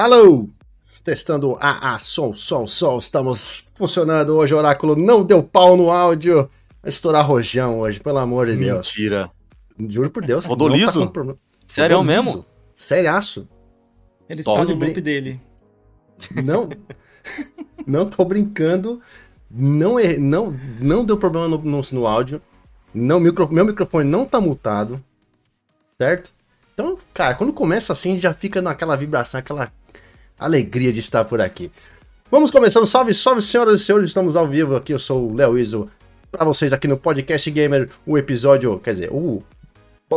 Alô! Testando a, a som, som, som. Estamos funcionando hoje. O oráculo não deu pau no áudio. Vai estourar rojão hoje, pelo amor de Deus. Mentira. Juro por Deus. Rodou não tá liso? com problema. Sério Rodou mesmo? liso. Seriaço. Ele Top. está no loop dele. Não. não tô brincando. Não, é, não, não deu problema no, no, no áudio. Não, micro, meu microfone não tá multado. Certo? Então, cara, quando começa assim, já fica naquela vibração, aquela alegria de estar por aqui. Vamos começando. Salve, salve, senhoras e senhores. Estamos ao vivo aqui. Eu sou o Léo Iso. Pra vocês aqui no Podcast Gamer, o episódio, quer dizer, o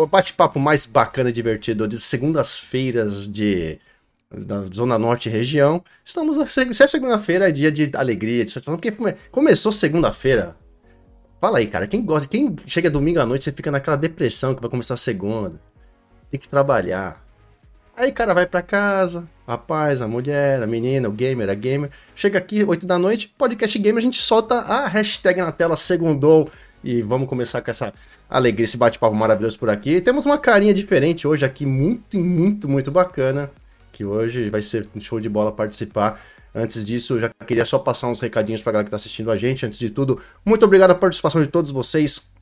bate-papo mais bacana e divertido de segundas-feiras de da Zona Norte região. Estamos se é segunda-feira, é dia de alegria, de satisfação, porque come- começou segunda-feira. Fala aí, cara, quem gosta, quem chega domingo à noite, você fica naquela depressão que vai começar segunda. Tem que trabalhar. Aí cara vai pra casa, rapaz, a mulher, a menina, o gamer, a gamer. Chega aqui, 8 da noite, podcast gamer, a gente solta a hashtag na tela, segundou. E vamos começar com essa alegria, esse bate-papo maravilhoso por aqui. Temos uma carinha diferente hoje aqui, muito, muito, muito bacana. Que hoje vai ser um show de bola participar. Antes disso, já queria só passar uns recadinhos pra galera que tá assistindo a gente. Antes de tudo, muito obrigado a participação de todos vocês.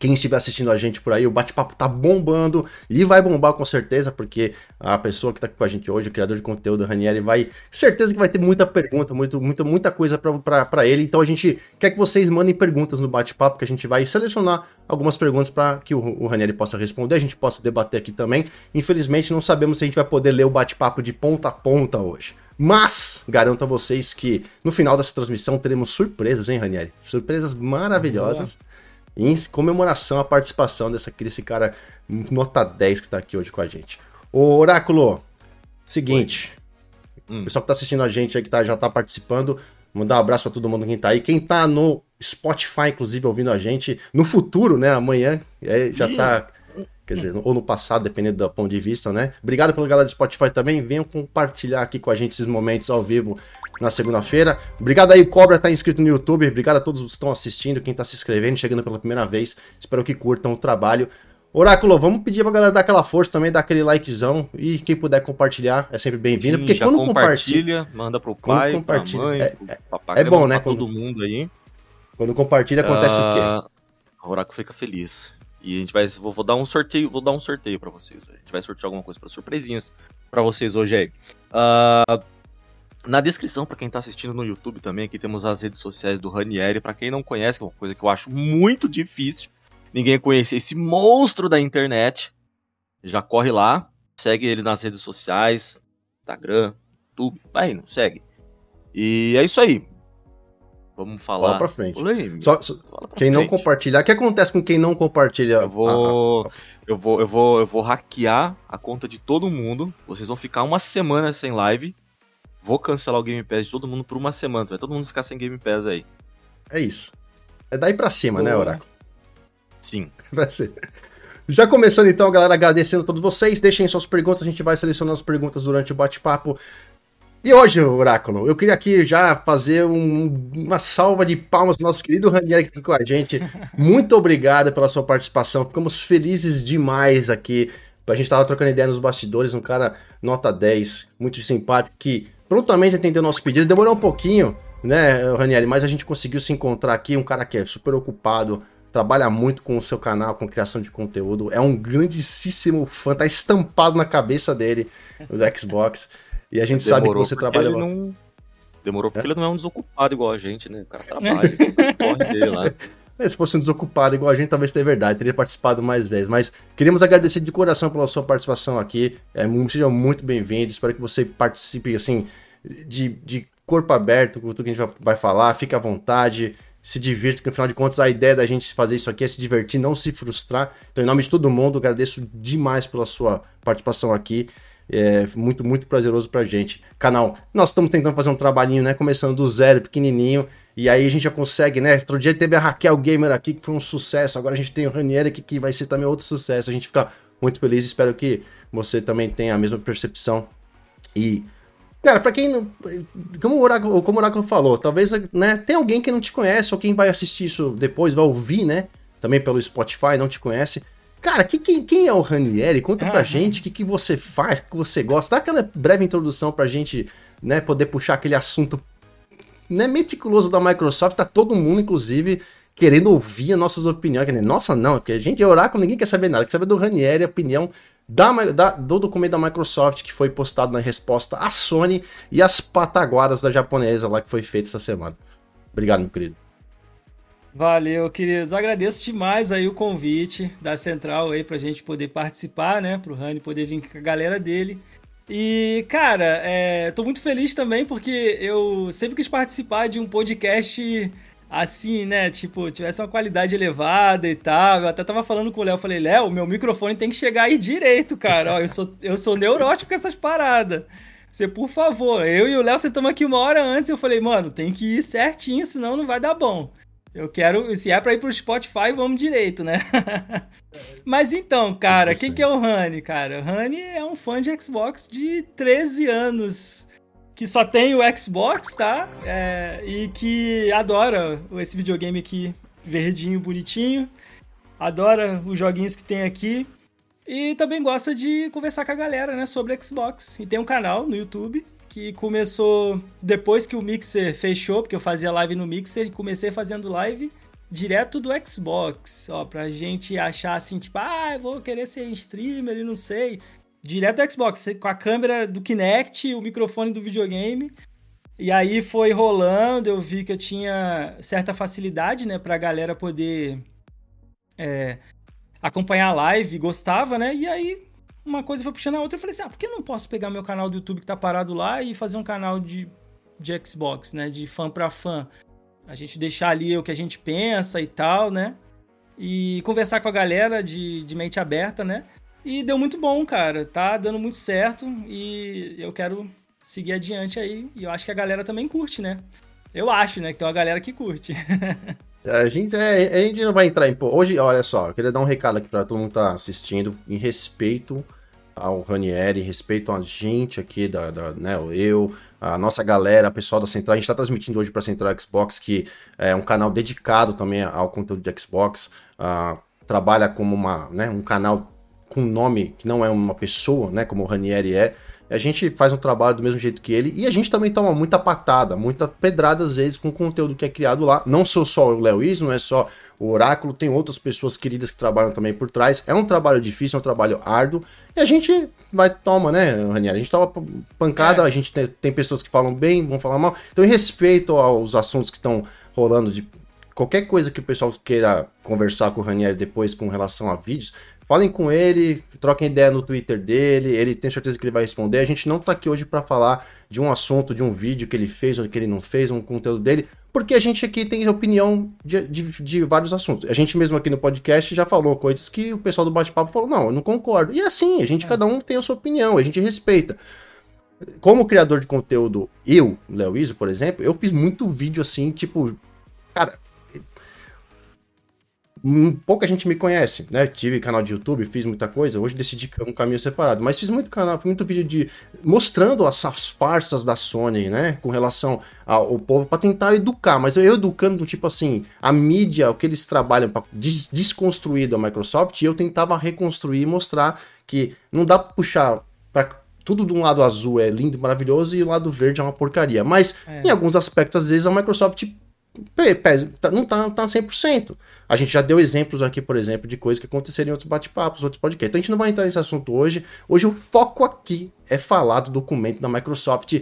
Quem estiver assistindo a gente por aí, o bate-papo tá bombando e vai bombar com certeza, porque a pessoa que tá com a gente hoje, o criador de conteúdo, Ranieri, vai. Certeza que vai ter muita pergunta, muito, muita, muita coisa pra ele. Então a gente quer que vocês mandem perguntas no bate-papo, que a gente vai selecionar algumas perguntas para que o, o Ranieri possa responder, a gente possa debater aqui também. Infelizmente, não sabemos se a gente vai poder ler o bate-papo de ponta a ponta hoje. Mas, garanto a vocês que no final dessa transmissão teremos surpresas, hein, Ranieri? Surpresas maravilhosas em comemoração à participação dessa, desse cara nota 10 que tá aqui hoje com a gente. Ô, Oráculo, seguinte, Hum. o pessoal que tá assistindo a gente aí, que tá, já tá participando, mandar um abraço pra todo mundo que tá aí. Quem tá no Spotify, inclusive, ouvindo a gente, no futuro, né, amanhã, é, já tá... Quer dizer, ou no passado, dependendo do ponto de vista, né? Obrigado pela galera do Spotify também. Venham compartilhar aqui com a gente esses momentos ao vivo na segunda-feira. Obrigado aí, Cobra tá inscrito no YouTube. Obrigado a todos que estão assistindo, quem tá se inscrevendo, chegando pela primeira vez. Espero que curtam o trabalho. Oráculo, vamos pedir pra galera dar aquela força também, dar aquele likezão. E quem puder compartilhar é sempre bem-vindo. Porque quando compartilha, compartilha, manda pro pai, compartilha, mãe, é- pro papai, é bom, né, Pra todo quando- mundo aí. quando compartilha, acontece o quê? Ah, O Oráculo fica feliz. E a gente vai. Vou, vou dar um sorteio, vou dar um sorteio para vocês. A gente vai sortear alguma coisa para surpresinhas para vocês hoje aí. Ah, na descrição, para quem tá assistindo no YouTube também, aqui temos as redes sociais do Ranieri. Para quem não conhece, que é uma coisa que eu acho muito difícil ninguém conhecer esse monstro da internet, já corre lá, segue ele nas redes sociais, Instagram, YouTube, vai indo, segue. E é isso aí. Vamos falar. Bola pra frente. Polêmica. Só- só- Quem não frente. compartilhar, o que acontece com quem não compartilha? Eu vou, eu vou, eu vou, eu vou hackear a conta de todo mundo. Vocês vão ficar uma semana sem live. Vou cancelar o Game Pass de todo mundo por uma semana. Vai todo mundo ficar sem Game Pass aí. É isso. É daí pra cima, né. Oráculo? Sim. Vai ser. Já começando então, galera, agradecendo a todos vocês. Deixem suas perguntas, a gente vai selecionando as perguntas durante o bate-papo. E hoje, Oráculo, eu queria aqui já fazer um- uma salva de palmas pro nosso querido Ranieri que tá com a gente. Muito obrigado pela sua participação. Ficamos felizes demais aqui. A gente tava trocando ideia nos bastidores, um cara nota 10, muito simpático, que prontamente atendeu nosso pedido. Demorou um pouquinho, né, Ranieri, mas a gente conseguiu se encontrar aqui. Um cara que é super ocupado, trabalha muito com o seu canal, com criação de conteúdo, é um grandíssimo fã, tá estampado na cabeça dele do Xbox. E a gente sabe que você trabalha. Ele não... Demorou porque ele não é um desocupado igual a gente, né? O cara trabalha, corre dele lá. É, Se fosse um desocupado igual a gente, talvez tenha verdade, teria participado mais vezes. Mas queríamos agradecer de coração pela sua participação aqui. É, mu- seja muito bem-vindo. Espero que você participe assim, de, de corpo aberto com tudo que a gente vai, vai falar. Fique à vontade, se divirta, porque afinal de contas a ideia da gente fazer isso aqui é se divertir, não se frustrar. Então, em nome de todo mundo, agradeço demais pela sua participação aqui. É muito, muito prazeroso pra gente. Canal, nós estamos tentando fazer um trabalhinho, né? Começando do zero, pequenininho. E aí a gente já consegue, né? Outro dia teve a Raquel Gamer aqui, que foi um sucesso. Agora a gente tem o Ranieri aqui, que vai ser também outro sucesso. A gente fica muito feliz. Espero que você também tenha a mesma percepção. E, cara, pra quem não. Como o Oráculo, como o Oráculo falou, talvez, né? Tem alguém que não te conhece, ou quem vai assistir isso depois, vai ouvir, né? Também pelo Spotify, não te conhece. Cara, que, quem, quem é o Ranieri? Conta pra gente o que, que você faz, o que você gosta. Dá aquela breve introdução pra gente né, poder puxar aquele assunto né, meticuloso da Microsoft. Tá todo mundo, inclusive, querendo ouvir as nossas opiniões. Nossa, não, porque a gente é Oráculo, ninguém quer saber nada. Quer saber do Ranieri, a opinião da, da, do documento da Microsoft que foi postado na resposta à Sony e as pataguadas da japonesa lá que foi feita essa semana. Obrigado, meu querido. Valeu, queridos. Agradeço demais aí o convite da Central aí pra gente poder participar, né? Pro Rani poder vir com a galera dele. E, cara, é, tô muito feliz também porque eu sempre quis participar de um podcast assim, né? Tipo, tivesse uma qualidade elevada e tal. Eu até tava falando com o Léo, falei, Léo, meu microfone tem que chegar aí direito, cara. Ó, eu sou, eu sou neurótico com essas paradas. Você, por favor, eu e o Léo sentamos aqui uma hora antes. Eu falei, mano, tem que ir certinho, senão não vai dar bom. Eu quero, se é pra ir pro Spotify, vamos direito, né? Mas então, cara, quem que é o Rani, cara? O Rani é um fã de Xbox de 13 anos, que só tem o Xbox, tá? É, e que adora esse videogame aqui, verdinho, bonitinho. Adora os joguinhos que tem aqui. E também gosta de conversar com a galera, né, sobre Xbox. E tem um canal no YouTube que começou depois que o Mixer fechou, porque eu fazia live no Mixer e comecei fazendo live direto do Xbox, ó, pra gente achar assim, tipo, ah, vou querer ser streamer e não sei. Direto do Xbox, com a câmera do Kinect, o microfone do videogame. E aí foi rolando, eu vi que eu tinha certa facilidade, né, pra galera poder é, acompanhar a live, gostava, né? E aí uma coisa foi puxando a outra. Eu falei assim: ah, por que eu não posso pegar meu canal do YouTube que tá parado lá e fazer um canal de, de Xbox, né? De fã pra fã. A gente deixar ali o que a gente pensa e tal, né? E conversar com a galera de, de mente aberta, né? E deu muito bom, cara. Tá dando muito certo e eu quero seguir adiante aí. E eu acho que a galera também curte, né? Eu acho, né? Que tem uma galera que curte. A gente, é, a gente não vai entrar em. Hoje, olha só, eu queria dar um recado aqui para todo mundo que tá assistindo, em respeito ao Ranieri, respeito a gente aqui, da, da, né, eu, a nossa galera, pessoal da Central. A gente está transmitindo hoje para a Central Xbox, que é um canal dedicado também ao conteúdo de Xbox. Uh, trabalha como uma, né, um canal com nome que não é uma pessoa, né, como o Ranieri é. A gente faz um trabalho do mesmo jeito que ele e a gente também toma muita patada, muita pedrada às vezes com o conteúdo que é criado lá. Não sou só o Léo Is, não é só o Oráculo, tem outras pessoas queridas que trabalham também por trás. É um trabalho difícil, é um trabalho árduo e a gente vai, toma, né, Ranieri? A gente toma pancada, é. a gente tem, tem pessoas que falam bem, vão falar mal. Então, em respeito aos assuntos que estão rolando de qualquer coisa que o pessoal queira conversar com o Ranieri depois com relação a vídeos, Falem com ele, troquem ideia no Twitter dele, ele tem certeza que ele vai responder. A gente não tá aqui hoje para falar de um assunto, de um vídeo que ele fez ou que ele não fez, um conteúdo dele, porque a gente aqui tem opinião de, de, de vários assuntos. A gente mesmo aqui no podcast já falou coisas que o pessoal do bate-papo falou, não, eu não concordo. E é assim, a gente, é. cada um tem a sua opinião, a gente respeita. Como criador de conteúdo, eu, Léo Iso, por exemplo, eu fiz muito vídeo assim, tipo, cara, pouca gente me conhece, né? Tive canal de YouTube, fiz muita coisa, hoje decidi um caminho separado, mas fiz muito canal, muito vídeo de mostrando essas farsas da Sony, né, com relação ao povo para tentar educar, mas eu educando tipo assim, a mídia, o que eles trabalham para des desconstruir da Microsoft, e eu tentava reconstruir e mostrar que não dá para puxar para tudo de um lado azul é lindo, maravilhoso e o lado verde é uma porcaria, mas é. em alguns aspectos às vezes a Microsoft tá, não tá, tá 100%. A gente já deu exemplos aqui, por exemplo, de coisas que aconteceriam em outros bate-papos, outros podcasts. Então a gente não vai entrar nesse assunto hoje. Hoje o foco aqui é falar do documento da Microsoft,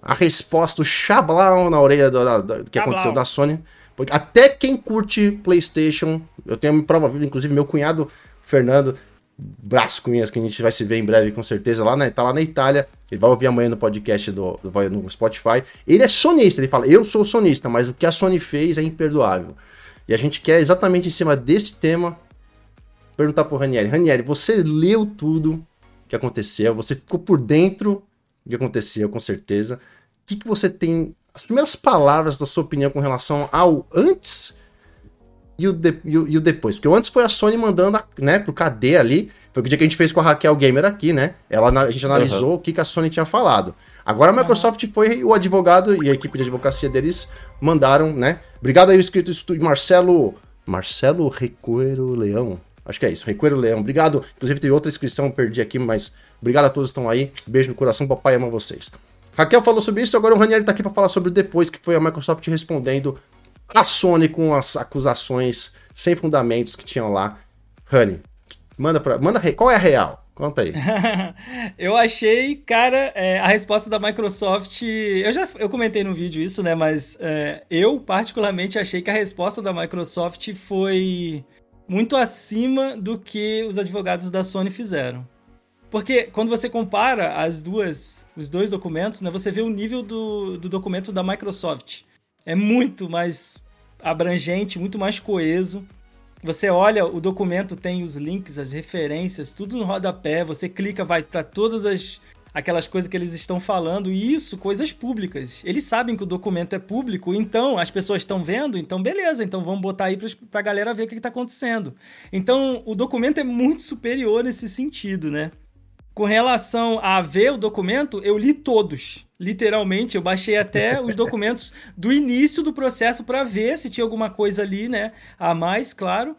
a resposta, o chablão na orelha do, que aconteceu da Sony. Porque até quem curte PlayStation, eu tenho prova viva, inclusive meu cunhado Fernando, braço com unhas, que a gente vai se ver em breve com certeza, lá na, tá lá na Itália. Ele vai ouvir amanhã no podcast do, do no Spotify. Ele é sonista, ele fala: Eu sou sonista, mas o que a Sony fez é imperdoável. E a gente quer exatamente em cima desse tema perguntar pro Ranieri: Ranieri, você leu tudo que aconteceu, você ficou por dentro do que aconteceu, com certeza. O que, que você tem, as primeiras palavras da sua opinião com relação ao antes e o, de, e o, e o depois? Porque antes foi a Sony mandando né, pro KD ali. Foi o dia que a gente fez com a Raquel Gamer aqui, né? Ela, a gente analisou uhum. o que, que a Sony tinha falado. Agora a Microsoft foi o advogado e a equipe de advocacia deles mandaram, né? Obrigado aí, o inscrito Marcelo. Marcelo Recoeiro Leão. Acho que é isso. Recuero Leão, obrigado. Inclusive teve outra inscrição, perdi aqui, mas obrigado a todos que estão aí. Beijo no coração, papai ama vocês. Raquel falou sobre isso, agora o Ranieri tá aqui para falar sobre o depois, que foi a Microsoft respondendo a Sony com as acusações sem fundamentos que tinham lá. Rani, manda pra. Manda, qual é a real? Conta aí. eu achei, cara, é, a resposta da Microsoft. Eu já eu comentei no vídeo isso, né? Mas é, eu, particularmente, achei que a resposta da Microsoft foi muito acima do que os advogados da Sony fizeram. Porque quando você compara as duas, os dois documentos, né, você vê o nível do, do documento da Microsoft. É muito mais abrangente, muito mais coeso. Você olha, o documento tem os links, as referências, tudo no rodapé. Você clica, vai para todas as aquelas coisas que eles estão falando, e isso, coisas públicas. Eles sabem que o documento é público, então as pessoas estão vendo, então beleza, então vamos botar aí para a galera ver o que está acontecendo. Então o documento é muito superior nesse sentido, né? Com relação a ver o documento, eu li todos. Literalmente, eu baixei até os documentos do início do processo para ver se tinha alguma coisa ali, né? A mais, claro.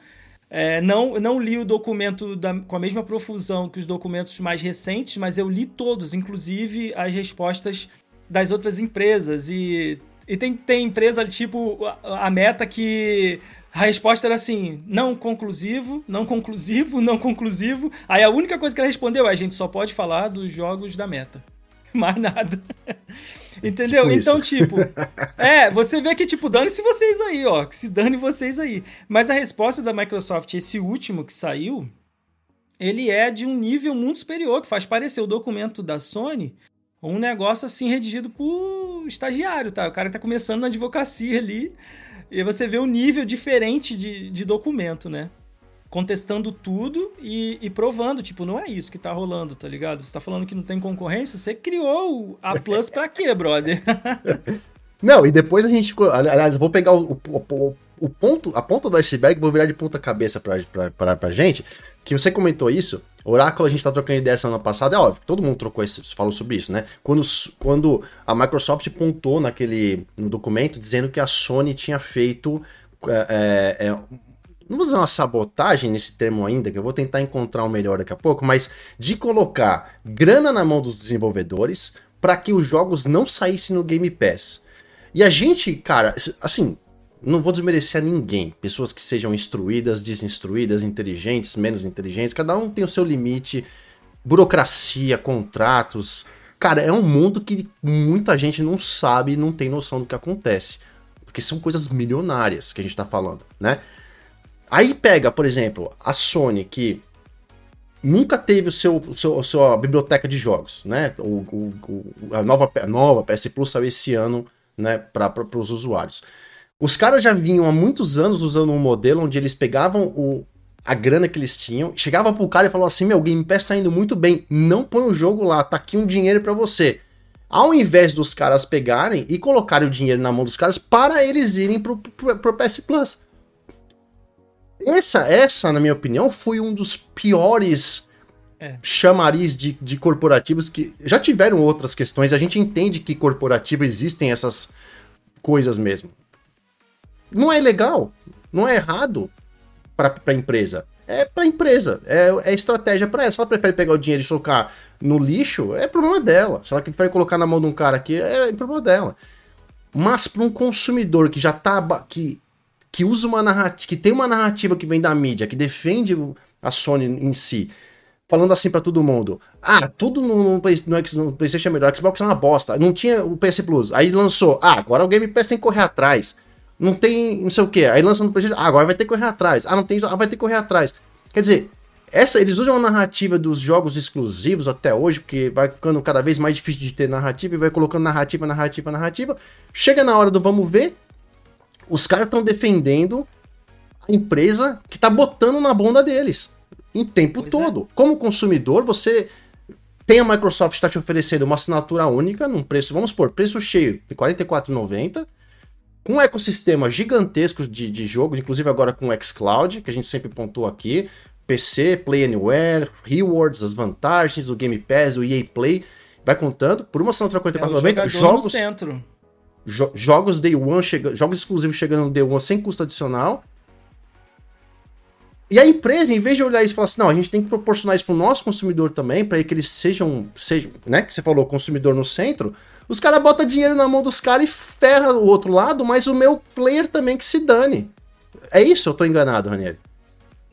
É, não, não li o documento da, com a mesma profusão que os documentos mais recentes, mas eu li todos, inclusive as respostas das outras empresas. E, e tem, tem empresa tipo a, a meta que a resposta era assim: não conclusivo, não conclusivo, não conclusivo. Aí a única coisa que ela respondeu é: a gente só pode falar dos jogos da meta. Mais nada. Entendeu? Tipo então, tipo, é, você vê que, tipo, dane-se vocês aí, ó. Que se dane vocês aí. Mas a resposta da Microsoft, esse último que saiu, ele é de um nível muito superior, que faz parecer o documento da Sony um negócio assim redigido por estagiário, tá? O cara que tá começando na advocacia ali e você vê o um nível diferente de, de documento, né? Contestando tudo e, e, provando, tipo, não é isso que tá rolando, tá ligado? Você tá falando que não tem concorrência? Você criou a Plus pra quê, brother? não, e depois a gente ficou. Aliás, vou pegar o, o, o, ponto, a ponta do iceberg, vou virar de ponta cabeça pra, pra, pra, pra gente. Que você comentou isso, Oráculo, a gente tá trocando ideia semana passada, é óbvio, todo mundo trocou esse, falou sobre isso, né? Quando, quando a Microsoft pontou naquele no documento dizendo que a Sony tinha feito. É, é, é, não vou usar uma sabotagem nesse termo ainda, que eu vou tentar encontrar um melhor daqui a pouco, mas de colocar grana na mão dos desenvolvedores para que os jogos não saíssem no Game Pass. E a gente, cara, assim, não vou desmerecer a ninguém. Pessoas que sejam instruídas, desinstruídas, inteligentes, menos inteligentes, cada um tem o seu limite. Burocracia, contratos. Cara, é um mundo que muita gente não sabe não tem noção do que acontece. Porque são coisas milionárias que a gente tá falando, né? Aí pega, por exemplo, a Sony, que nunca teve o seu, o seu, a sua biblioteca de jogos, né? O, o, a, nova, nova PS Plus saiu esse ano, né, para os usuários. Os caras já vinham há muitos anos usando um modelo onde eles pegavam o, a grana que eles tinham, chegava pro cara e falou assim: Meu, Game Pass tá indo muito bem, não põe o jogo lá, tá aqui um dinheiro para você. Ao invés dos caras pegarem e colocarem o dinheiro na mão dos caras para eles irem pro, pro, pro PS Plus. Essa, essa, na minha opinião, foi um dos piores é. chamariz de, de corporativos que já tiveram outras questões. A gente entende que corporativo existem essas coisas mesmo. Não é legal, não é errado para a empresa. É para a empresa, é, é estratégia para ela. Se ela prefere pegar o dinheiro e colocar no lixo, é problema dela. Se ela prefere colocar na mão de um cara aqui, é problema dela. Mas para um consumidor que já tá que que usa uma narrativa, que tem uma narrativa que vem da mídia, que defende a Sony em si, falando assim para todo mundo: "Ah, tudo no, no, no, PlayStation é melhor, Xbox é uma bosta. Não tinha o PS Plus. Aí lançou: "Ah, agora o Game Pass tem que correr atrás" não tem não sei o que. Aí lança no PlayStation, ah, agora vai ter que correr atrás. Ah, não tem, ah, vai ter que correr atrás. Quer dizer, essa, eles usam a narrativa dos jogos exclusivos até hoje, porque vai ficando cada vez mais difícil de ter narrativa e vai colocando narrativa, narrativa, narrativa. Chega na hora do vamos ver, os caras estão defendendo a empresa que está botando na bunda deles. Em tempo pois é. todo. É. Como consumidor, você tem a Microsoft está te oferecendo uma assinatura única num preço, vamos por preço cheio de R$ 44,90 com um ecossistema gigantesco de, de jogo, inclusive agora com o xCloud, que a gente sempre pontuou aqui, PC, Play Anywhere, Rewards, as vantagens, o Game Pass, o EA Play, vai contando, por uma assinatura 44,90, é jogos... centro. Jo jogos Day One, chega, jogos exclusivos chegando no Day One sem custo adicional, E a empresa, em vez de olhar isso e falar assim, não, a gente tem que proporcionar isso pro nosso consumidor também, para que eles sejam, sejam, né, que você falou, consumidor no centro, os caras botam dinheiro na mão dos caras e ferra o outro lado, mas o meu player também que se dane. É isso? Eu tô enganado, Ranieri?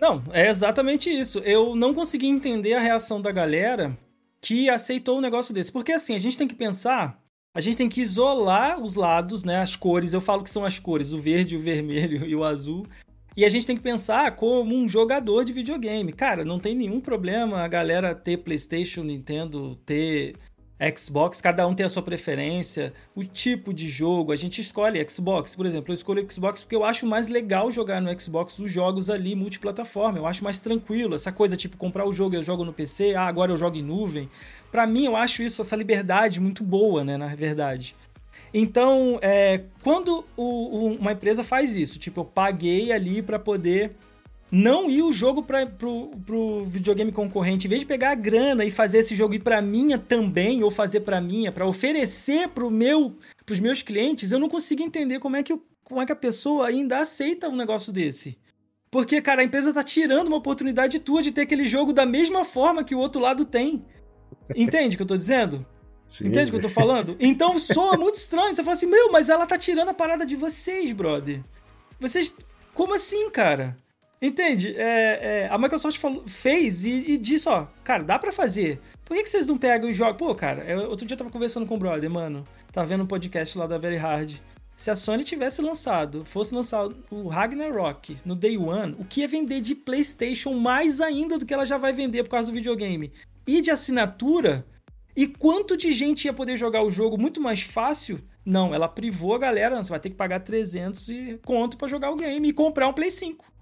Não, é exatamente isso. Eu não consegui entender a reação da galera que aceitou um negócio desse. Porque assim, a gente tem que pensar, a gente tem que isolar os lados, né, as cores. Eu falo que são as cores, o verde, o vermelho e o azul. E a gente tem que pensar como um jogador de videogame. Cara, não tem nenhum problema a galera ter PlayStation, Nintendo, ter Xbox, cada um tem a sua preferência, o tipo de jogo. A gente escolhe Xbox, por exemplo. Eu escolho Xbox porque eu acho mais legal jogar no Xbox os jogos ali multiplataforma. Eu acho mais tranquilo. Essa coisa tipo comprar o jogo eu jogo no PC, ah, agora eu jogo em nuvem. Para mim, eu acho isso, essa liberdade muito boa, né, na verdade. Então, é, quando o, o, uma empresa faz isso, tipo, eu paguei ali para poder não ir o jogo para pro, pro videogame concorrente, em vez de pegar a grana e fazer esse jogo ir para minha também ou fazer para minha, para oferecer pro meu, pros meus clientes, eu não consigo entender como é que como é que a pessoa ainda aceita um negócio desse. Porque, cara, a empresa tá tirando uma oportunidade tua de ter aquele jogo da mesma forma que o outro lado tem. Entende o que eu tô dizendo? Sim. Entende o que eu tô falando? Então soa muito estranho. Você fala assim, meu, mas ela tá tirando a parada de vocês, brother. Vocês. Como assim, cara? Entende? É, é, a Microsoft falou, fez e, e, disse, ó, cara, dá para fazer. Por que, que vocês não pegam e jogam? Pô, cara, eu, outro dia eu tava conversando com o brother, mano. Tava vendo um podcast lá da Very Hard. Se a Sony tivesse lançado, fosse lançar o Ragnarok no Day One, o que ia vender de PlayStation mais ainda do que ela já vai vender por causa do videogame? E de assinatura, e quanto de gente ia poder jogar o jogo muito mais fácil? Não, ela privou a galera, você vai ter que pagar 300 e conto para jogar o game e comprar um Play 5.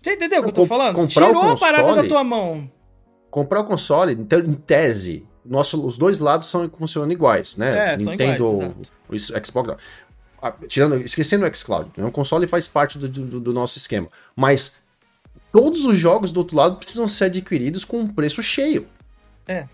Você entendeu o que eu tô falando? Comprar Tirou console, a parada da tua mão. Comprar o console, então, em tese, nosso, os dois lados são, funcionam iguais, né? É, Nintendo, o Xbox. Ah, tirando, esquecendo o xCloud, né? o console faz parte do, do, do nosso esquema. Mas todos os jogos do outro lado precisam ser adquiridos com um preço cheio. É,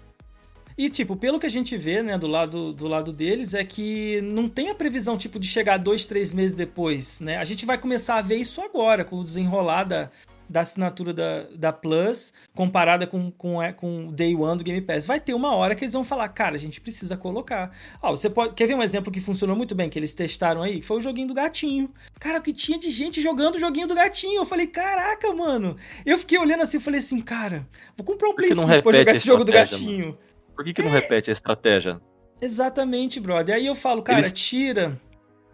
e, tipo, pelo que a gente vê, né, do lado, do lado deles, é que não tem a previsão, tipo, de chegar dois, três meses depois, né? A gente vai começar a ver isso agora, com o desenrolar da, da assinatura da, da Plus, comparada com, com, é, com o Day One do Game Pass. Vai ter uma hora que eles vão falar, cara, a gente precisa colocar. Ó, você pode. Quer ver um exemplo que funcionou muito bem, que eles testaram aí? Que foi o joguinho do gatinho. Cara, o que tinha de gente jogando o joguinho do gatinho. Eu falei, caraca, mano. Eu fiquei olhando assim e falei assim, cara, vou comprar um Play 5 pra jogar esse jogo do gatinho. Mano. Por que, que não é... repete a estratégia? Exatamente, brother. Aí eu falo, cara, Eles... tira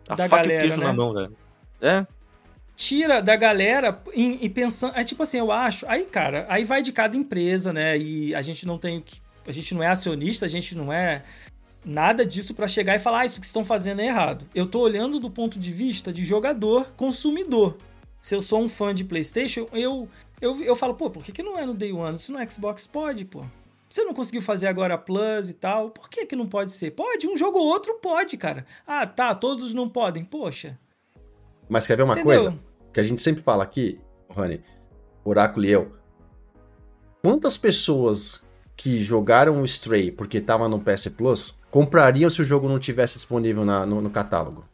a da faca galera, e né? na mão, velho. É? Tira da galera e, pensando. É tipo assim, eu acho. Aí, cara, aí vai de cada empresa, né? E a gente não tem. A gente não é acionista, a gente não é nada disso para chegar e falar, ah, isso que estão fazendo é errado. Eu tô olhando do ponto de vista de jogador, consumidor. Se eu sou um fã de PlayStation, eu, eu, eu falo, pô, por que, que não é no Day One? Se no Xbox pode, pô. Você não conseguiu fazer agora Plus e tal. Por que, que não pode ser? Pode, um jogo ou outro pode, cara. Ah, tá, todos não podem. Poxa. Mas quer ver uma Entendeu? coisa? Que a gente sempre fala aqui, Rony, Oráculo e eu. Quantas pessoas que jogaram o Stray porque tava no PS Plus comprariam se o jogo não tivesse disponível na, no, no catálogo?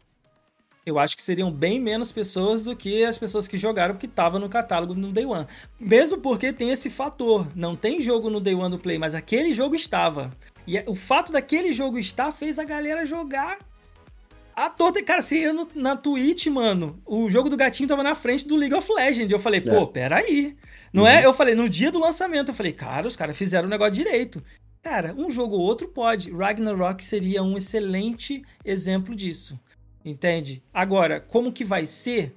Eu acho que seriam bem menos pessoas do que as pessoas que jogaram porque estava no catálogo no Day One. Mesmo porque tem esse fator. Não tem jogo no Day One do Play, mas aquele jogo estava. E é, o fato daquele jogo estar fez a galera jogar a toda. Cara, você ia no, na Twitch, mano, o jogo do gatinho tava na frente do League of Legends. Eu falei, pô, é. peraí. Não é? uhum. é? Eu falei, no dia do lançamento, eu falei, cara, os caras fizeram o negócio direito. Cara, um jogo ou outro pode. Ragnarok seria um excelente exemplo disso. Entende? Agora, como que vai ser?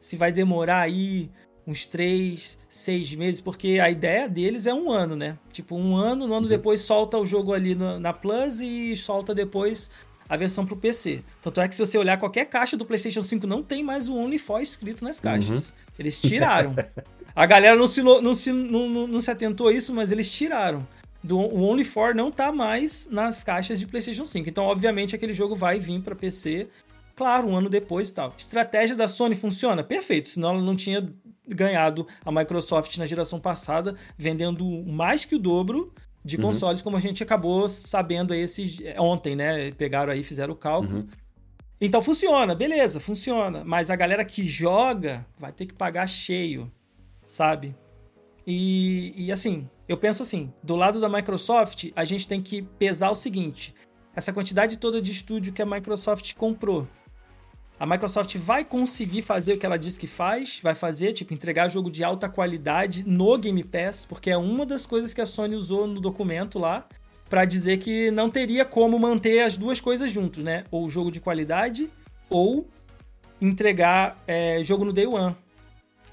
Se vai demorar aí uns três, seis meses, porque a ideia deles é um ano, né? Tipo, um ano, um ano uhum. depois solta o jogo ali na, na Plus e solta depois a versão pro PC. Tanto é que se você olhar qualquer caixa do PlayStation 5, não tem mais o Only For escrito nas caixas. Uhum. Eles tiraram. a galera não se, não, se, não, não, não se atentou a isso, mas eles tiraram. Do, o Only For não tá mais nas caixas de PlayStation 5. Então, obviamente, aquele jogo vai vir para PC Claro, um ano depois e tal. Estratégia da Sony funciona? Perfeito, senão ela não tinha ganhado a Microsoft na geração passada, vendendo mais que o dobro de uhum. consoles, como a gente acabou sabendo aí esses, ontem, né? Pegaram aí, fizeram o cálculo. Uhum. Então funciona, beleza, funciona. Mas a galera que joga vai ter que pagar cheio. sabe? E, e assim, eu penso assim, do lado da Microsoft, a gente tem que pesar o seguinte: essa quantidade toda de estúdio que a Microsoft comprou. A Microsoft vai conseguir fazer o que ela diz que faz, vai fazer, tipo, entregar jogo de alta qualidade no Game Pass, porque é uma das coisas que a Sony usou no documento lá para dizer que não teria como manter as duas coisas juntos, né? Ou jogo de qualidade ou entregar é, jogo no Day One.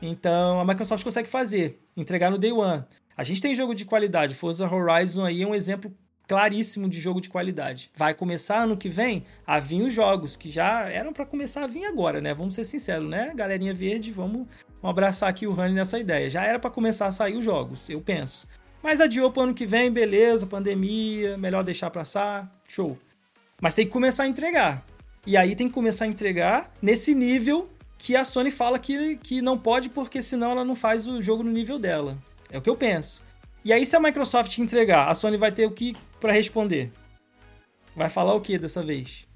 Então a Microsoft consegue fazer, entregar no Day One. A gente tem jogo de qualidade, Forza Horizon aí é um exemplo claríssimo de jogo de qualidade. Vai começar ano que vem a vir os jogos que já eram para começar a vir agora, né? Vamos ser sinceros, né? Galerinha verde, vamos, vamos abraçar aqui o Rani nessa ideia. Já era para começar a sair os jogos, eu penso. Mas adiou pro ano que vem, beleza, pandemia, melhor deixar passar, show. Mas tem que começar a entregar. E aí tem que começar a entregar nesse nível que a Sony fala que, que não pode porque senão ela não faz o jogo no nível dela. É o que eu penso. E aí se a Microsoft entregar, a Sony vai ter o que para responder? Vai falar o que dessa vez?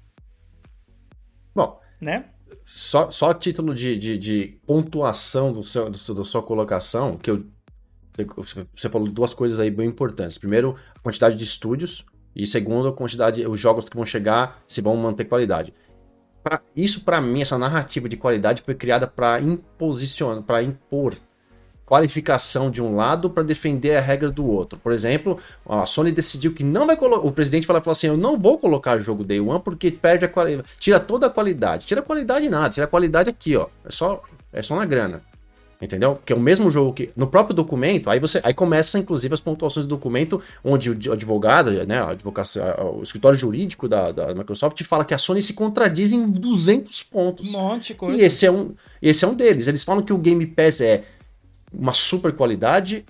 Bom, né? Só, só título de, de, de pontuação do seu, do seu, da sua colocação, que eu você falou duas coisas aí bem importantes. Primeiro, a quantidade de estúdios. E segundo, a quantidade, os jogos que vão chegar, se vão manter qualidade. Pra, isso, para mim, essa narrativa de qualidade foi criada para imposicionar, para impor qualificação de um lado para defender a regra do outro. Por exemplo, a Sony decidiu que não vai colocar. O presidente falou, falou assim: eu não vou colocar jogo Day One porque perde a qualidade. Tira toda a qualidade. Tira a qualidade nada, tira a qualidade aqui, ó. É só, é só na grana. Entendeu? Porque é o mesmo jogo que. No próprio documento, aí você. Aí começa, inclusive, as pontuações do documento, onde o advogado, né? A advocacia, o escritório jurídico da, da Microsoft fala que a Sony se contradiz em 200 pontos. Um monte de coisa. E esse é um, esse é um deles. Eles falam que o Game Pass é uma super qualidade,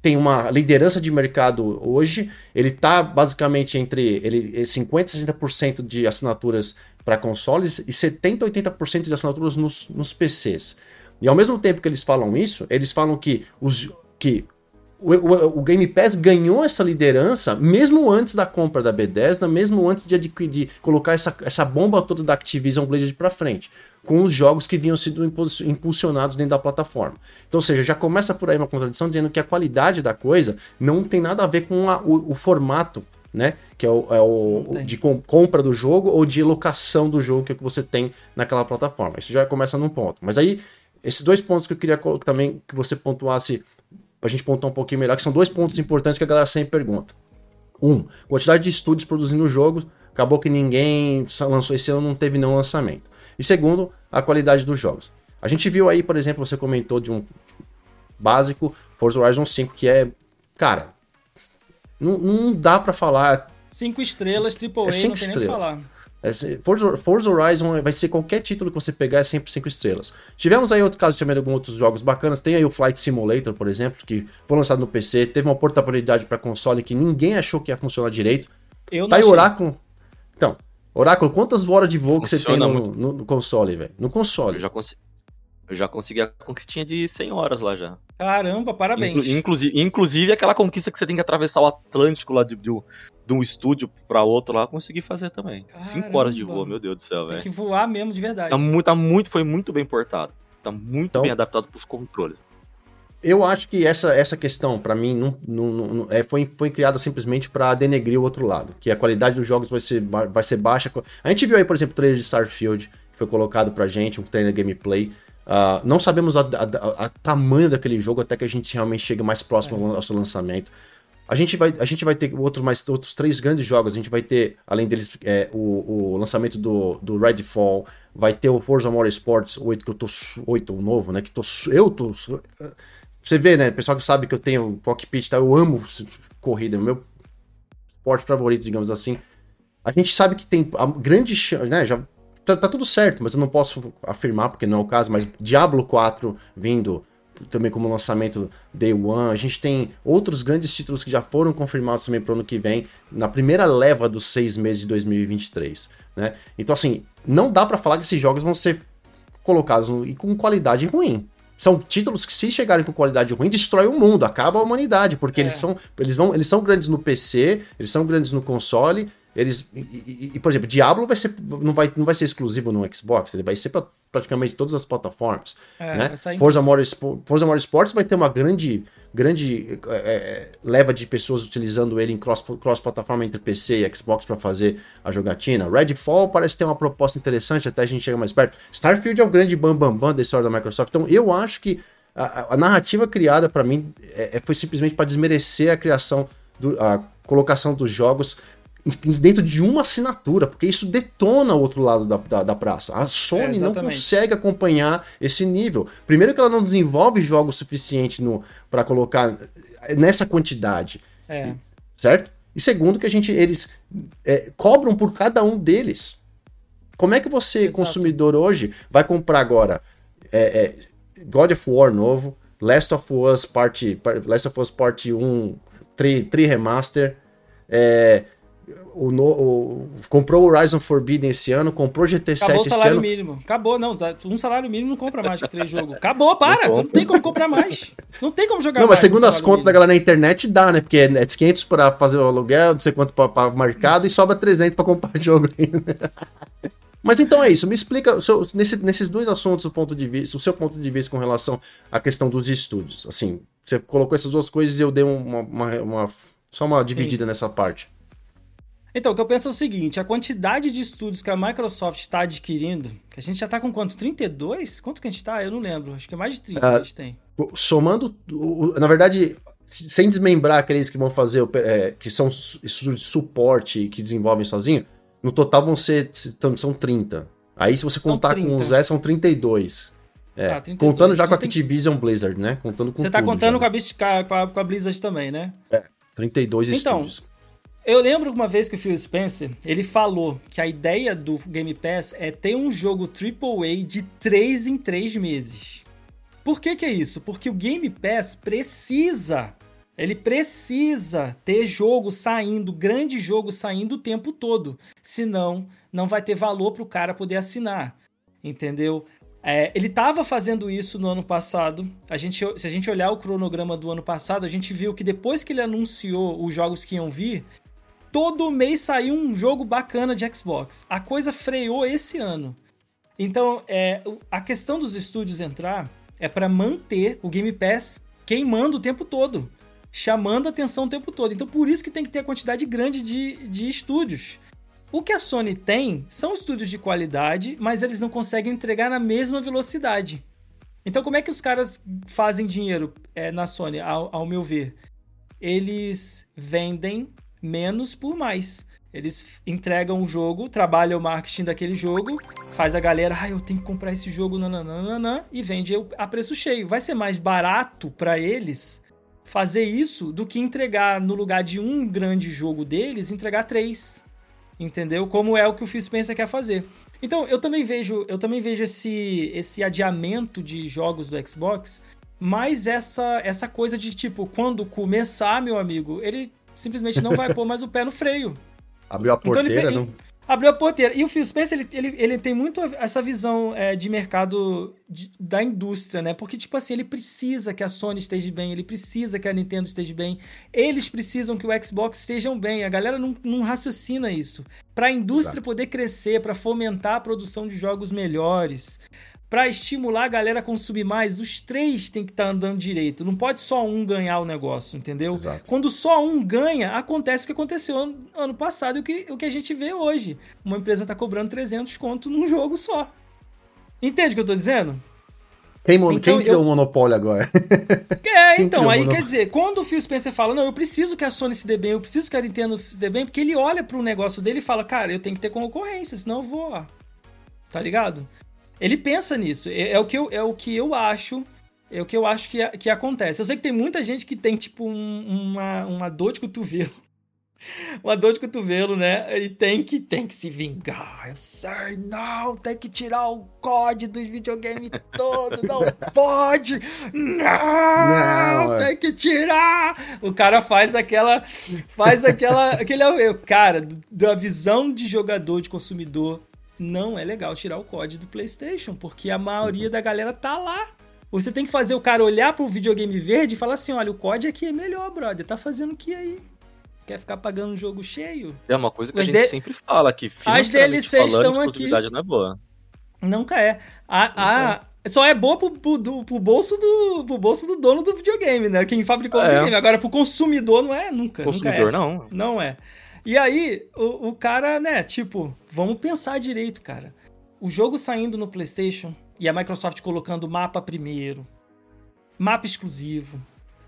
tem uma liderança de mercado hoje, ele tá basicamente entre ele 50 e 60% de assinaturas para consoles e 70 80% de assinaturas nos, nos PCs. E ao mesmo tempo que eles falam isso, eles falam que, os, que o, o, o, Game Pass ganhou essa liderança mesmo antes da compra da Bethesda, mesmo antes de, de, de colocar essa, essa bomba toda da Activision Blizzard para frente, com os jogos que vinham sendo impulsionados dentro da plataforma. Então, ou seja, já começa por aí uma contradição dizendo que a qualidade da coisa não tem nada a ver com a, o, o, formato, né? Que é o, é o de com, compra do jogo ou de locação do jogo que, é que você tem naquela plataforma. Isso já começa num ponto. Mas aí esses dois pontos que eu queria também que você pontuasse, pra gente pontuar um pouquinho melhor, que são dois pontos importantes que a galera sempre pergunta. Um, quantidade de estúdios produzindo jogos, acabou que ninguém lançou esse ano, não teve nenhum lançamento. E segundo, a qualidade dos jogos. A gente viu aí, por exemplo, você comentou de um básico, Forza Horizon 5, que é, cara, não, não dá para falar. Cinco estrelas, AAA, é cinco não tem estrelas. nem falar. Forza, Forza Horizon vai ser qualquer título que você pegar é sempre 5 estrelas. Tivemos aí outro caso também de alguns outros jogos bacanas. Tem aí o Flight Simulator, por exemplo, que foi lançado no PC, teve uma portabilidade para console que ninguém achou que ia funcionar direito. Eu tá aí Oráculo. Então, Oráculo, quantas horas de voo que você tem no, no, no console, velho? No console. Eu já, consegui, eu já consegui a conquistinha de 100 horas lá já. Caramba, parabéns. Inclu inclusive, inclusive aquela conquista que você tem que atravessar o Atlântico lá de, de, de um estúdio para outro lá, consegui fazer também. Caramba. Cinco horas de voo, meu Deus do céu, velho. Tem que voar mesmo, de verdade. Tá muito, tá muito, foi muito bem portado. Tá muito então, bem adaptado pros controles. Eu acho que essa, essa questão, para mim, não, não, não, é, foi, foi criada simplesmente para denegrir o outro lado. Que a qualidade dos jogos vai ser, vai ser baixa. A gente viu aí, por exemplo, o trailer de Starfield, que foi colocado pra gente, um trailer gameplay. Uh, não sabemos a, tamanho daquele jogo até que a gente realmente chegue mais próximo é. ao seu lançamento. A gente vai, a gente vai ter outros, mais, outros três grandes jogos. A gente vai ter, além deles, é, o, o, lançamento do, do Redfall, vai ter o Forza Motorsports 8, que eu tô 8, o novo, né? Que tô, eu tô. Você vê, né? O pessoal que sabe que eu tenho cockpit, tá? Eu amo corrida, é meu esporte favorito, digamos assim. A gente sabe que tem a grande chance, né? Já tá, tá, tudo certo, mas eu não posso afirmar porque não é o caso, mas Diablo 4 vindo também como lançamento Day One. A gente tem outros grandes títulos que já foram confirmados também para o ano que vem, na primeira leva dos seis meses de 2023. Né? Então, assim, não dá para falar que esses jogos vão ser colocados no, com qualidade ruim. São títulos que, se chegarem com qualidade ruim, destrói o mundo, acaba a humanidade, porque é. eles, são, eles, vão, eles são grandes no PC, eles são grandes no console, eles. E, e, e, por exemplo, Diablo vai ser, não, vai, não vai ser exclusivo no Xbox, ele vai ser para praticamente todas as plataformas. É, né? Forza, Motorsport, Forza Motorsports vai ter uma grande, grande é, é, leva de pessoas utilizando ele em cross-plataforma cross entre PC e Xbox para fazer a jogatina. Redfall parece ter uma proposta interessante, até a gente chega mais perto. Starfield é um grande bambambam bam, bam da história da Microsoft. Então eu acho que a, a narrativa criada para mim é, é, foi simplesmente para desmerecer a criação, do, a colocação dos jogos dentro de uma assinatura, porque isso detona o outro lado da, da, da praça. A Sony é, não consegue acompanhar esse nível. Primeiro que ela não desenvolve jogos suficiente para colocar nessa quantidade. É. Certo? E segundo que a gente eles é, cobram por cada um deles. Como é que você, Exato. consumidor hoje, vai comprar agora é, é God of War novo, Last of Us Part, Last of Us Part 1 3, 3 Remaster, é, o, no, o, comprou o Horizon Forbidden esse ano, comprou GT7 esse ano. Acabou o salário mínimo. Acabou, não. Um salário mínimo não compra mais de três jogos. Acabou, para. Não você não tem como comprar mais. Não tem como jogar não, mais. Não, mas segundo as contas mínimo. da galera na internet, dá, né? Porque é 500 para fazer o aluguel, não sei quanto para mercado e sobra 300 para comprar jogo ainda. Mas então é isso, me explica seu, nesse, nesses dois assuntos o ponto de vista, o seu ponto de vista com relação à questão dos estúdios. Assim, você colocou essas duas coisas e eu dei uma, uma, uma só uma dividida Sim. nessa parte. Então, o que eu penso é o seguinte: a quantidade de estudos que a Microsoft está adquirindo, que a gente já está com quanto? 32? Quanto que a gente está? Eu não lembro. Acho que é mais de 30 a gente tem. Somando, na verdade, sem desmembrar aqueles que vão fazer, é, que são estudos de suporte que desenvolvem sozinho, no total vão ser são 30. Aí, se você contar com os S, são 32. É, tá, 32. contando já com a Activision Blizzard, né? Contando com Você tá contando com a, com, a, com a Blizzard também, né? É, 32 então, estúdios. Eu lembro uma vez que o Phil Spencer, ele falou que a ideia do Game Pass é ter um jogo AAA de 3 em 3 meses. Por que que é isso? Porque o Game Pass precisa, ele precisa ter jogo saindo, grande jogo saindo o tempo todo. Senão, não vai ter valor para o cara poder assinar. Entendeu? É, ele estava fazendo isso no ano passado. A gente, se a gente olhar o cronograma do ano passado, a gente viu que depois que ele anunciou os jogos que iam vir, todo mês saiu um jogo bacana de Xbox. A coisa freou esse ano. Então, é, a questão dos estúdios entrar é para manter o Game Pass queimando o tempo todo, chamando atenção o tempo todo. Então, por isso que tem que ter a quantidade grande de, de estúdios. O que a Sony tem são estúdios de qualidade, mas eles não conseguem entregar na mesma velocidade. Então, como é que os caras fazem dinheiro é, na Sony, ao, ao meu ver? Eles vendem menos por mais. Eles entregam o jogo, trabalham o marketing daquele jogo, faz a galera, ah, eu tenho que comprar esse jogo, nananana, e vende a preço cheio. Vai ser mais barato para eles fazer isso do que entregar no lugar de um grande jogo deles, entregar três. Entendeu? Como é o que o Phil Spencer quer fazer. Então, eu também vejo, eu também vejo esse, esse adiamento de jogos do Xbox, mas essa essa coisa de tipo, quando começar, meu amigo, ele simplesmente não vai pôr mais o pé no freio. Abriu a porteira, então ele, não? Abriu a porteira. E o Phil Spencer, ele, ele, ele tem muito essa visão é, de mercado de, da indústria, né? Porque, tipo assim, ele precisa que a Sony esteja bem, ele precisa que a Nintendo esteja bem, eles precisam que o Xbox estejam bem. A galera não, não raciocina isso. Para a indústria Exato. poder crescer, para fomentar a produção de jogos melhores, para estimular a galera a consumir mais, os três tem que estar tá andando direito. Não pode só um ganhar o negócio, entendeu? Exato. Quando só um ganha, acontece o que aconteceu ano, ano passado e o que, o que a gente vê hoje. Uma empresa está cobrando 300 conto num jogo só. Entende o que eu estou dizendo? Quem, então, quem criou eu... o monopólio agora? É, então, aí quer dizer, quando o Phil Spencer fala, não, eu preciso que a Sony se dê bem, eu preciso que a Nintendo se dê bem, porque ele olha para o negócio dele e fala, cara, eu tenho que ter concorrência, senão eu vou, ó. Tá ligado? Ele pensa nisso. É, é, o, que eu, é o que eu acho. É o que eu acho que, que acontece. Eu sei que tem muita gente que tem, tipo, um, uma, uma dor de cotovelo. uma dor de cotovelo, né? E tem que, tem que se vingar. Eu sei, não, tem que tirar o código dos videogames todo, não pode! Não, não tem que tirar! O cara faz aquela. Faz aquela. aquele, cara, da visão de jogador, de consumidor, não é legal tirar o código do PlayStation, porque a maioria da galera tá lá. Você tem que fazer o cara olhar pro videogame verde e falar assim: olha, o código aqui é melhor, brother. Tá fazendo o que aí? Quer ficar pagando um jogo cheio? É uma coisa que As a gente de... sempre fala, que financeiramente falando, exclusividade aqui. não é boa. Nunca é. A, a, só é boa pro, pro, do, pro, bolso do, pro bolso do dono do videogame, né? Quem fabricou é. o videogame. Agora, pro consumidor não é nunca. Consumidor nunca é. não. Não é. E aí, o, o cara, né, tipo, vamos pensar direito, cara. O jogo saindo no PlayStation e a Microsoft colocando mapa primeiro, mapa exclusivo,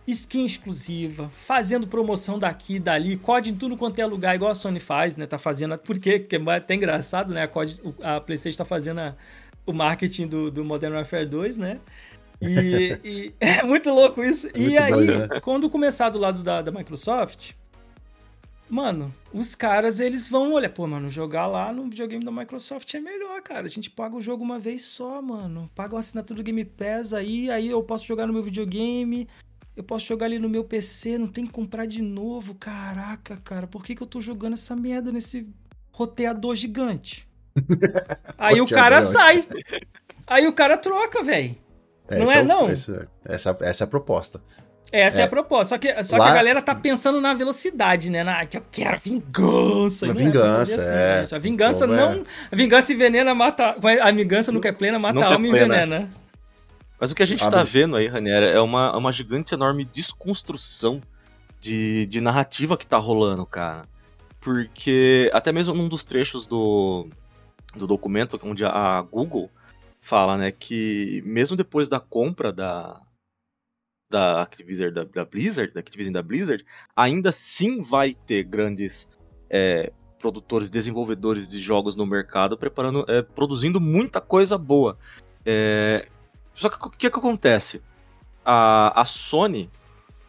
skin exclusiva, fazendo promoção daqui e dali, COD em tudo quanto é lugar, igual a Sony faz, né? Tá fazendo. Por quê? Porque é até engraçado, né? A, COD, a PlayStation tá fazendo a, o marketing do, do Modern Warfare 2, né? E, e é muito louco isso. É e aí, né? quando começar do lado da, da Microsoft, Mano, os caras, eles vão olhar, pô, mano, jogar lá no videogame da Microsoft é melhor, cara. A gente paga o jogo uma vez só, mano. Paga uma assinatura do Game Pass aí, aí eu posso jogar no meu videogame, eu posso jogar ali no meu PC, não tem que comprar de novo. Caraca, cara, por que, que eu tô jogando essa merda nesse roteador gigante? aí o cara sai. Aí o cara troca, velho. Não é, é não? Essa, essa, essa é a proposta. Essa é, é a proposta. Só, que, só Lá... que a galera tá pensando na velocidade, né? Na, que eu quero vingança. Uma vingança, assim, é. Gente. A vingança Como não. É? A vingança envenena, mata. A vingança nunca é plena, mata a alma e envenena. Mas o que a gente Abre. tá vendo aí, Raniera, é uma, uma gigante enorme desconstrução de, de narrativa que tá rolando, cara. Porque até mesmo num dos trechos do, do documento, onde a Google fala, né, que mesmo depois da compra da, da Activision da, da Blizzard, da Activision da Blizzard, ainda sim vai ter grandes é, produtores, desenvolvedores de jogos no mercado preparando, é, produzindo muita coisa boa. É, só que o que, que acontece? A, a Sony,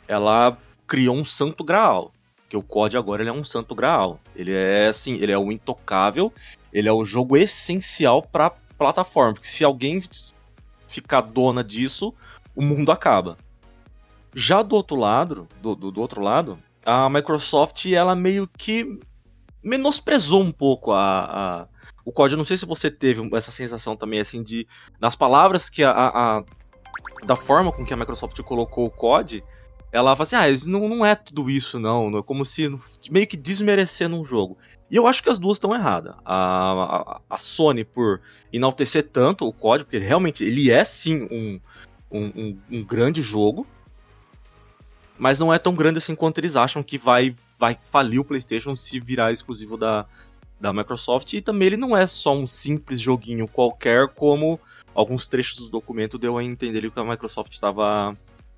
ela criou um santo graal, que o COD agora ele é um santo graal. Ele é assim, ele é o intocável, ele é o jogo essencial para plataforma, porque se alguém ficar dona disso, o mundo acaba. Já do outro lado, do, do, do outro lado, a Microsoft ela meio que menosprezou um pouco a, a o código. Não sei se você teve essa sensação também, assim, de nas palavras que a, a, a da forma com que a Microsoft colocou o COD, ela fala assim, ah, não, não é tudo isso, não. não é como se meio que desmerecendo um jogo. E eu acho que as duas estão erradas. A, a, a, Sony por enaltecer tanto o código, porque realmente ele é sim um, um, um, um grande jogo mas não é tão grande assim quanto eles acham que vai, vai falir o PlayStation se virar exclusivo da, da Microsoft. E também ele não é só um simples joguinho qualquer, como alguns trechos do documento deu a entender que a Microsoft estava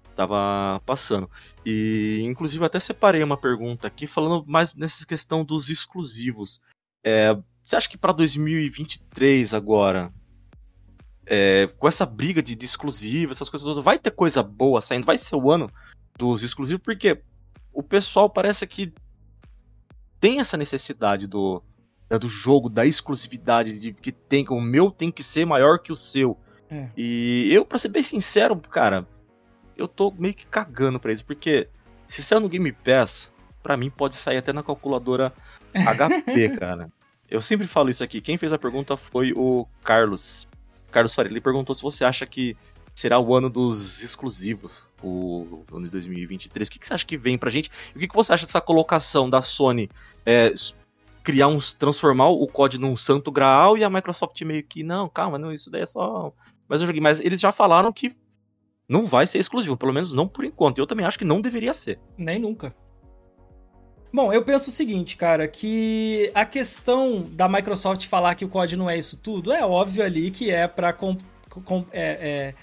estava passando. E inclusive até separei uma pergunta aqui falando mais nessa questão dos exclusivos. É, você acha que para 2023 agora, é, com essa briga de, de essas coisas todas, vai ter coisa boa saindo? Vai ser o ano dos exclusivos, porque o pessoal parece que tem essa necessidade do, do jogo, da exclusividade, de que tem o meu tem que ser maior que o seu. É. E eu, pra ser bem sincero, cara, eu tô meio que cagando pra isso, porque se sair no Game Pass, pra mim pode sair até na calculadora HP, cara. Eu sempre falo isso aqui. Quem fez a pergunta foi o Carlos. Carlos Faria. Ele perguntou se você acha que será o ano dos exclusivos, o ano de 2023. O que, que você acha que vem pra gente? E o que, que você acha dessa colocação da Sony é, criar uns. transformar o COD num santo graal e a Microsoft meio que, não, calma, não, isso daí é só. Mas eu joguei. Mas eles já falaram que não vai ser exclusivo, pelo menos não por enquanto. Eu também acho que não deveria ser. Nem nunca. Bom, eu penso o seguinte, cara, que a questão da Microsoft falar que o COD não é isso tudo, é óbvio ali que é é, é, é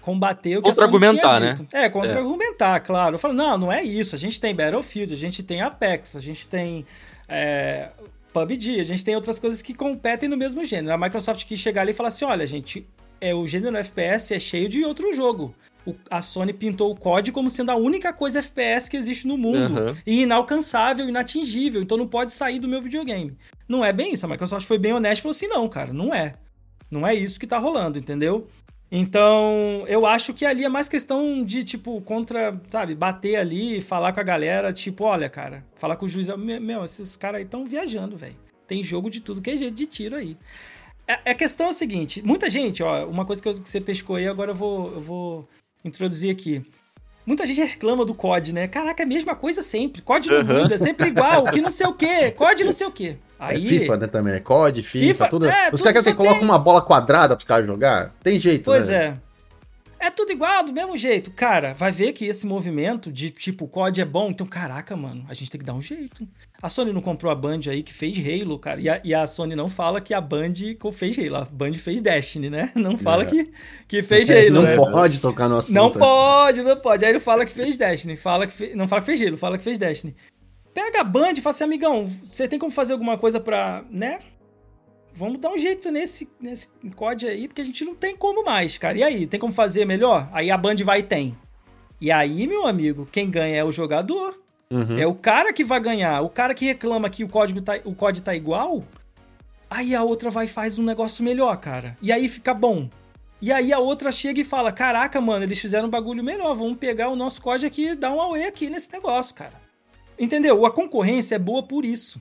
combater o que contra-argumentar, né? É, contra-argumentar, é. claro. Eu falo, não, não é isso. A gente tem Battlefield, a gente tem Apex, a gente tem é, PUBG, a gente tem outras coisas que competem no mesmo gênero. A Microsoft quis chegar ali e falar assim: olha, gente, é, o gênero FPS é cheio de outro jogo. O, a Sony pintou o COD como sendo a única coisa FPS que existe no mundo. Uhum. E inalcançável, inatingível. Então não pode sair do meu videogame. Não é bem isso. A Microsoft foi bem honesta e falou assim: não, cara, não é. Não é isso que tá rolando, entendeu? Então, eu acho que ali é mais questão de, tipo, contra, sabe, bater ali, falar com a galera, tipo, olha, cara, falar com o juiz, meu, esses caras aí estão viajando, velho. Tem jogo de tudo que é jeito de tiro aí. A, é, a questão é a seguinte, muita gente, ó, uma coisa que, eu, que você pescou aí, agora eu vou, eu vou introduzir aqui. Muita gente reclama do COD, né? Caraca, é a mesma coisa sempre. COD não uhum. muda, é sempre igual, que não sei o quê. COD não sei o quê. É Aí... É FIFA, né, também. É COD, FIFA, FIFA tudo. É, Os caras que colocam uma bola quadrada pros caras jogar. Tem jeito, pois né? Pois é. É tudo igual, do mesmo jeito. Cara, vai ver que esse movimento de tipo, o COD é bom, então caraca, mano, a gente tem que dar um jeito. A Sony não comprou a Band aí que fez Halo, cara. E a, e a Sony não fala que a Band fez Halo. A Band fez Destiny, né? Não fala é. que, que fez Halo. não né? pode tocar no assunto. Não pode, não pode. Aí ele fala que fez Destiny. Fala que fe... Não fala que fez Halo, fala que fez Destiny. Pega a Band e fala assim, amigão, você tem como fazer alguma coisa pra, né? vamos dar um jeito nesse, nesse COD aí, porque a gente não tem como mais, cara. E aí, tem como fazer melhor? Aí a Band vai e tem. E aí, meu amigo, quem ganha é o jogador. Uhum. É o cara que vai ganhar. O cara que reclama que o código tá, o código tá igual, aí a outra vai e faz um negócio melhor, cara. E aí fica bom. E aí a outra chega e fala: Caraca, mano, eles fizeram um bagulho melhor. Vamos pegar o nosso código aqui e dar um away aqui nesse negócio, cara. Entendeu? A concorrência é boa por isso.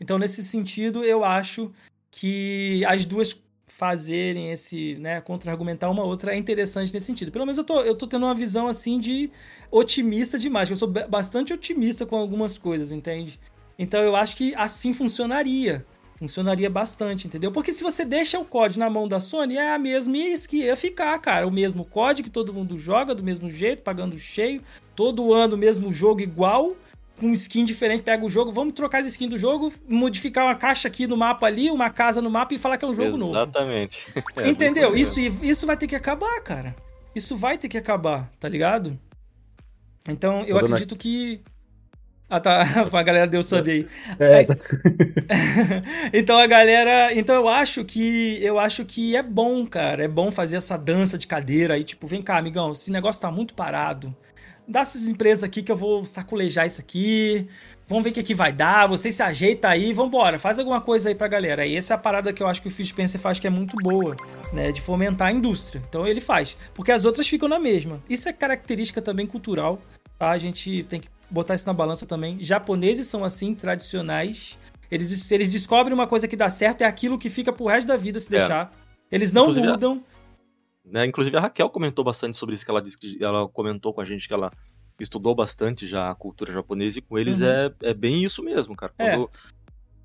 Então, nesse sentido, eu acho que as duas fazerem esse, né, contra-argumentar uma outra é interessante nesse sentido. Pelo menos eu tô, eu tô tendo uma visão, assim, de otimista demais. Eu sou bastante otimista com algumas coisas, entende? Então eu acho que assim funcionaria. Funcionaria bastante, entendeu? Porque se você deixa o código na mão da Sony, é a mesma que ia ficar, cara. O mesmo código que todo mundo joga, do mesmo jeito, pagando cheio, todo ano o mesmo jogo igual, com skin diferente, pega o jogo, vamos trocar as skins do jogo, modificar uma caixa aqui no mapa ali, uma casa no mapa e falar que é um jogo Exatamente. novo. Exatamente. É Entendeu? Isso, isso vai ter que acabar, cara. Isso vai ter que acabar, tá ligado? Então, eu acredito na... que. Ah, tá. A galera deu sub aí. É, tá... então a galera. Então eu acho que. Eu acho que é bom, cara. É bom fazer essa dança de cadeira aí. Tipo, vem cá, amigão. Esse negócio tá muito parado dá essas empresas aqui que eu vou saculejar isso aqui. Vamos ver o que, que vai dar. Você se ajeita aí, vambora. Faz alguma coisa aí pra galera. E essa é a parada que eu acho que o Phil Spencer faz que é muito boa, né? De fomentar a indústria. Então ele faz. Porque as outras ficam na mesma. Isso é característica também cultural. Tá? A gente tem que botar isso na balança também. Japoneses são assim, tradicionais. Eles, eles descobrem uma coisa que dá certo, é aquilo que fica pro resto da vida se é. deixar. Eles não Inclusive, mudam. Né? Inclusive a Raquel comentou bastante sobre isso, que ela disse que ela comentou com a gente que ela estudou bastante já a cultura japonesa e com eles uhum. é, é bem isso mesmo, cara. É. Quando é.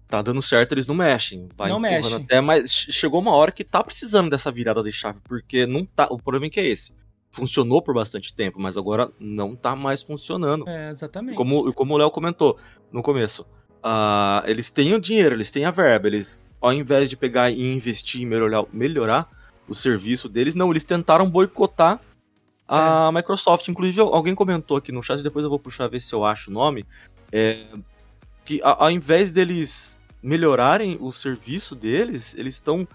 tá dando certo, eles não mexem. Vai não mexe. até, mas chegou uma hora que tá precisando dessa virada de chave, porque não tá. O problema é que é esse. Funcionou por bastante tempo, mas agora não tá mais funcionando. É, exatamente. Como, como o Léo comentou no começo. Uh, eles têm o dinheiro, eles têm a verba, eles, ao invés de pegar e investir e melhorar, melhorar o serviço deles. Não, eles tentaram boicotar a é. Microsoft. Inclusive, alguém comentou aqui no chat, e depois eu vou puxar ver se eu acho o nome. É, que ao invés deles melhorarem o serviço deles, eles estão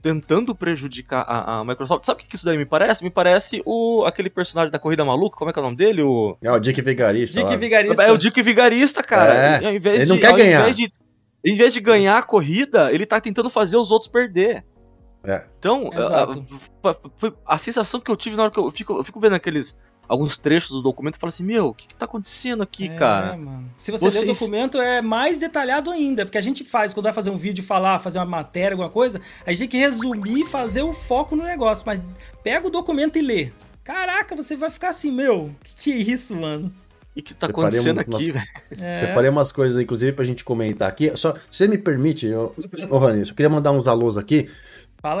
tentando prejudicar a, a, Microsoft. Sabe o que isso daí me parece? Me parece o aquele personagem da Corrida Maluca, como é que é o nome dele? O... É o Dick Vigarista. Dick Vigarista. É o Dick Vigarista, cara. É. Ao invés ele de, não quer ganhar. Invés de, em vez de ganhar a corrida, ele tá tentando fazer os outros perder. É. Então, a, a, a, sensação que eu tive na hora que eu fico, eu fico vendo aqueles alguns trechos do documento e falo assim, meu, o que, que tá acontecendo aqui, é, cara? Mano. Se você Vocês... ler o documento, é mais detalhado ainda, porque a gente faz, quando vai fazer um vídeo falar, fazer uma matéria, alguma coisa, a gente tem que resumir e fazer o foco no negócio, mas pega o documento e lê. Caraca, você vai ficar assim, meu, que que é isso, mano? E que tá acontecendo aqui, velho? É. Preparei umas coisas, inclusive, pra gente comentar aqui. Só, se você me permite, ô, ô Rani, eu queria mandar uns alôs aqui.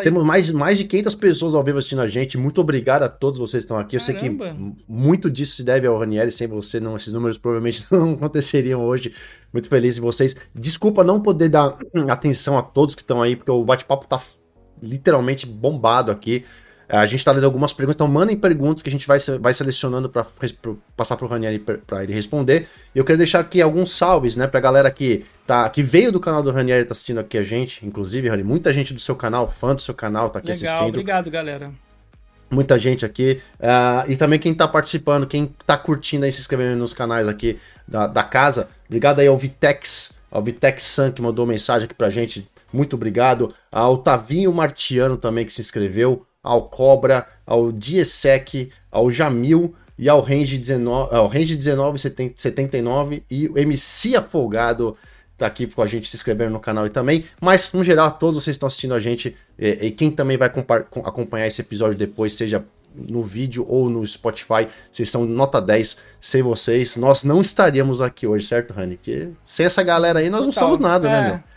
Temos mais, mais de 500 pessoas ao vivo assistindo a gente. Muito obrigado a todos vocês que estão aqui. Caramba. Eu sei que muito disso se deve ao Ranieri. Sem você, não, esses números provavelmente não aconteceriam hoje. Muito feliz em vocês. Desculpa não poder dar atenção a todos que estão aí, porque o bate-papo tá literalmente bombado aqui. É, a gente está lendo algumas perguntas, então mandem perguntas que a gente vai, vai selecionando para passar para o Ranieri para ele responder. E eu queria deixar aqui alguns salves, né, para a galera que, tá, que veio do canal do Ranieri e tá assistindo aqui a gente. Inclusive, Rani, muita gente do seu canal, fã do seu canal, tá aqui Legal, assistindo. Obrigado, galera. Muita gente aqui. Uh, e também quem tá participando, quem tá curtindo aí, se inscrevendo nos canais aqui da, da casa. Obrigado aí ao Vitex, ao Vitex San que mandou mensagem aqui pra gente. Muito obrigado. Ao Tavinho Martiano também que se inscreveu ao Cobra, ao Diesec, ao Jamil e ao Range 19, ao Range 1979 e o MC Afogado tá aqui com a gente se inscrevendo no canal e também. Mas, no geral, todos vocês estão assistindo a gente e, e quem também vai acompanhar esse episódio depois, seja no vídeo ou no Spotify. Vocês são nota 10. Sem vocês, nós não estaríamos aqui hoje, certo, Rani? Porque sem essa galera aí, nós Total. não somos nada, né, é. né, meu?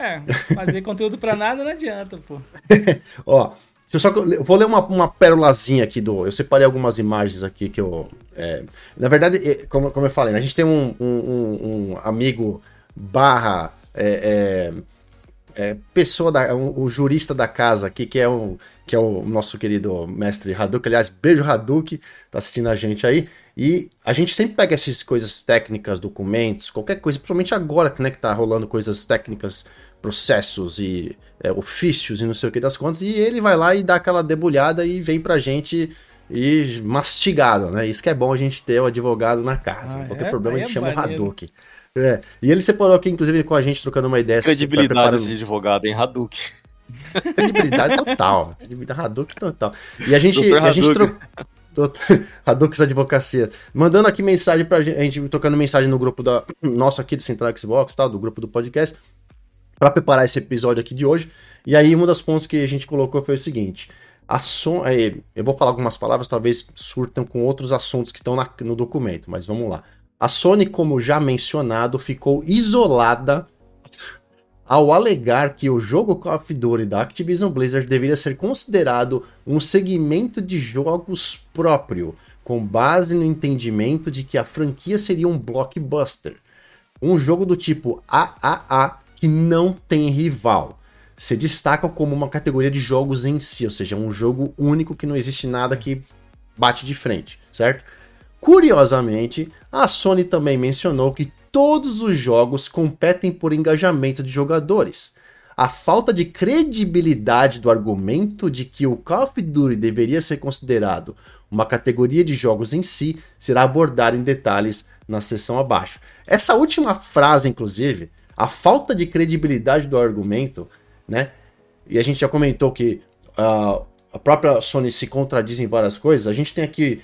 É, fazer conteúdo pra nada não adianta, pô. Ó, eu só eu vou ler uma, uma pérolazinha aqui do. Eu separei algumas imagens aqui que eu. É, na verdade, é, como, como eu falei, né, a gente tem um, um, um, amigo barra é, é, é, pessoa da, um, o jurista da casa aqui, que é o, que é o nosso querido mestre Hadouken. Aliás, beijo Hadouken, tá assistindo a gente aí. E a gente sempre pega essas coisas técnicas, documentos, qualquer coisa, principalmente agora né, que tá rolando coisas técnicas, processos e é, ofícios e não sei o que das contas, e ele vai lá e dá aquela debulhada e vem pra gente e mastigado, né? Isso que é bom a gente ter o advogado na casa. Ah, Qualquer é? problema a gente é chama o Hadouken. É. E ele separou aqui, inclusive, com a gente, trocando uma ideia. Credibilidade desse advogado em Hadouken. Credibilidade total. Credibilidade Hadouken total. E a gente, a gente trocou. Hadouken Advocacia. Mandando aqui mensagem pra gente, a gente trocando mensagem no grupo da nosso aqui do Central Xbox, tal, do grupo do podcast, para preparar esse episódio aqui de hoje. E aí, um dos pontos que a gente colocou foi o seguinte: a son... eu vou falar algumas palavras, talvez surtam com outros assuntos que estão no documento, mas vamos lá. A Sony, como já mencionado, ficou isolada ao alegar que o jogo Call of Duty da Activision Blizzard deveria ser considerado um segmento de jogos próprio, com base no entendimento de que a franquia seria um blockbuster. Um jogo do tipo AAA que não tem rival. Se destaca como uma categoria de jogos em si, ou seja, um jogo único que não existe nada que bate de frente, certo? Curiosamente, a Sony também mencionou que todos os jogos competem por engajamento de jogadores. A falta de credibilidade do argumento de que o Call of Duty deveria ser considerado uma categoria de jogos em si será abordada em detalhes na seção abaixo. Essa última frase, inclusive, a falta de credibilidade do argumento, né? E a gente já comentou que uh, a própria Sony se contradiz em várias coisas. A gente tem aqui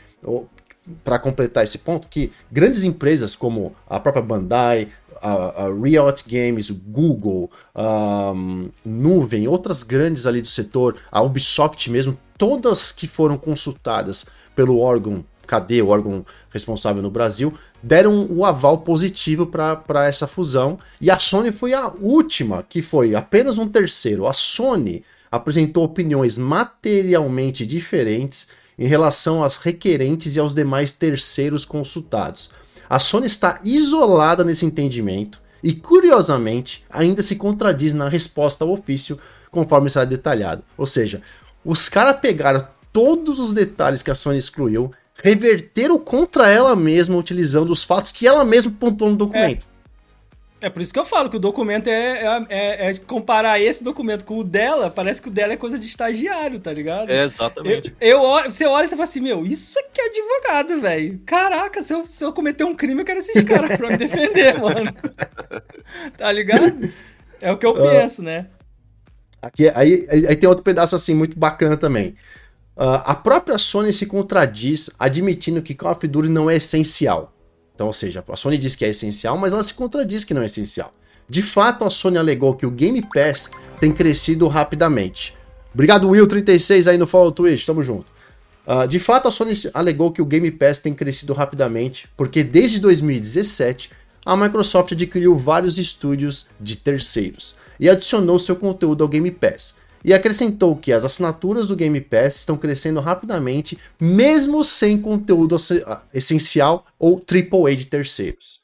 para completar esse ponto, que grandes empresas como a própria Bandai, a, a Riot Games, o Google, um, Nuvem, outras grandes ali do setor, a Ubisoft mesmo, todas que foram consultadas pelo órgão cadê o órgão responsável no Brasil, deram o aval positivo para essa fusão. E a Sony foi a última, que foi apenas um terceiro. A Sony apresentou opiniões materialmente diferentes em relação às requerentes e aos demais terceiros consultados. A Sony está isolada nesse entendimento e, curiosamente, ainda se contradiz na resposta ao ofício, conforme será detalhado. Ou seja, os caras pegaram todos os detalhes que a Sony excluiu, reverteram contra ela mesma, utilizando os fatos que ela mesma pontuou no documento. É. É por isso que eu falo que o documento é, é, é, é, comparar esse documento com o dela, parece que o dela é coisa de estagiário, tá ligado? É, exatamente. Eu, eu, você olha e você fala assim, meu, isso aqui é advogado, velho. Caraca, se eu, se eu cometer um crime, eu quero esses caras pra me defender, mano. tá ligado? É o que eu uh, penso, né? Aqui, aí, aí tem outro pedaço assim, muito bacana também. Uh, a própria Sony se contradiz, admitindo que Call of Duty não é essencial. Então, ou seja, a Sony diz que é essencial, mas ela se contradiz que não é essencial. De fato, a Sony alegou que o Game Pass tem crescido rapidamente. Obrigado, Will36 aí no Follow Twitch, tamo junto. Uh, de fato, a Sony alegou que o Game Pass tem crescido rapidamente, porque desde 2017 a Microsoft adquiriu vários estúdios de terceiros e adicionou seu conteúdo ao Game Pass e acrescentou que as assinaturas do Game Pass estão crescendo rapidamente, mesmo sem conteúdo essencial ou AAA de terceiros.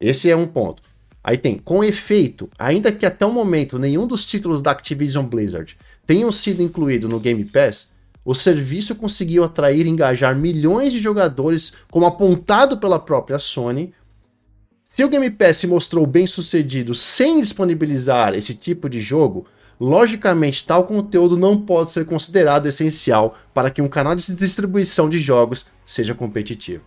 Esse é um ponto. Aí tem, com efeito, ainda que até o momento nenhum dos títulos da Activision Blizzard tenham sido incluído no Game Pass, o serviço conseguiu atrair e engajar milhões de jogadores, como apontado pela própria Sony. Se o Game Pass se mostrou bem sucedido sem disponibilizar esse tipo de jogo, Logicamente, tal conteúdo não pode ser considerado essencial para que um canal de distribuição de jogos seja competitivo.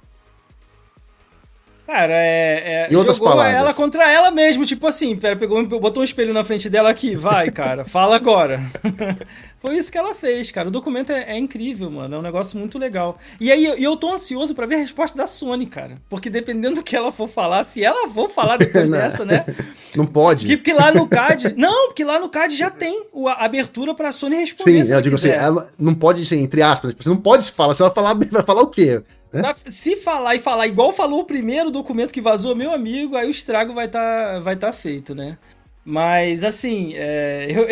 Cara, é. é em outras palavras. ela contra ela mesmo, tipo assim, pera, pegou, botou um espelho na frente dela aqui, vai, cara, fala agora. Foi isso que ela fez, cara. O documento é, é, incrível, mano. É um negócio muito legal. E aí eu, eu tô ansioso para ver a resposta da Sony, cara. Porque dependendo do que ela for falar, se ela for falar depois dessa, né? Não pode. Porque, porque, lá no CAD. não, porque lá no CAD já tem a abertura pra Sony responder. Sim, eu digo assim, quiser. assim, ela não pode ser, entre aspas, você não pode falar, você vai falar, vai falar o quê? Né? Se falar e falar igual falou o primeiro documento que vazou, meu amigo, aí o estrago vai estar tá, vai tá feito, né? Mas, assim, é, eu...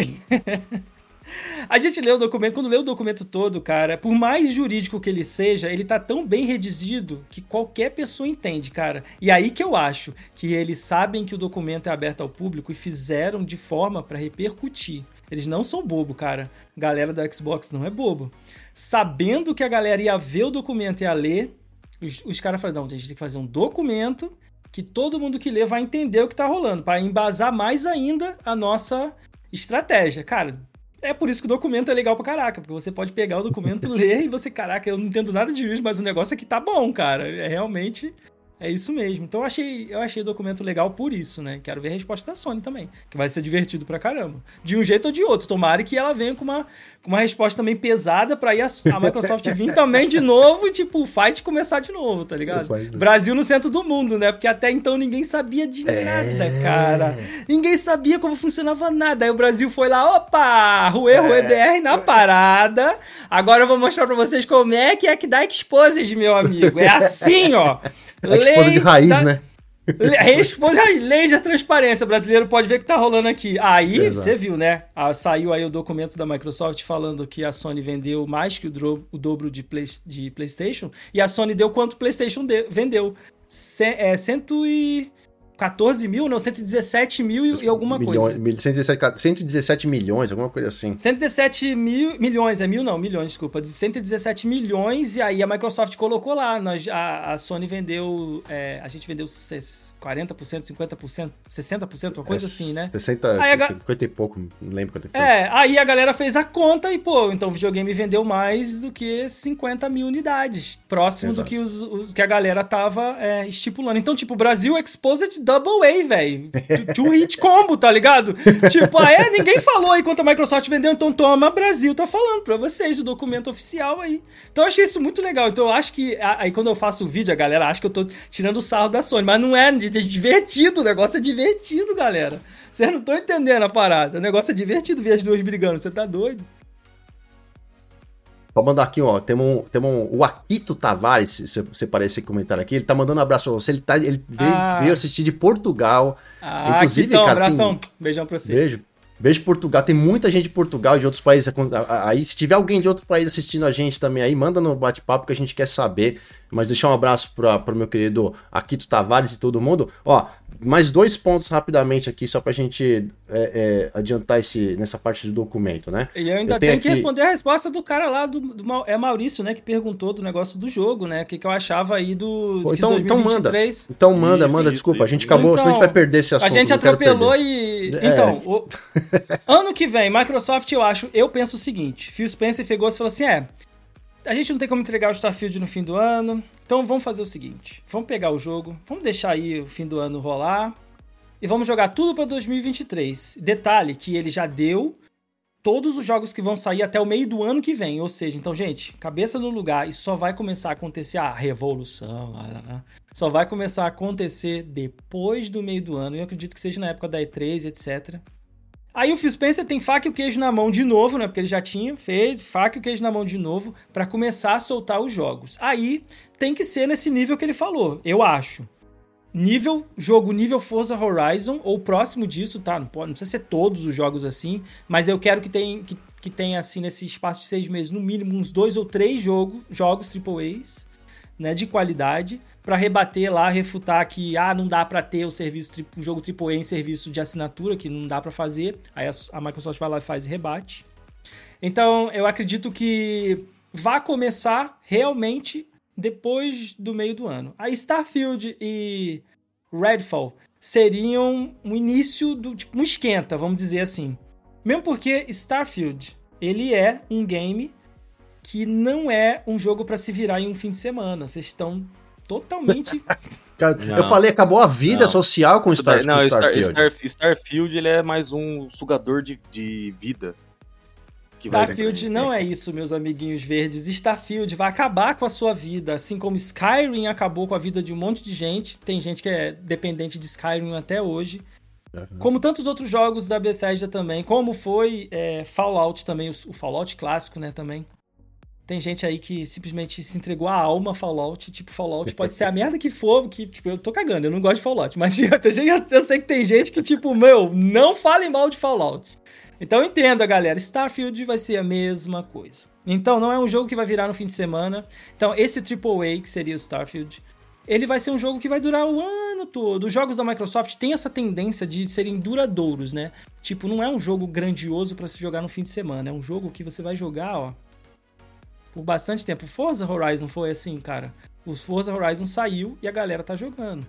A gente lê o documento, quando lê o documento todo, cara, por mais jurídico que ele seja, ele tá tão bem redigido que qualquer pessoa entende, cara. E aí que eu acho que eles sabem que o documento é aberto ao público e fizeram de forma para repercutir. Eles não são bobo, cara. Galera da Xbox não é bobo. Sabendo que a galera ia ver o documento e ia ler, os, os caras falaram: não, a gente tem que fazer um documento que todo mundo que lê vai entender o que tá rolando, para embasar mais ainda a nossa estratégia. Cara, é por isso que o documento é legal pra caraca, porque você pode pegar o documento, ler e você, caraca, eu não entendo nada de juiz, mas o negócio aqui tá bom, cara. É realmente é isso mesmo. Então eu achei, eu achei o documento legal por isso, né? Quero ver a resposta da Sony também, que vai ser divertido pra caramba. De um jeito ou de outro. Tomara que ela venha com uma, com uma resposta também pesada pra ir a, a Microsoft vir também de novo e, tipo, o fight começar de novo, tá ligado? Brasil no centro do mundo, né? Porque até então ninguém sabia de é... nada, cara. Ninguém sabia como funcionava nada. Aí o Brasil foi lá, opa! Rue, Rue é... BR na parada. Agora eu vou mostrar pra vocês como é que é que dá Exposed, meu amigo. É assim, ó. A esposa de raiz, da... né? Esposa de raiz, lei transparência. O brasileiro pode ver o que tá rolando aqui. Aí, Exato. você viu, né? Ah, saiu aí o documento da Microsoft falando que a Sony vendeu mais que o, dro... o dobro de, play... de PlayStation. E a Sony deu quanto o PlayStation de... vendeu? C... É, cento e... 14 mil, não, 117 mil e, e alguma milhões, coisa. 117, 117 milhões, alguma coisa assim. 117 mil, milhões, é mil não, milhões, desculpa. 117 milhões e aí a Microsoft colocou lá. Nós, a, a Sony vendeu, é, a gente vendeu 40%, 50%, 60%, uma coisa é, assim, né? 60, aí 50 e pouco, não lembro quanto foi. É, aí a galera fez a conta e, pô, então o videogame vendeu mais do que 50 mil unidades. Próximo Exato. do que, os, os, que a galera tava é, estipulando. Então, tipo, o Brasil Exposed Double A, velho. Two hit combo, tá ligado? tipo, ah, é, ninguém falou aí quanto a Microsoft vendeu, então toma, Brasil tá falando pra vocês, o documento oficial aí. Então eu achei isso muito legal. Então eu acho que, aí quando eu faço o vídeo, a galera acha que eu tô tirando o sarro da Sony, mas não é, é divertido, o negócio é divertido, galera. Vocês não estão entendendo a parada. O negócio é divertido ver as duas brigando, você tá doido? Vou mandar aqui, ó. Temos um, temos um, o Akito Tavares, se você parece esse comentário aqui, ele tá mandando um abraço pra você. Ele, tá, ele veio, ah. veio assistir de Portugal. Ah, Inclusive, Akitão, cara. Abração. Tem... Beijão pra você. Beijo. Beijo Portugal. Tem muita gente de Portugal e de outros países. Aí, se tiver alguém de outro país assistindo a gente também aí, manda no bate-papo que a gente quer saber. Mas deixar um abraço para o meu querido Akito Tavares e todo mundo. Ó, mais dois pontos rapidamente aqui, só pra gente é, é, adiantar esse, nessa parte do documento, né? E eu ainda eu tenho, tenho aqui... que responder a resposta do cara lá, do, do, é Maurício, né, que perguntou do negócio do jogo, né? O que, que eu achava aí do. Pô, então, então manda. Então manda, isso, manda, isso, desculpa. Isso. A gente acabou, então, senão a gente vai perder esse assunto. A gente atropelou e. É. Então, o... ano que vem, Microsoft, eu acho, eu penso o seguinte: Phil Spencer pegou e falou assim: é a gente não tem como entregar o Starfield no fim do ano, então vamos fazer o seguinte: vamos pegar o jogo, vamos deixar aí o fim do ano rolar e vamos jogar tudo para 2023. Detalhe que ele já deu todos os jogos que vão sair até o meio do ano que vem, ou seja, então gente, cabeça no lugar, isso só vai começar a acontecer a revolução, só vai começar a acontecer depois do meio do ano. E eu acredito que seja na época da E3, etc. Aí o Phil Spencer tem faca e o queijo na mão de novo, né? Porque ele já tinha feito faca e o queijo na mão de novo para começar a soltar os jogos. Aí tem que ser nesse nível que ele falou, eu acho. Nível, jogo nível Forza Horizon, ou próximo disso, tá? Não, pode, não precisa ser todos os jogos assim, mas eu quero que tenha, que, que tenha assim, nesse espaço de seis meses, no mínimo uns dois ou três jogo, jogos AAAs, né? De qualidade para rebater lá, refutar que ah, não dá para ter o serviço o jogo AAA em serviço de assinatura, que não dá para fazer. Aí a, Microsoft vai lá e faz rebate. Então, eu acredito que vai começar realmente depois do meio do ano. A Starfield e Redfall seriam um início do tipo um esquenta, vamos dizer assim. Mesmo porque Starfield, ele é um game que não é um jogo para se virar em um fim de semana. Vocês estão totalmente. eu falei, acabou a vida não. social com, Star, não, com Starfield. Star, Star, Starfield ele é mais um sugador de, de vida. Starfield não é isso, meus amiguinhos verdes. Starfield vai acabar com a sua vida, assim como Skyrim acabou com a vida de um monte de gente. Tem gente que é dependente de Skyrim até hoje. Uhum. Como tantos outros jogos da Bethesda também, como foi é, Fallout também, o, o, Fallout clássico, né, também. Tem gente aí que simplesmente se entregou a alma Fallout, tipo, Fallout pode ser a merda que for, que, tipo, eu tô cagando, eu não gosto de Fallout, mas eu, eu sei que tem gente que, tipo, meu, não fale mal de Fallout. Então entenda, galera, Starfield vai ser a mesma coisa. Então não é um jogo que vai virar no fim de semana. Então esse AAA, que seria o Starfield, ele vai ser um jogo que vai durar o ano todo. Os jogos da Microsoft têm essa tendência de serem duradouros, né? Tipo, não é um jogo grandioso para se jogar no fim de semana, é um jogo que você vai jogar, ó, por bastante tempo. Forza Horizon foi assim, cara. O Forza Horizon saiu e a galera tá jogando.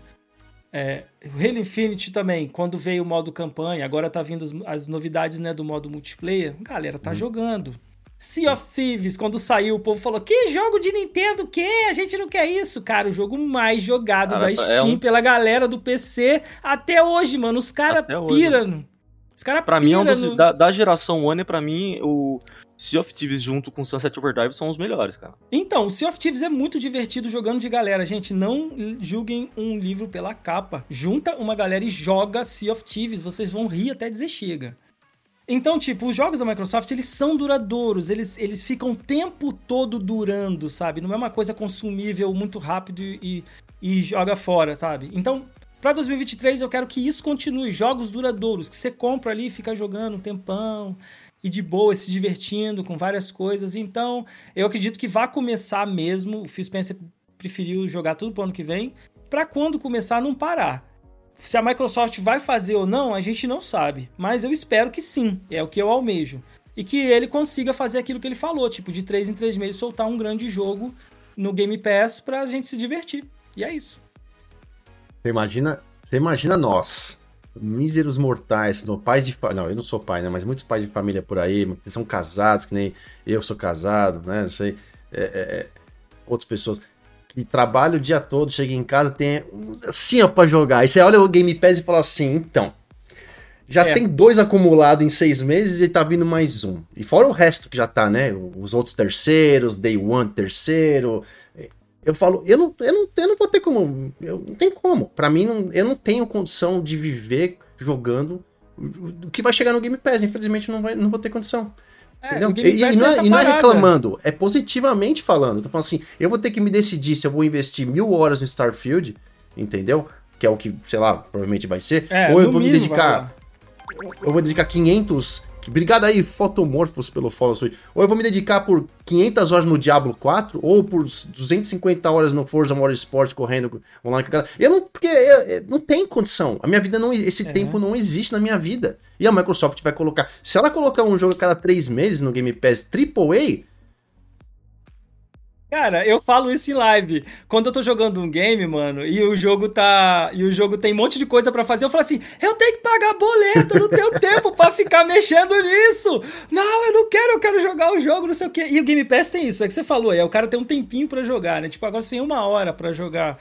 É, o Halo Infinite também, quando veio o modo campanha, agora tá vindo as, as novidades né, do modo multiplayer, galera tá hum. jogando. Sea of Thieves, quando saiu, o povo falou: Que jogo de Nintendo? Que? A gente não quer isso, cara. O jogo mais jogado cara, da Steam é um... pela galera do PC até hoje, mano. Os caras piram. Os caras Pra mim, é um dos, no... da, da, geração One, pra mim, o Sea of Thieves junto com Sunset Overdrive são os melhores, cara. Então, o Sea of Thieves é muito divertido jogando de galera. Gente, não julguem um livro pela capa. Junta uma galera e joga Sea of Thieves. Vocês vão rir até dizer chega. Então, tipo, os jogos da Microsoft, eles são duradouros, eles, eles ficam o tempo todo durando, sabe? Não é uma coisa consumível muito rápido e, e joga fora, sabe? Então, para 2023 eu quero que isso continue, jogos duradouros, que você compra ali e fica jogando um tempão e de boa, se divertindo com várias coisas. Então, eu acredito que vai começar mesmo, o Phil Spencer preferiu jogar tudo pro ano que vem, para quando começar não parar. Se a Microsoft vai fazer ou não, a gente não sabe. Mas eu espero que sim. É o que eu almejo. E que ele consiga fazer aquilo que ele falou, tipo, de três em três meses soltar um grande jogo no Game Pass pra gente se divertir. E é isso. Você imagina, você imagina nós, míseros mortais, no, pais de Não, eu não sou pai, né? Mas muitos pais de família por aí, que são casados, que nem eu sou casado, né? Não sei. É, é, é outras pessoas e trabalha o dia todo, chega em casa, tem assim, ó, pra jogar. Aí você olha o Game Pass e fala assim, então. Já é. tem dois acumulados em seis meses e tá vindo mais um. E fora o resto que já tá, né? Os outros terceiros, Day One terceiro. Eu falo, eu não, eu não, eu não vou ter como. Eu, não tem como. Para mim, não, eu não tenho condição de viver jogando o que vai chegar no Game Pass. Infelizmente, não, vai, não vou ter condição. É, e, e, não é, e, não é, reclamando, é positivamente falando. Eu tô falando assim, eu vou ter que me decidir se eu vou investir mil horas no Starfield, entendeu? Que é o que, sei lá, provavelmente vai ser. É, ou eu vou me dedicar. Eu vou dedicar 500 Obrigado aí, Fotomorphos, pelo follow. Ou eu vou me dedicar por 500 horas no Diablo 4, ou por 250 horas no Forza Motorsport correndo online. Eu não, porque eu, eu, não tem condição. A minha vida não, esse é. tempo não existe na minha vida. E a Microsoft vai colocar, se ela colocar um jogo a cada três meses no Game Pass AAA, Cara, eu falo isso em live. Quando eu tô jogando um game, mano, e o jogo tá. E o jogo tem um monte de coisa para fazer, eu falo assim: eu tenho que pagar boleto, não tenho tempo para ficar mexendo nisso. Não, eu não quero, eu quero jogar o jogo, não sei o quê. E o Game Pass tem isso, é que você falou, aí, o cara tem um tempinho para jogar, né? Tipo, agora você tem uma hora para jogar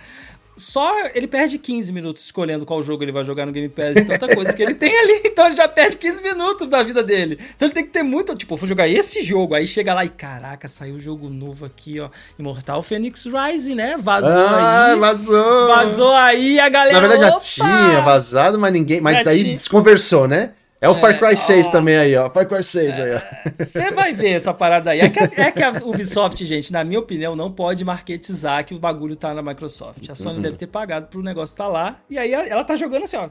só ele perde 15 minutos escolhendo qual jogo ele vai jogar no Game Pass, de tanta coisa que ele tem ali, então ele já perde 15 minutos da vida dele. Então ele tem que ter muito, tipo, vou jogar esse jogo, aí chega lá e caraca, saiu um jogo novo aqui, ó, Immortal Phoenix Rising, né? Vazou ah, aí. vazou. Vazou aí, a galera Na verdade opa! já tinha vazado, mas ninguém, mas aí tinha. desconversou, né? É o Far Cry 6 ó, também aí, ó. Far Cry 6 é, aí, ó. Você vai ver essa parada aí. É que, a, é que a Ubisoft, gente, na minha opinião, não pode marketizar que o bagulho tá na Microsoft. A Sony uhum. deve ter pagado pro negócio tá lá. E aí ela tá jogando assim, ó.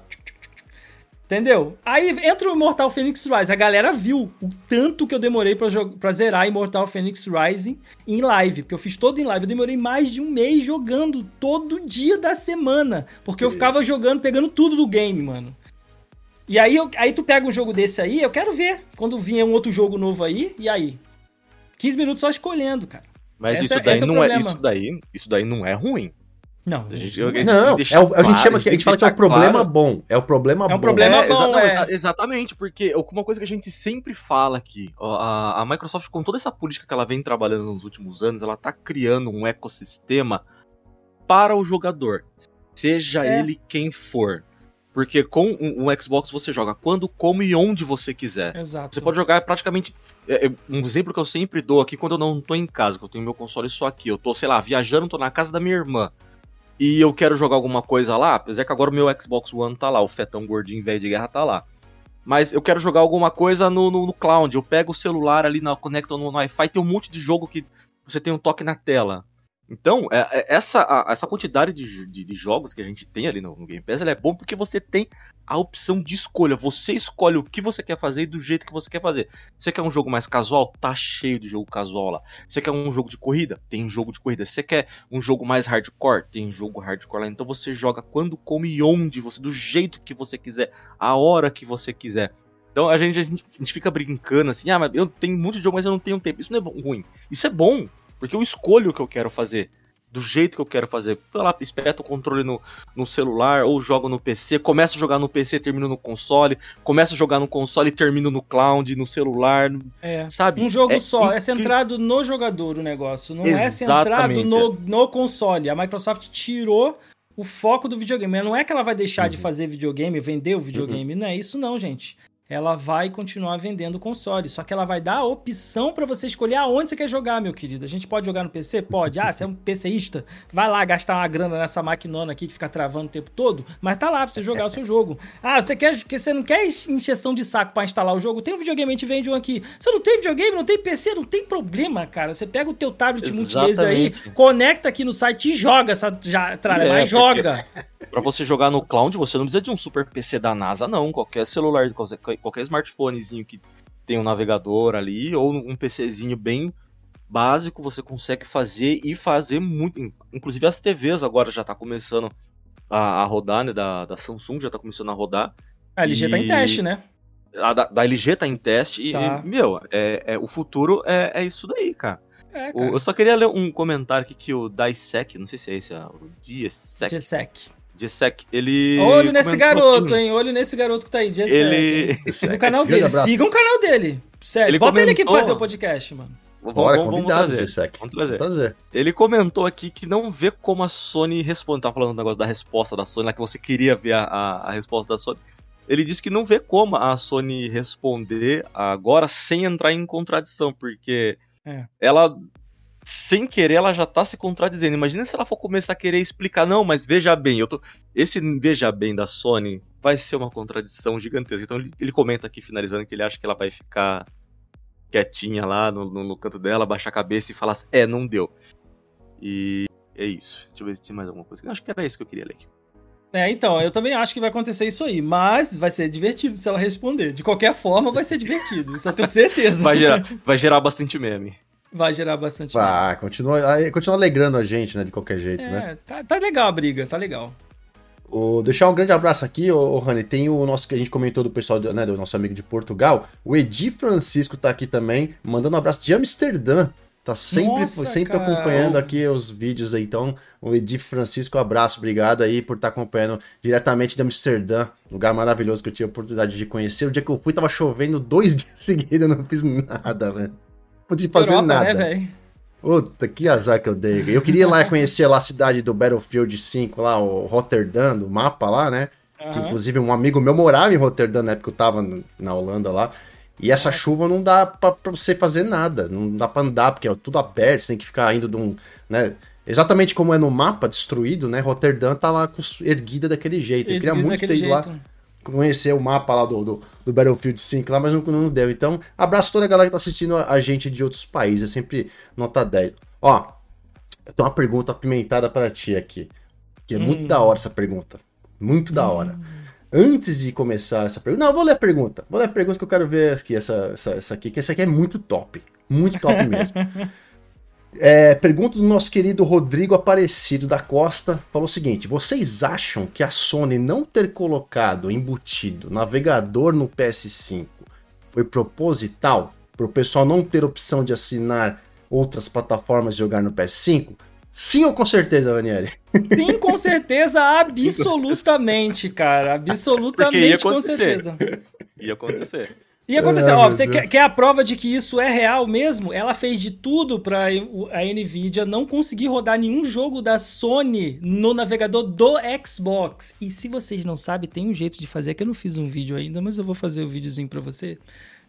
Entendeu? Aí entra o Immortal Phoenix Rising. A galera viu o tanto que eu demorei pra, pra zerar Immortal Phoenix Rising em live. Porque eu fiz todo em live. Eu demorei mais de um mês jogando todo dia da semana. Porque eu ficava jogando, pegando tudo do game, mano. E aí, eu, aí tu pega um jogo desse aí, eu quero ver quando vier um outro jogo novo aí, e aí? 15 minutos só escolhendo, cara. Mas isso, é, daí é não é, isso, daí, isso daí não é ruim. Não, a gente, a gente não, é o, a gente chama a gente, a gente fala que é o problema claro. bom. É o problema bom. É um problema é, bom, exa é. Exatamente, porque uma coisa que a gente sempre fala aqui, a, a Microsoft, com toda essa política que ela vem trabalhando nos últimos anos, ela tá criando um ecossistema para o jogador, seja É. ele quem for. Porque com um, um Xbox você joga quando, como e onde você quiser. Exato. Você pode jogar praticamente. é, é, um exemplo que eu sempre dou aqui quando eu não tô em casa, que eu tenho meu console só aqui. Eu tô, sei lá, viajando, tô na casa da minha irmã. E eu quero jogar alguma coisa lá, apesar que agora o meu Xbox One tá lá, o fetão gordinho velho de guerra tá lá. Mas eu quero jogar alguma coisa no, no, no cloud. Eu pego o celular ali, na, conecto no Wi-Fi, tem um monte de jogo que você tem um toque na tela. Então, é- é- essa, a- essa quantidade de, de- de jogos que a gente tem ali no, no Game Pass é bom porque você tem a opção de escolha. Você escolhe o que você quer fazer e do jeito que você quer fazer. Você quer um jogo mais casual? Tá cheio de jogo casual lá. Você quer um jogo de corrida? Tem jogo de corrida. Você quer um jogo mais hardcore? Tem jogo hardcore lá. Então você joga quando, como e onde você, do jeito que você quiser, a hora que você quiser. Então a gente, a gente, fica brincando assim, ah, mas eu tenho muito jogo, mas eu não tenho tempo. Isso não é ruim. Isso é bom, porque eu escolho o que eu quero fazer. Do jeito que eu quero fazer. Sei lá, espeto o controle no, no celular, ou jogo no PC, começo a jogar no PC, termino no console, começo a jogar no console e termino no cloud, no celular, É. sabe? Um jogo É só, é centrado no jogador o negócio, não é centrado Exatamente, no, no console. A Microsoft tirou o foco do videogame. Não é que ela vai deixar de Uhum. fazer videogame, vender o videogame, não é isso não, gente. Ela vai continuar vendendo console, só que ela vai dar a opção pra você escolher aonde você quer jogar, meu querido. A gente pode jogar no PC? Pode. Ah, você é um PCista? Vai lá gastar uma grana nessa maquinona aqui que fica travando o tempo todo, mas tá lá pra você jogar o seu jogo. Ah, você quer que você não quer encheção de saco pra instalar o jogo? Tem um videogame, a gente vende um aqui. Você não tem videogame, não tem PC, não tem problema, cara. Você pega o teu tablet multilaser aí, Exatamente. conecta aqui no site e joga essa já, tralha, É, mas porque- joga. Pra você jogar no cloud, você não precisa de um super PC da NASA, não. Qualquer celular, qualquer, smartphonezinho que tem um navegador ali, ou um PCzinho bem básico, você consegue fazer e fazer muito. Inclusive as TVs agora já tá começando a, a rodar, né? Da, da Samsung já tá começando a rodar. A LG tá em E- teste, né? A da, da LG tá em teste e, Tá. e, meu, é, é- o futuro é, é isso daí, cara. É, eu só queria ler um comentário aqui que o Dissec, não sei se é esse, ó, o Diesec. Diesec, ele. Olho nesse comentou garoto, hein? Olho nesse garoto que tá aí, G-Sec. Ele. No canal Grande dele. Sigam o canal dele. Sério. Ele Bota ele aqui pra comentou- fazer o podcast, mano. Vamos, Bora, vamos- vamos trazer. G-Sec. Vamos trazer. Prazer. Ele comentou aqui que não vê como a Sony responde. Tá falando do negócio da resposta da Sony, lá que você queria ver a, a, a resposta da Sony. Ele disse que não vê como a Sony responder agora sem entrar em contradição, porque É. ela, sem querer, ela já tá se contradizendo. Imagina se ela for começar a querer explicar, não, mas veja bem, eu tô. Esse veja bem da Sony vai ser uma contradição gigantesca. Então ele, ele comenta aqui, finalizando, que ele acha que ela vai ficar quietinha lá no, no- no canto dela, baixar a cabeça e falar assim, é, não deu. E é isso. Deixa eu ver se tem mais alguma coisa. Eu acho que era isso que eu queria ler aqui. É, então, eu também acho que vai acontecer isso aí. Mas vai ser divertido se ela responder. De qualquer forma, vai ser divertido. Isso eu tenho certeza. Vai gerar, vai gerar bastante meme. Vai gerar bastante. Vai, continua, aí continua alegrando a gente, né? De qualquer jeito, né? É, tá, tá legal a briga, tá legal. O, deixar um grande abraço aqui, ô Rani. Tem o nosso que a gente comentou do pessoal, né, do nosso amigo de Portugal. O Edi Francisco tá aqui também, mandando um abraço de Amsterdã. Tá sempre, Nossa, sempre cara. acompanhando aqui os vídeos aí. Então, o Edi Francisco, um abraço, obrigado aí por estar acompanhando diretamente de Amsterdã. Lugar maravilhoso que eu tive a oportunidade de conhecer. O dia que eu fui, tava chovendo dois dias seguidos, eu não fiz nada, velho. Pude fazer Europa, nada. né? Puta, que azar que eu dei. Eu queria ir lá conhecer lá a cidade do Battlefield 5, lá, o Rotterdam, do mapa lá, né? Que, Aham. inclusive um amigo meu morava em Rotterdam na época que eu tava no- na Holanda lá. E essa chuva não dá pra, pra você fazer nada, não dá pra andar, porque é tudo aberto, você tem que ficar indo de um. Né? Exatamente como é no mapa destruído, né? Rotterdam tá lá erguida daquele jeito. Eu queria muito ter ido lá jeito. Conhecer o mapa lá do, do, do Battlefield 5 lá, mas não, não deu. Então, abraço toda a galera que tá assistindo a, gente de outros países, é sempre nota 10. Ó, eu tenho uma pergunta apimentada para ti aqui, que é muito Hum. da hora essa pergunta. Muito da hora. Antes de começar essa pergunta. Não, vou ler a pergunta. Vou ler a pergunta que eu quero ver aqui, essa, essa, essa aqui, que essa aqui é muito top. Muito top mesmo. É, pergunta do nosso querido Rodrigo Aparecido da Costa. Falou o seguinte: vocês acham que a Sony não ter colocado embutido navegador no PS5 foi proposital? Para o pessoal não ter opção de assinar outras plataformas e jogar no PS5? Sim ou com certeza, Daniele? Sim, com certeza, absolutamente, cara. Absolutamente, com certeza. Ia acontecer. E aconteceu, ó, você quer, quer, a prova de que isso é real mesmo? Ela fez de tudo pra a Nvidia não conseguir rodar nenhum jogo da Sony no navegador do Xbox. E se vocês não sabem, tem um jeito de fazer, que eu não fiz um vídeo ainda, mas eu vou fazer o um videozinho pra você.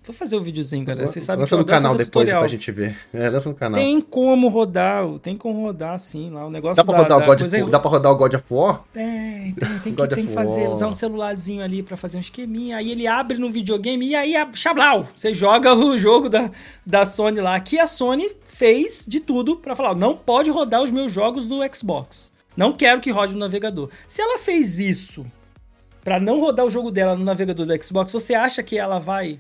Vou fazer o um videozinho, galera. Vocês sabem Lança no canal depois tutorial. pra gente ver. É, lança no canal. Tem como rodar, tem como rodar sim lá. O negócio dá pra, da, rodar, da o God of, dá pra rodar o God of War? Tem, tem, tem que, tem que fazer, usar um celularzinho ali pra fazer um esqueminha. Aí ele abre no videogame e aí, chablau, você joga o jogo da, da Sony lá. Que a Sony fez de tudo pra falar: não pode rodar os meus jogos do Xbox. Não quero que rode no navegador. Se ela fez isso para não rodar o jogo dela no navegador do Xbox, você acha que ela vai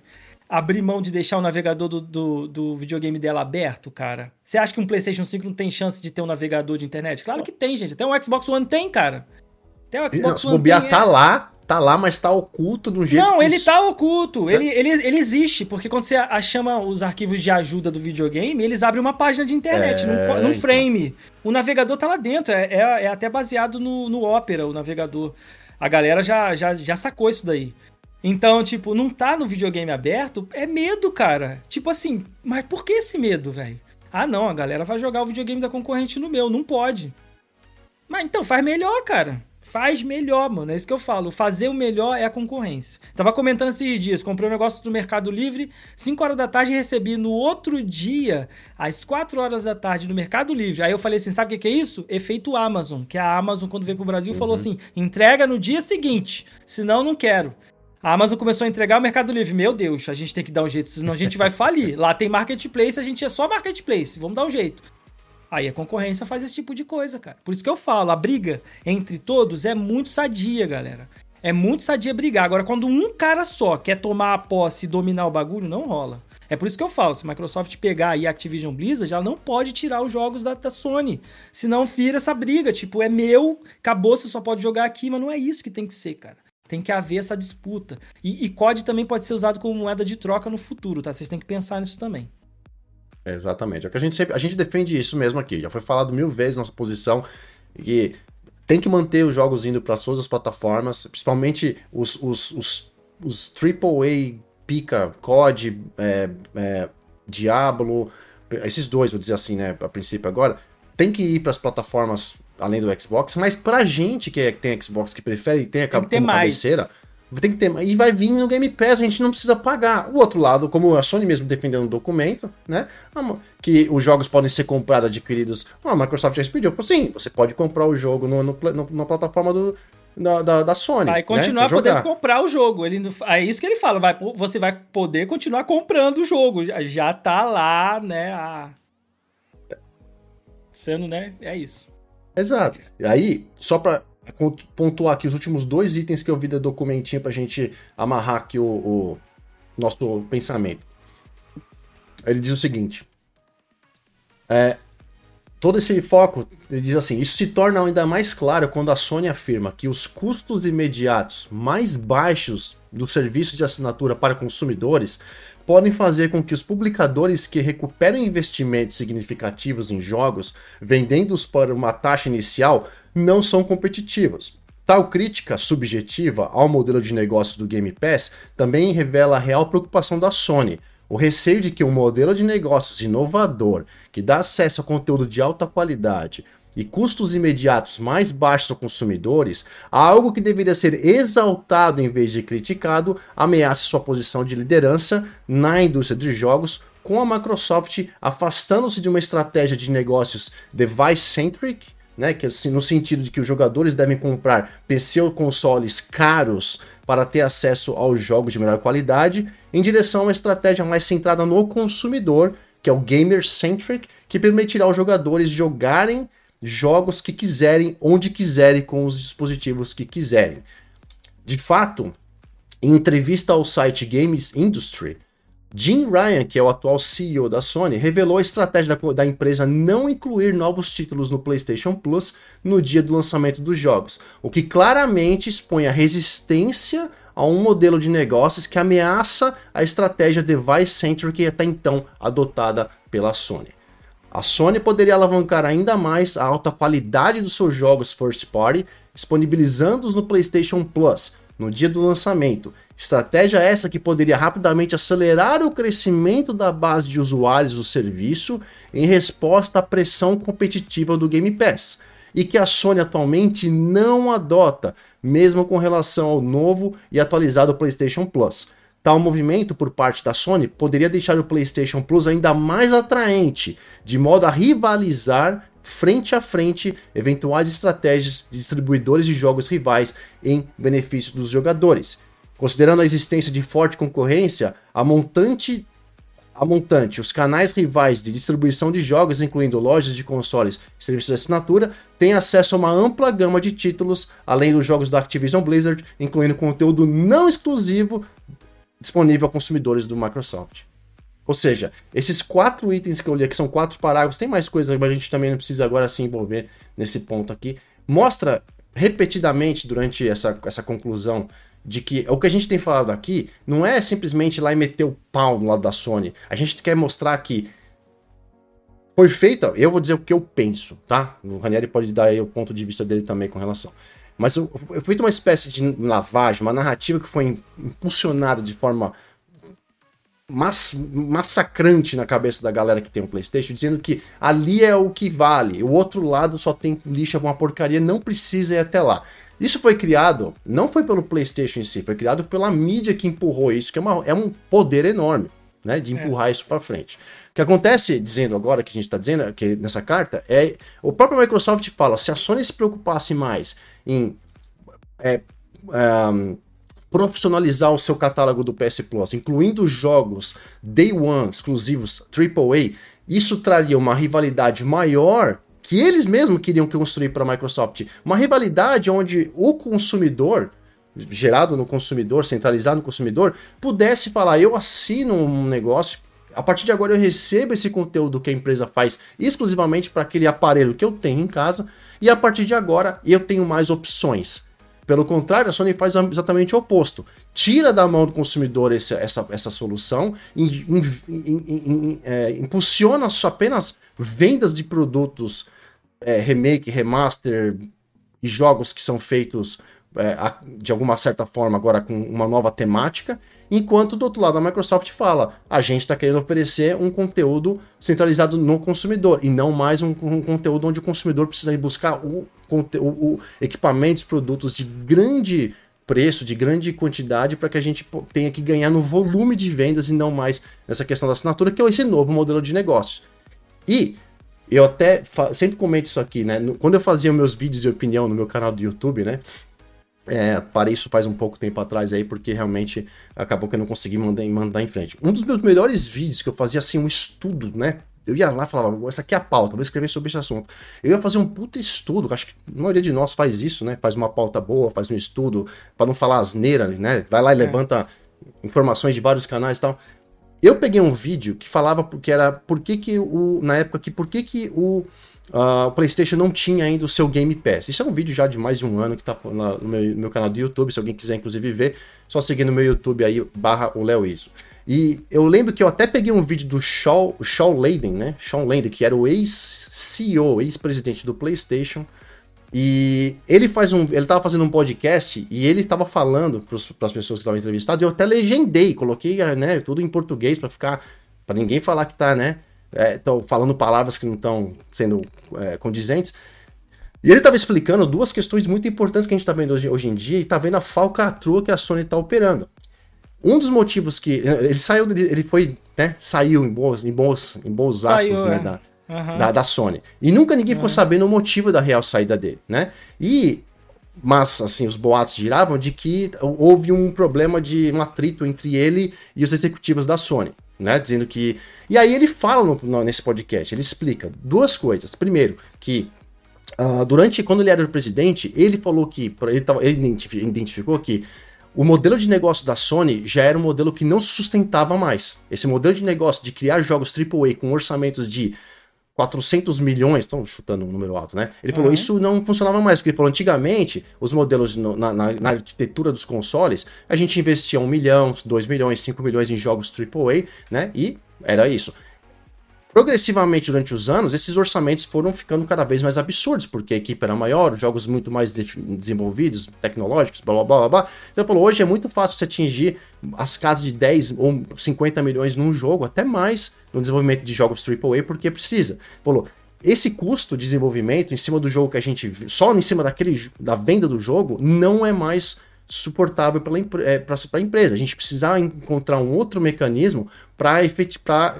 abrir mão de deixar o navegador do, do, do, videogame dela aberto, cara? Você acha que um PlayStation 5 não tem chance de ter um navegador de internet? Claro que tem, gente. Até um Xbox One tem, cara. Até o Xbox One tem. tá é... lá, tá lá, mas tá oculto de um jeito Não, ele isso... tá oculto. É. Ele, ele, ele existe, porque quando você chama os arquivos de ajuda do videogame, eles abrem uma página de internet, é, num, num então. frame. O navegador tá lá dentro. É, é, é até baseado no, no Opera, o navegador. A galera já, já, já sacou isso daí. Então, tipo, não tá no videogame aberto, é medo, cara. Tipo assim, mas por que esse medo, velho? Ah, não, a galera vai jogar o videogame da concorrente no meu, não pode. Mas então, faz melhor, cara. Faz melhor, mano. É isso que eu falo. Fazer o melhor é a concorrência. Tava comentando esses dias, comprei um negócio do Mercado Livre, 5 horas da tarde recebi no outro dia, às 4 horas da tarde, no Mercado Livre. Aí eu falei assim: sabe o que é isso? Efeito Amazon. Que a Amazon, quando veio pro Brasil, uhum. falou assim: entrega no dia seguinte, senão não quero. A Amazon começou a entregar o Mercado Livre. Meu Deus, a gente tem que dar um jeito, senão a gente vai falir. Lá tem marketplace, a gente é só marketplace. Vamos dar um jeito. Aí a concorrência faz esse tipo de coisa, cara. Por isso que eu falo, a briga entre todos é muito sadia, galera. É muito sadia brigar. Agora, quando um cara só quer tomar a posse e dominar o bagulho, não rola. É por isso que eu falo, se a Microsoft pegar aí a Activision Blizzard, já não pode tirar os jogos da, da Sony. Senão vira essa briga, tipo, é meu, acabou, você só pode jogar aqui, mas não é isso que tem que ser, cara. Tem que haver essa disputa. E, e COD também pode ser usado como moeda de troca no futuro, tá? Vocês têm que pensar nisso também. Exatamente. É que a gente sempre. A gente defende isso mesmo aqui. Já foi falado mil vezes nossa posição. Que tem que manter os jogos indo para todas as plataformas, principalmente os, os, os, os AAA pica, COD, é, é, Diablo, esses dois, vou dizer assim, né, a princípio agora, tem que ir para as plataformas além do Xbox, mas pra gente que, é, que tem Xbox, que prefere tem a tem como cabeceira, tem que ter e vai vir no Game Pass, a gente não precisa pagar. O outro lado, como a Sony mesmo defendendo o documento, né, que os jogos podem ser comprados, adquiridos, a Microsoft já expediu, sim, você pode comprar o jogo no, no, no na plataforma do, da, da, da, Sony. Vai continuar né, podendo comprar o jogo. Ele, é isso que ele fala. Vai, você vai poder continuar comprando o jogo. Já, já tá lá, né? A... Sendo, né? É isso. Exato. E aí, só para pontuar aqui os últimos dois itens que eu vi do documentinho pra gente amarrar aqui o, o nosso pensamento. Ele diz o seguinte: é, todo esse foco, ele diz assim, isso se torna ainda mais claro quando a Sony afirma que os custos imediatos mais baixos do serviço de assinatura para consumidores podem fazer com que os publicadores que recuperem investimentos significativos em jogos, vendendo-os por uma taxa inicial, não são competitivos. Tal crítica subjetiva ao modelo de negócio do Game Pass também revela a real preocupação da Sony, o receio de que um modelo de negócios inovador, que dá acesso a conteúdo de alta qualidade, e custos imediatos mais baixos aos consumidores, algo que deveria ser exaltado em vez de criticado, ameaça sua posição de liderança na indústria de jogos, com a Microsoft afastando-se de uma estratégia de negócios device-centric, né, que assim, no sentido de que os jogadores devem comprar PC ou consoles caros para ter acesso aos jogos de melhor qualidade, em direção a uma estratégia mais centrada no consumidor, que é o gamer-centric, que permitirá aos jogadores jogarem jogos que quiserem, onde quiserem, com os dispositivos que quiserem. De fato, em entrevista ao site Games Industry, Jim Ryan, que é o atual CEO da Sony, revelou a estratégia da, da, empresa não incluir novos títulos no PlayStation Plus no dia do lançamento dos jogos, o que claramente expõe a resistência a um modelo de negócios que ameaça a estratégia device-centric até então adotada pela Sony. A Sony poderia alavancar ainda mais a alta qualidade dos seus jogos first party, disponibilizando-os no PlayStation Plus no dia do lançamento, Estratégia essa que poderia rapidamente acelerar o crescimento da base de usuários do serviço em resposta à pressão competitiva do Game Pass, e que a Sony atualmente não adota, mesmo com relação ao novo e atualizado PlayStation Plus. Tal movimento por parte da Sony poderia deixar o PlayStation Plus ainda mais atraente, de modo a rivalizar frente a frente eventuais estratégias de distribuidores de jogos rivais em benefício dos jogadores. Considerando a existência de forte concorrência, a montante a montante, os canais rivais de distribuição de jogos, incluindo lojas de consoles e serviços de assinatura, têm acesso a uma ampla gama de títulos, além dos jogos da Activision Blizzard, incluindo conteúdo não exclusivo disponível a consumidores do Microsoft. Ou seja, esses quatro itens que eu li aqui são quatro parágrafos, tem mais coisas, mas a gente também não precisa agora se envolver nesse ponto aqui. Mostra repetidamente durante essa, essa conclusão de que o que a gente tem falado aqui não é simplesmente ir lá e meter o pau no lado da Sony. A gente quer mostrar que foi feita, eu vou dizer o que eu penso, tá? O Ranieri pode dar aí o ponto de vista dele também com relação. Mas foi feita uma espécie de lavagem, uma narrativa que foi impulsionada de forma mass massacrante na cabeça da galera que tem um PlayStation, dizendo que ali é o que vale, o outro lado só tem lixo, uma porcaria, não precisa ir até lá. Isso foi criado, não foi pelo PlayStation em si, foi criado pela mídia que empurrou isso, que é, uma, é um poder enorme, né, de é. empurrar é. isso para frente. O que acontece, dizendo agora, que a gente está dizendo que nessa carta, é o próprio Microsoft fala, se a Sony se preocupasse mais em é, profissionalizar o seu catálogo do PS Plus, incluindo jogos Day One exclusivos AAA, isso traria uma rivalidade maior que eles mesmos queriam construir para a Microsoft. Uma rivalidade onde o consumidor, gerado no consumidor, centralizado no consumidor, pudesse falar: eu assino um negócio. A partir de agora eu recebo esse conteúdo que a empresa faz exclusivamente para aquele aparelho que eu tenho em casa, e a partir de agora eu tenho mais opções. Pelo contrário, a Sony faz exatamente o oposto. Tira da mão do consumidor esse, essa, essa solução, in, in, in, é, impulsiona apenas vendas de produtos é, remake, remaster e jogos que são feitos é, de alguma certa forma agora com uma nova temática, enquanto do outro lado a Microsoft fala, a gente está querendo oferecer um conteúdo centralizado no consumidor e não mais um, um conteúdo onde o consumidor precisa ir buscar o, o, o equipamentos, produtos de grande preço, de grande quantidade, para que a gente tenha que ganhar no volume de vendas e não mais nessa questão da assinatura, que é esse novo modelo de negócio. E eu até sempre comento isso aqui, né? Quando eu fazia meus vídeos de opinião no meu canal do YouTube, né? É, parei isso faz um pouco tempo atrás aí, porque realmente acabou que eu não consegui mandar, mandar em frente. Um dos meus melhores vídeos que eu fazia assim, um estudo, né? Eu ia lá e falava, essa aqui é a pauta, vou escrever sobre esse assunto. Eu ia fazer um puta estudo, acho que a maioria de nós faz isso, né? Faz uma pauta boa, faz um estudo, para não falar asneira, né? Vai lá e é. levanta informações de vários canais e tal. Eu peguei um vídeo que falava que era por que, que o. Na época que por que, que o, uh, o PlayStation não tinha ainda o seu Game Pass. Isso é um vídeo já de mais de um ano que tá no meu, no meu canal do YouTube. Se alguém quiser, inclusive, ver, só seguir no meu YouTube aí, barra o Léo Iso. E eu lembro que eu até peguei um vídeo do Shaw, Shaw Layden, né? Shaw Layden, que era o ex-CEO, ex-presidente do PlayStation e ele faz um. Ele tava fazendo um podcast e ele estava falando para as pessoas que estavam entrevistadas. Eu até legendei, coloquei né, tudo em português para ficar. para ninguém falar que tá, né? Estão é, falando palavras que não estão sendo é, condizentes. E ele estava explicando duas questões muito importantes que a gente está vendo hoje, hoje, em dia e está vendo a falcatrua que a Sony está operando. Um dos motivos que. Ele saiu, ele foi, né? Saiu em bons, em bons, em bons saiu, atos, né, é. Da, uhum. da, da Sony. E nunca ninguém ficou uhum. sabendo o motivo da real saída dele, né? E mas assim os boatos giravam de que houve um problema de um atrito entre ele e os executivos da Sony, né? Dizendo que e aí ele fala no, no, nesse podcast, ele explica duas coisas. Primeiro, que uh, durante quando ele era presidente, ele falou que ele, tava, ele identificou que o modelo de negócio da Sony já era um modelo que não se sustentava mais. Esse modelo de negócio de criar jogos AAA com orçamentos de 400 milhões, estão chutando um número alto, né? Ele falou, uhum. isso não funcionava mais, porque ele falou, antigamente, os modelos no, na, na, na, arquitetura dos consoles, a gente investia 1 milhão, 2 milhões, 5 milhões em jogos AAA, né? E era isso. Progressivamente durante os anos, esses orçamentos foram ficando cada vez mais absurdos, porque a equipe era maior, jogos muito mais de desenvolvidos, tecnológicos, blá blá blá blá. Então, falou, hoje é muito fácil você atingir as casas de 10 ou 50 milhões num jogo, até mais no desenvolvimento de jogos AAA, porque precisa. Falou, esse custo de desenvolvimento em cima do jogo que a gente só em cima daquele da venda do jogo não é mais suportável para é, a empresa. A gente precisava encontrar um outro mecanismo para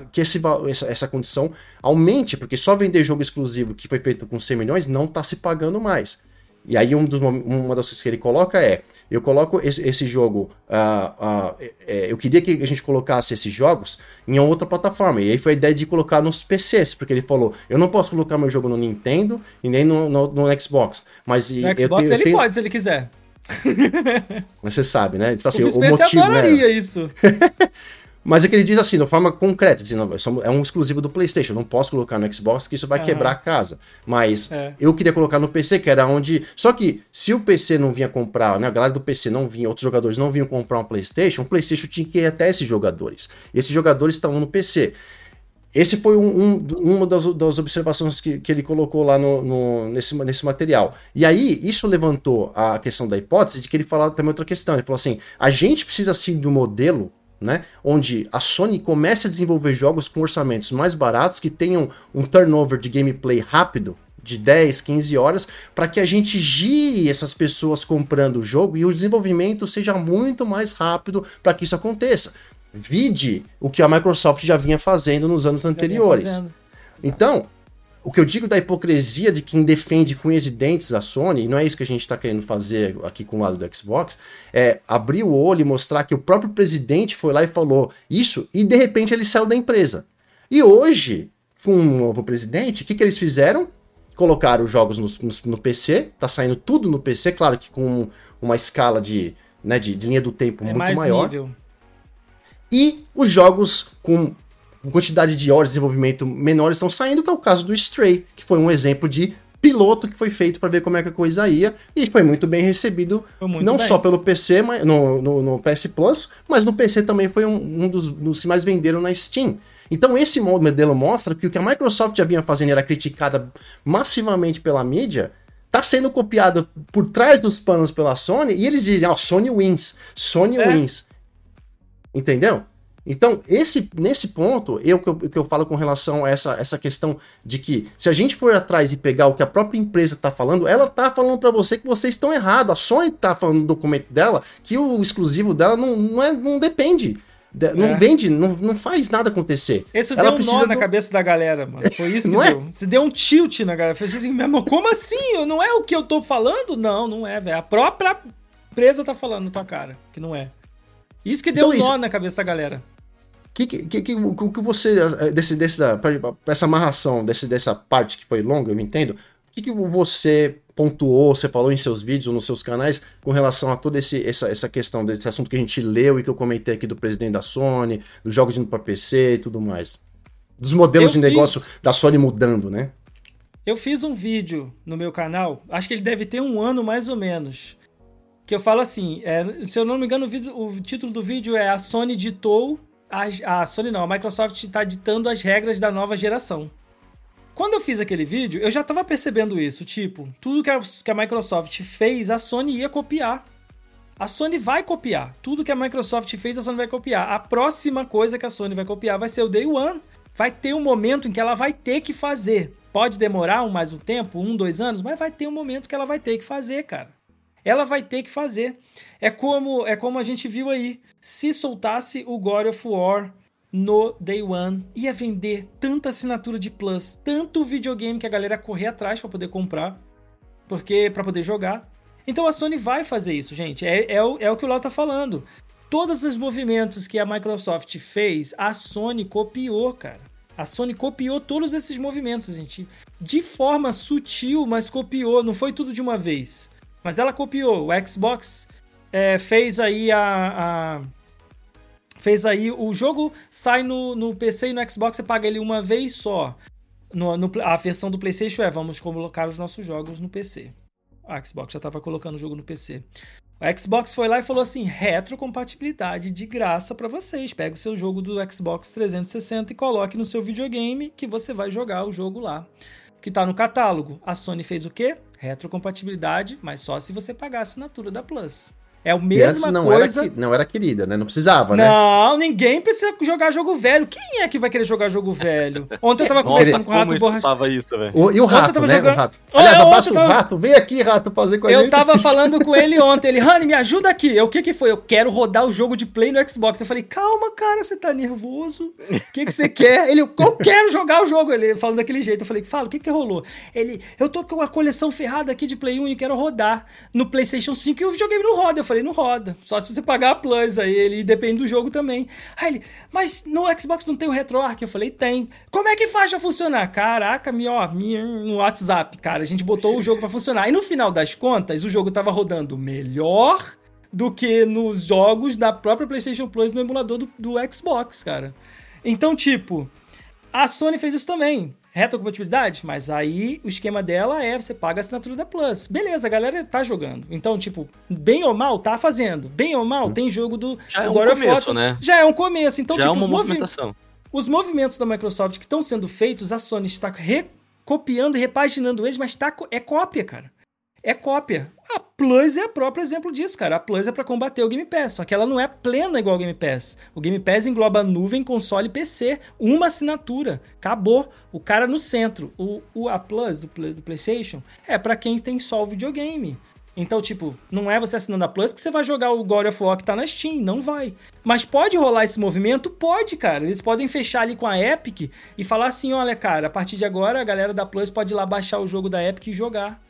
que esse, essa, essa condição aumente, porque só vender jogo exclusivo que foi feito com 100 milhões não está se pagando mais. E aí um dos, uma das coisas que ele coloca é, eu coloco esse, esse jogo, uh, uh, eu queria que a gente colocasse esses jogos em outra plataforma. E aí foi a ideia de colocar nos PCs, porque ele falou, eu não posso colocar meu jogo no Nintendo e nem no, no, no Xbox. Mas no Xbox tenho, ele tenho... pode, se ele quiser. Mas você sabe, né? Tipo assim, o, o motivo, adoraria né? isso. Mas é que ele diz assim, de forma concreta, dizendo, é um exclusivo do PlayStation, não posso colocar no Xbox que isso vai uhum. quebrar a casa. Mas é. eu queria colocar no PC, que era onde. Só que se o PC não vinha comprar, né, a galera do PC não vinha, outros jogadores não vinham comprar um PlayStation, o PlayStation tinha que ir até esses jogadores. Esses jogadores estavam no PC. Esse foi um, um, uma das, das observações que, que, ele colocou lá no, no, nesse, nesse material. E aí, isso levantou a questão da hipótese de que ele falava também outra questão. Ele falou assim: a gente precisa sim de um modelo né? Onde a Sony comece a desenvolver jogos com orçamentos mais baratos que tenham um turnover de gameplay rápido, de 10, 15 horas, para que a gente gire essas pessoas comprando o jogo e o desenvolvimento seja muito mais rápido para que isso aconteça. Vide o que a Microsoft já vinha fazendo nos anos anteriores. Então, o que eu digo da hipocrisia de quem defende com e dentes a Sony, e não é isso que a gente está querendo fazer aqui com o lado do Xbox, é abrir o olho e mostrar que o próprio presidente foi lá e falou isso, e de repente ele saiu da empresa. E hoje, com um novo presidente, o que, que eles fizeram? Colocaram os jogos no, no, no, PC, tá saindo tudo no PC, claro que com uma escala de, né, de, de linha do tempo é muito maior. Nível. E os jogos com quantidade de horas de desenvolvimento menores estão saindo, que é o caso do Stray, que foi um exemplo de piloto que foi feito para ver como é que a coisa ia e foi muito bem recebido, não bem. só pelo PC, mas no, no, no, PS Plus, mas no PC também foi um, um dos, dos, que mais venderam na Steam. Então esse modelo mostra que o que a Microsoft já vinha fazendo era criticada massivamente pela mídia, tá sendo copiado por trás dos panos pela Sony e eles dizem, ó, oh, Sony wins, Sony é. wins. Entendeu? Então, esse, nesse ponto, eu que eu, que eu falo com relação a essa, essa questão de que se a gente for atrás e pegar o que a própria empresa está falando, ela está falando para você que vocês estão errados. A Sony está falando no documento dela que o exclusivo dela não, não, é, não depende. Não é. vende, não, não faz nada acontecer. Isso ela deu um nó do... na cabeça da galera, mano. Foi isso que não é? deu. É? Se deu um tilt na galera. Fez assim, mesmo, como assim? Não é o que eu tô falando? Não, não é, velho. A própria empresa tá falando na tua cara que não é. Isso que deu então, um nó isso... na cabeça da galera. Que, que, que, o que você, eh, desse, dessa, essa amarração, desse, dessa parte que foi longa, eu entendo, o que, que você pontuou, você falou em seus vídeos ou nos seus canais com relação a toda esse, essa, essa questão desse assunto que a gente leu e que eu comentei aqui do presidente da Sony, dos jogos indo para PC e tudo mais? Dos modelos eu de fiz... negócio da Sony mudando, né? Eu fiz um vídeo no meu canal, acho que ele deve ter um ano mais ou menos, que eu falo assim, é, se eu não me engano, o, vídeo, o título do vídeo é A Sony ditou a, a Sony não, a Microsoft está ditando as regras da nova geração. Quando eu fiz aquele vídeo, eu já estava percebendo isso. Tipo, tudo que a, que a Microsoft fez, a Sony ia copiar. A Sony vai copiar. Tudo que a Microsoft fez, a Sony vai copiar. A próxima coisa que a Sony vai copiar vai ser o Day One. Vai ter um momento em que ela vai ter que fazer. Pode demorar um, mais um tempo, um, dois anos, mas vai ter um momento que ela vai ter que fazer, cara ela vai ter que fazer. É como é como a gente viu aí. Se soltasse o God of War no Day One, ia vender tanta assinatura de Plus, tanto videogame que a galera correr atrás para poder comprar, porque para poder jogar. Então a Sony vai fazer isso, gente. É, é, o, é o que o Léo tá falando. Todos os movimentos que a Microsoft fez, a Sony copiou, cara. A Sony copiou todos esses movimentos, gente. De forma sutil, mas copiou. Não foi tudo de uma vez. Mas ela copiou. O Xbox é, fez aí a, a, Fez aí. O jogo sai no, no PC e no Xbox, você paga ele uma vez só. No, no, a versão do PlayStation é: vamos colocar os nossos jogos no PC. A Xbox já estava colocando o jogo no PC. O Xbox foi lá e falou assim: retrocompatibilidade de graça para vocês. Pega o seu jogo do Xbox 360 e coloque no seu videogame que você vai jogar o jogo lá. Que tá no catálogo. A Sony fez o quê? Retrocompatibilidade, mas só se você pagar a assinatura da Plus. É a mesma não coisa. Era, não era querida, né? Não precisava, né? Não, ninguém precisa jogar jogo velho. Quem é que vai querer jogar jogo velho? Ontem eu tava conversando com o Rato Borracha. isso, velho. E o Rato, né? Jogando... O Rato. Aliás, oh, tava... o Rato. Vem aqui, Rato, fazer com a eu gente. Eu tava falando com ele ontem. Ele, Rani, me ajuda aqui. Eu, o que que foi? Eu quero rodar o jogo de Play no Xbox. Eu falei, calma, cara, você tá nervoso? O que que você quer? Ele, eu quero jogar o jogo. Ele falando daquele jeito. Eu falei, fala, o que que rolou? Ele, eu tô com uma coleção ferrada aqui de Play 1 e quero rodar no PlayStation 5 e o videogame não roda. Eu falei, não roda. Só se você pagar a Plus aí, ele depende do jogo também. Aí ele, mas no Xbox não tem o RetroArch? Eu falei, tem. Como é que faz pra funcionar? Caraca, ó, me, no WhatsApp, cara, a gente botou o jogo para funcionar. E no final das contas, o jogo tava rodando melhor do que nos jogos da própria PlayStation Plus no emulador do, do Xbox, cara. Então, tipo, a Sony fez isso também retrocompatibilidade, mas aí o esquema dela é você paga a assinatura da Plus. Beleza, a galera tá jogando. Então, tipo, bem ou mal, tá fazendo. Bem ou mal, tem jogo do Já é um começo, né? Já é um começo. Então, Já tipo, é uma os movimentação. Movi os movimentos da Microsoft que estão sendo feitos, a Sony está recopiando e repaginando eles, mas tá, é cópia, cara é cópia. A Plus é o próprio exemplo disso, cara. A Plus é para combater o Game Pass, só que ela não é plena igual ao Game Pass. O Game Pass engloba nuvem, console e PC. Uma assinatura. Acabou. O cara no centro. O, o a Plus do, do PlayStation é para quem tem só o videogame. Então, tipo, não é você assinando a Plus que você vai jogar o God of War que tá na Steam, não vai. Mas pode rolar esse movimento? Pode, cara. Eles podem fechar ali com a Epic e falar assim: olha, cara, a partir de agora a galera da Plus pode ir lá baixar o jogo da Epic e jogar.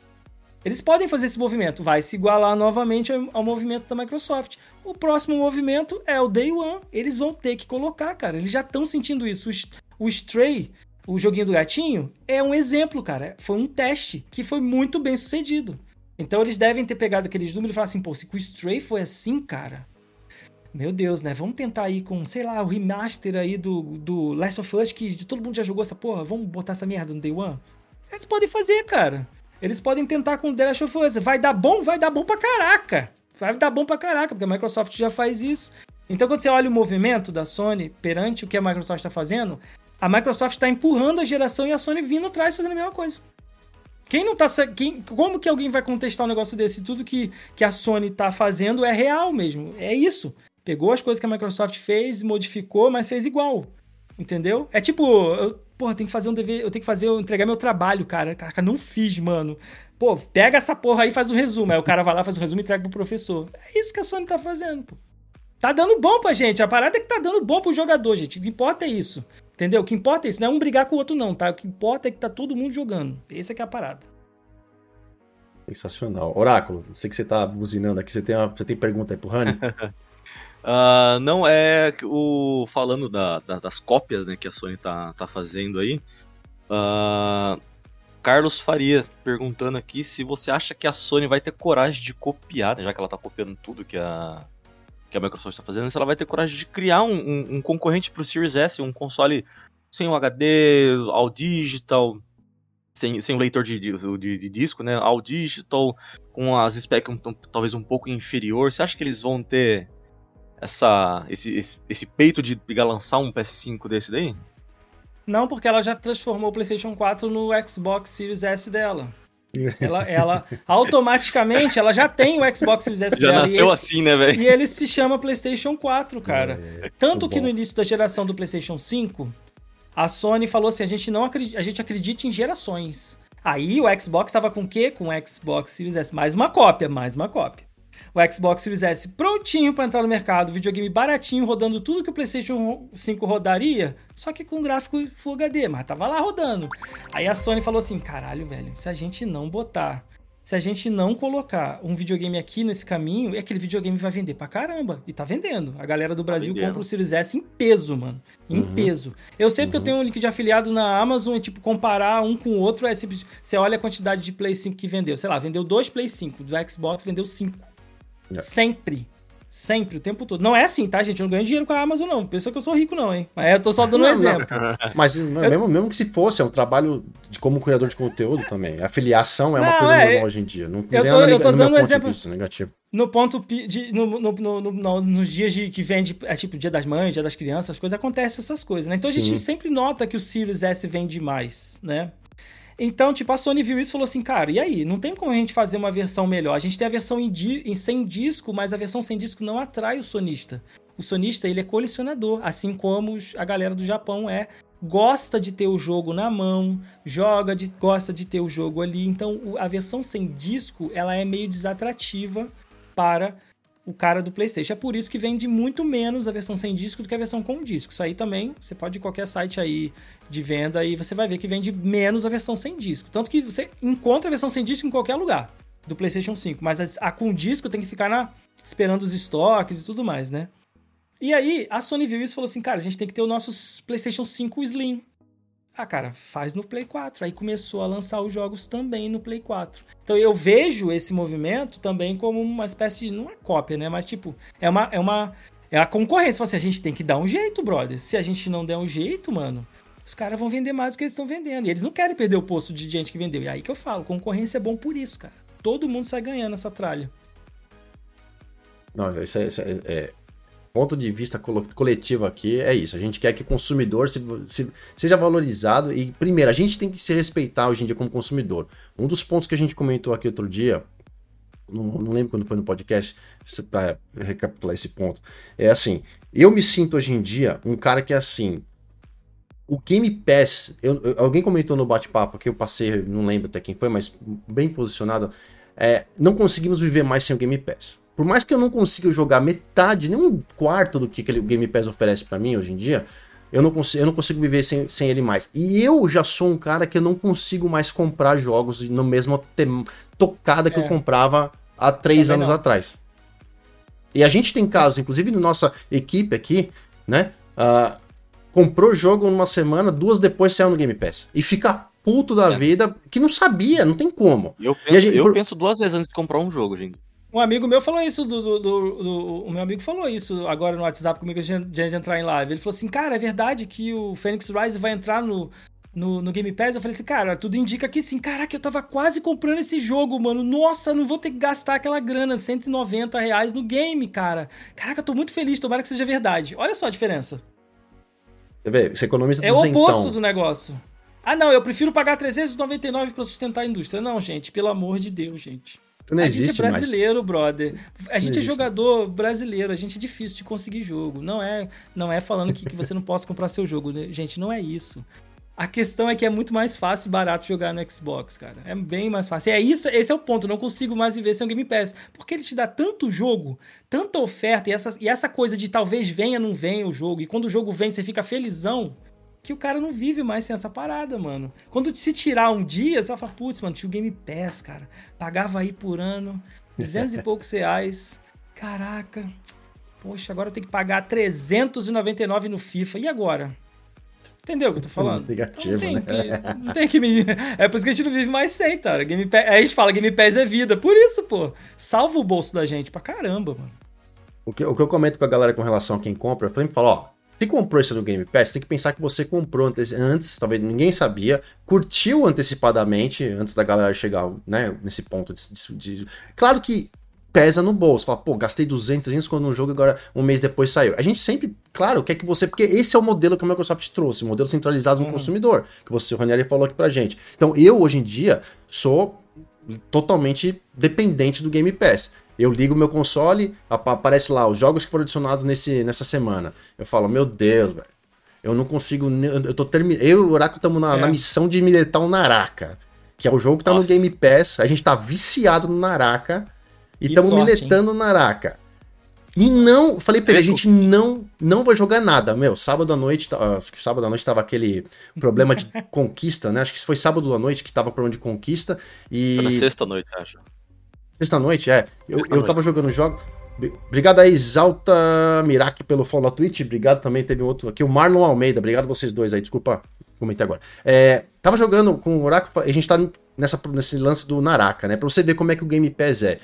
Eles podem fazer esse movimento, vai se igualar novamente ao, movimento da Microsoft. O próximo movimento é o Day One. Eles vão ter que colocar, cara. Eles já estão sentindo isso. O, Stray, o joguinho do gatinho, é um exemplo, cara. Foi um teste que foi muito bem sucedido. Então eles devem ter pegado aqueles números e falar assim, pô, se o Stray foi assim, cara. Meu Deus, né? Vamos tentar aí com, sei lá, o remaster aí do, do Last of Us, que todo mundo já jogou essa porra. Vamos botar essa merda no Day One? Eles podem fazer, cara. Eles podem tentar com The Last of Us. Vai dar bom? Vai dar bom pra caraca. Vai dar bom pra caraca, porque a Microsoft já faz isso. Então, quando você olha o movimento da Sony perante o que a Microsoft está fazendo, a Microsoft está empurrando a geração e a Sony vindo atrás fazendo a mesma coisa. Quem não tá. Quem, como que alguém vai contestar um negócio desse? Tudo que, que a Sony tá fazendo é real mesmo. É isso. Pegou as coisas que a Microsoft fez, modificou, mas fez igual. Entendeu? É tipo, eu, porra, tem que fazer um dever, eu tenho que fazer, eu entregar meu trabalho, cara. Caraca, não fiz, mano. Pô, pega essa porra aí e faz um resumo. Aí o cara vai lá, faz um resumo e entrega pro professor. É isso que a Sony tá fazendo, pô. Tá dando bom pra gente. A parada é que tá dando bom pro jogador, gente. O que importa é isso. Entendeu? O que importa é isso. Não é um brigar com o outro, não, tá? O que importa é que tá todo mundo jogando. Essa é que é a parada. Sensacional. Oráculo, sei que você tá buzinando aqui. Você tem, uma, você tem pergunta aí pro Rani? Uh, não é o falando da, da, das cópias né, que a Sony tá, tá fazendo aí. Uh, Carlos Faria perguntando aqui se você acha que a Sony vai ter coragem de copiar, né, já que ela tá copiando tudo que a, que a Microsoft está fazendo, se ela vai ter coragem de criar um, um, um concorrente pro Series S, um console sem o HD, all digital, sem, sem o leitor de, de, de, disco, né? All digital, com as specs um, talvez um pouco inferior. Você acha que eles vão ter essa, esse, esse, esse peito de pegar lançar um PS5 desse daí? Não, porque ela já transformou o PlayStation 4 no Xbox Series S dela. Ela, ela automaticamente ela já tem o Xbox Series S já dela. nasceu esse, assim, né, velho? E ele se chama PlayStation 4, cara. É, Tanto que bom. no início da geração do PlayStation 5, a Sony falou assim: a gente não acredita, a gente acredita em gerações. Aí o Xbox estava com o quê? Com o Xbox Series S. Mais uma cópia, mais uma cópia o Xbox Series S prontinho para entrar no mercado, videogame baratinho, rodando tudo que o PlayStation 5 rodaria, só que com gráfico Full HD, mas tava lá rodando. Aí a Sony falou assim: caralho, velho, se a gente não botar se a gente não colocar um videogame aqui nesse caminho, aquele videogame vai vender pra caramba. E tá vendendo. A galera do tá Brasil tá compra o Series S em peso, mano. Em uhum. peso. Eu sei uhum. porque eu tenho um link de afiliado na Amazon e, tipo, comparar um com o outro, é, você olha a quantidade de Play 5 que vendeu. Sei lá, vendeu dois Play 5. Do Xbox vendeu cinco. É. Sempre. Sempre, o tempo todo. Não é assim, tá, gente? Eu não ganho dinheiro com a Amazon, não. Pensa que eu sou rico, não, hein? Mas eu tô só dando um exemplo. Mas eu... mesmo, mesmo que se fosse, é um trabalho de como criador de conteúdo também. A filiação é uma não, coisa é... normal hoje em dia. Não, eu tô, eu tô dando um exemplo. Disso, negativo. no ponto de, no, no, no, nos dias de, que vende, é tipo dia das mães, dia das crianças, as coisas acontecem essas coisas, né? Então a gente Sim. sempre nota que o Series S vende mais, né? Então, tipo, a Sony viu isso e falou assim, cara, e aí? Não tem como a gente fazer uma versão melhor. A gente tem a versão em, sem disco, mas a versão sem disco não atrai o sonista. O sonista, ele é colecionador, assim como a galera do Japão é. Gosta de ter o jogo na mão, joga, de, gosta de ter o jogo ali. Então, a versão sem disco, ela é meio desatrativa para o cara do PlayStation. É por isso que vende muito menos a versão sem disco do que a versão com disco. Isso aí também, você pode ir qualquer site aí de venda e você vai ver que vende menos a versão sem disco. Tanto que você encontra a versão sem disco em qualquer lugar do PlayStation 5, mas a, a com disco tem que ficar na, esperando os estoques e tudo mais, né? E aí, a Sony viu isso e falou assim: cara, a gente tem que ter o nosso PlayStation 5 Slim. Ah, cara, faz no Play 4. Aí começou a lançar os jogos também no Play 4. Então eu vejo esse movimento também como uma espécie de. Não é cópia, né? Mas tipo, é uma. É uma é a concorrência. Assim, a gente tem que dar um jeito, brother. Se a gente não der um jeito, mano, os caras vão vender mais do que eles estão vendendo. E eles não querem perder o posto de gente que vendeu. E aí que eu falo, concorrência é bom por isso, cara. Todo mundo sai ganhando essa tralha. Não, isso é, isso é, é ponto de vista coletivo aqui é isso. A gente quer que o consumidor se, se, seja valorizado e, primeiro, a gente tem que se respeitar hoje em dia como consumidor. Um dos pontos que a gente comentou aqui outro dia, não, não lembro quando foi no podcast, para recapitular esse ponto, é assim: eu me sinto hoje em dia um cara que é assim. O Game Pass, eu, alguém comentou no bate-papo que eu passei, não lembro até quem foi, mas bem posicionado. É, não conseguimos viver mais sem o Game Pass. Por mais que eu não consiga jogar metade, nem um quarto do que o Game Pass oferece para mim hoje em dia, eu não consigo, eu não consigo viver sem, sem ele mais. E eu já sou um cara que eu não consigo mais comprar jogos no mesmo tocada que é. eu comprava há três Também anos não. atrás. E a gente tem casos, inclusive na nossa equipe aqui, né? Uh, comprou jogo numa semana, duas depois saiu no Game Pass. E fica puto da é. vida, que não sabia, não tem como. Eu penso, gente, eu por... penso duas vezes antes de comprar um jogo, gente. Um amigo meu falou isso, do, do, do, do, o meu amigo falou isso agora no WhatsApp comigo antes de entrar em live. Ele falou assim, cara, é verdade que o Phoenix Rise vai entrar no, no, no, Game Pass? Eu falei assim, cara, tudo indica que sim. Caraca, eu tava quase comprando esse jogo, mano. Nossa, não vou ter que gastar aquela grana, 190 reais no game, cara. Caraca, eu tô muito feliz, tomara que seja verdade. Olha só a diferença. Você vê, você economiza É o oposto do negócio. Ah, não, eu prefiro pagar 399 para sustentar a indústria. Não, gente, pelo amor de Deus, gente. Não a gente é brasileiro, mais. brother. A gente é jogador brasileiro, a gente é difícil de conseguir jogo. Não é, não é falando que, que você não possa comprar seu jogo. Né? Gente, não é isso. A questão é que é muito mais fácil e barato jogar no Xbox, cara. É bem mais fácil. E é isso, esse é o ponto. Não consigo mais viver sem o Game Pass. Porque ele te dá tanto jogo, tanta oferta, e essa, e essa coisa de talvez venha, não venha o jogo. E quando o jogo vem, você fica felizão que o cara não vive mais sem essa parada, mano. Quando se tirar um dia, você vai falar, putz, mano, tinha o Game Pass, cara. Pagava aí por ano, 200 e poucos reais. Caraca. Poxa, agora eu tenho que pagar 399 no FIFA. E agora? Entendeu o que eu tô falando? Negativo, então, não, tem né? que, não tem que me... É por isso que a gente não vive mais sem, cara. Game Pass... Aí a gente fala, Game Pass é vida. Por isso, pô. Salva o bolso da gente pra caramba, mano. O que, o que eu comento com a galera com relação a quem compra, eu sempre falo, ó, se comprou isso no Game Pass, tem que pensar que você comprou antes, antes, talvez ninguém sabia, curtiu antecipadamente, antes da galera chegar né, nesse ponto de, de. Claro que pesa no bolso. Fala, pô, gastei 200, 300 quando um jogo agora um mês depois saiu. A gente sempre, claro, quer que você. Porque esse é o modelo que a Microsoft trouxe, o modelo centralizado no uhum. consumidor, que você, o Ranieri falou aqui pra gente. Então eu, hoje em dia, sou totalmente dependente do Game Pass. Eu ligo meu console, aparece lá os jogos que foram adicionados nesse, nessa semana. Eu falo, meu Deus, velho. Eu não consigo. Eu tô terminando. Eu e o Oracle estamos na, é. na, missão de militar o Naraka. Que é o jogo que tá Nossa. no Game Pass. A gente tá viciado no Naraka. E estamos miletando o Naraka. E não, falei pra ele, a gente não não vai jogar nada. Meu, sábado à noite, acho que sábado à noite tava aquele problema de conquista, né? Acho que foi sábado à noite que tava problema de conquista e... Foi na sexta noite, acho. Sexta-noite, é. Eu, eu tava jogando jogos. Obrigado aí, Exalta Mirac, pelo follow na Twitch. Obrigado também, teve outro aqui, o Marlon Almeida. Obrigado vocês dois aí, desculpa, comentei agora. É, tava jogando com o Oracle, a gente tá nessa, nesse lance do Naraka, né? Pra você ver como é que o Game Pass é.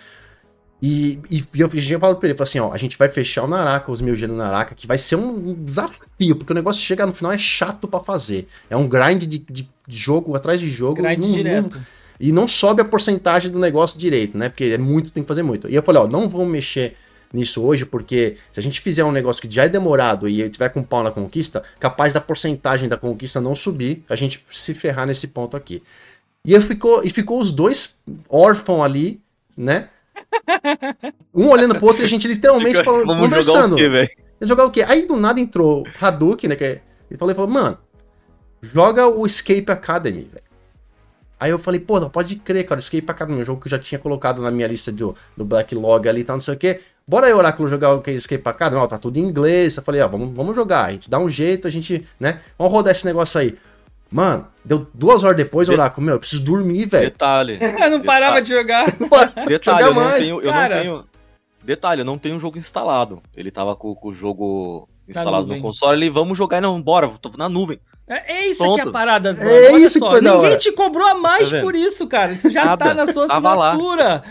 E, e, e eu já falo pra ele, assim, ó, a gente vai fechar o Naraka, os mil G no Naraka, que vai ser um desafio, porque o negócio chega no final é chato para fazer. É um grind de, de, jogo atrás de jogo. Grind direto. E não sobe a porcentagem do negócio direito, né? Porque é muito, tem que fazer muito. E eu falei, ó, não vamos mexer nisso hoje, porque se a gente fizer um negócio que já é demorado e tiver com pau na conquista, capaz da porcentagem da conquista não subir, a gente se ferrar nesse ponto aqui. E ficou, e ficou os dois órfãos ali, né? Um olhando pro outro e a gente literalmente falou, conversando. Jogar o, quê, jogar o quê? Aí do nada entrou Hadouken, né? Que é, ele falou, falou, mano, joga o Escape Academy, velho. Aí eu falei, pô, não pode crer, cara, Escape Academy, um jogo que eu já tinha colocado na minha lista do, do backlog ali e tal, não sei o quê. Bora aí, Oráculo, jogar o Escape Academy? Ó, tá tudo em inglês. Eu falei, ó, vamos, vamos jogar, a gente dá um jeito, a gente, né? Vamos rodar esse negócio aí. Mano, deu duas horas depois, Oráculo, meu, eu preciso dormir, velho. Detalhe. eu não parava de jogar. Detalhe, eu não, tenho, eu não tenho. Detalhe, eu não tenho o jogo instalado. Ele tava com, com o jogo instalado no console. Ele, vamos jogar, não, bora, tô na nuvem. É, é isso Pronto. que é a parada, mano. É Olha isso só, que Ninguém te cobrou a mais tá por isso, cara. Isso já Nada. tá na sua assinatura.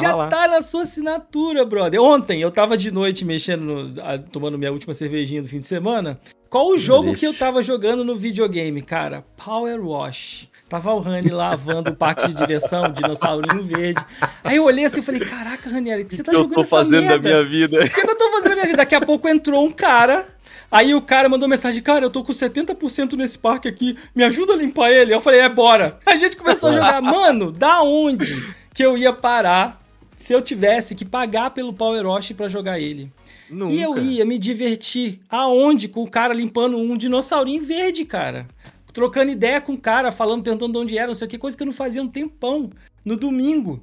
já lá. tá na sua assinatura, brother. Ontem eu tava de noite mexendo, no, tomando minha última cervejinha do fim de semana. Qual o jogo que eu tava jogando no videogame, cara? Power Wash. Tava o Rani lavando o parque de diversão, dinossaurinho verde. Aí eu olhei assim e falei, caraca, Ranieri, o que você tá que jogando eu tô fazendo da minha vida? O que eu tô fazendo da minha vida? Daqui a pouco entrou um cara Aí o cara mandou mensagem, cara, eu tô com 70% nesse parque aqui, me ajuda a limpar ele. Eu falei, é, bora. A gente começou a jogar, mano, da onde que eu ia parar se eu tivesse que pagar pelo Power Wash pra jogar ele? Nunca. E eu ia me divertir aonde? Com o cara limpando um dinossaurinho verde, cara. Trocando ideia com o cara, falando, perguntando de onde era, não sei o que, coisa que eu não fazia um tempão. No domingo.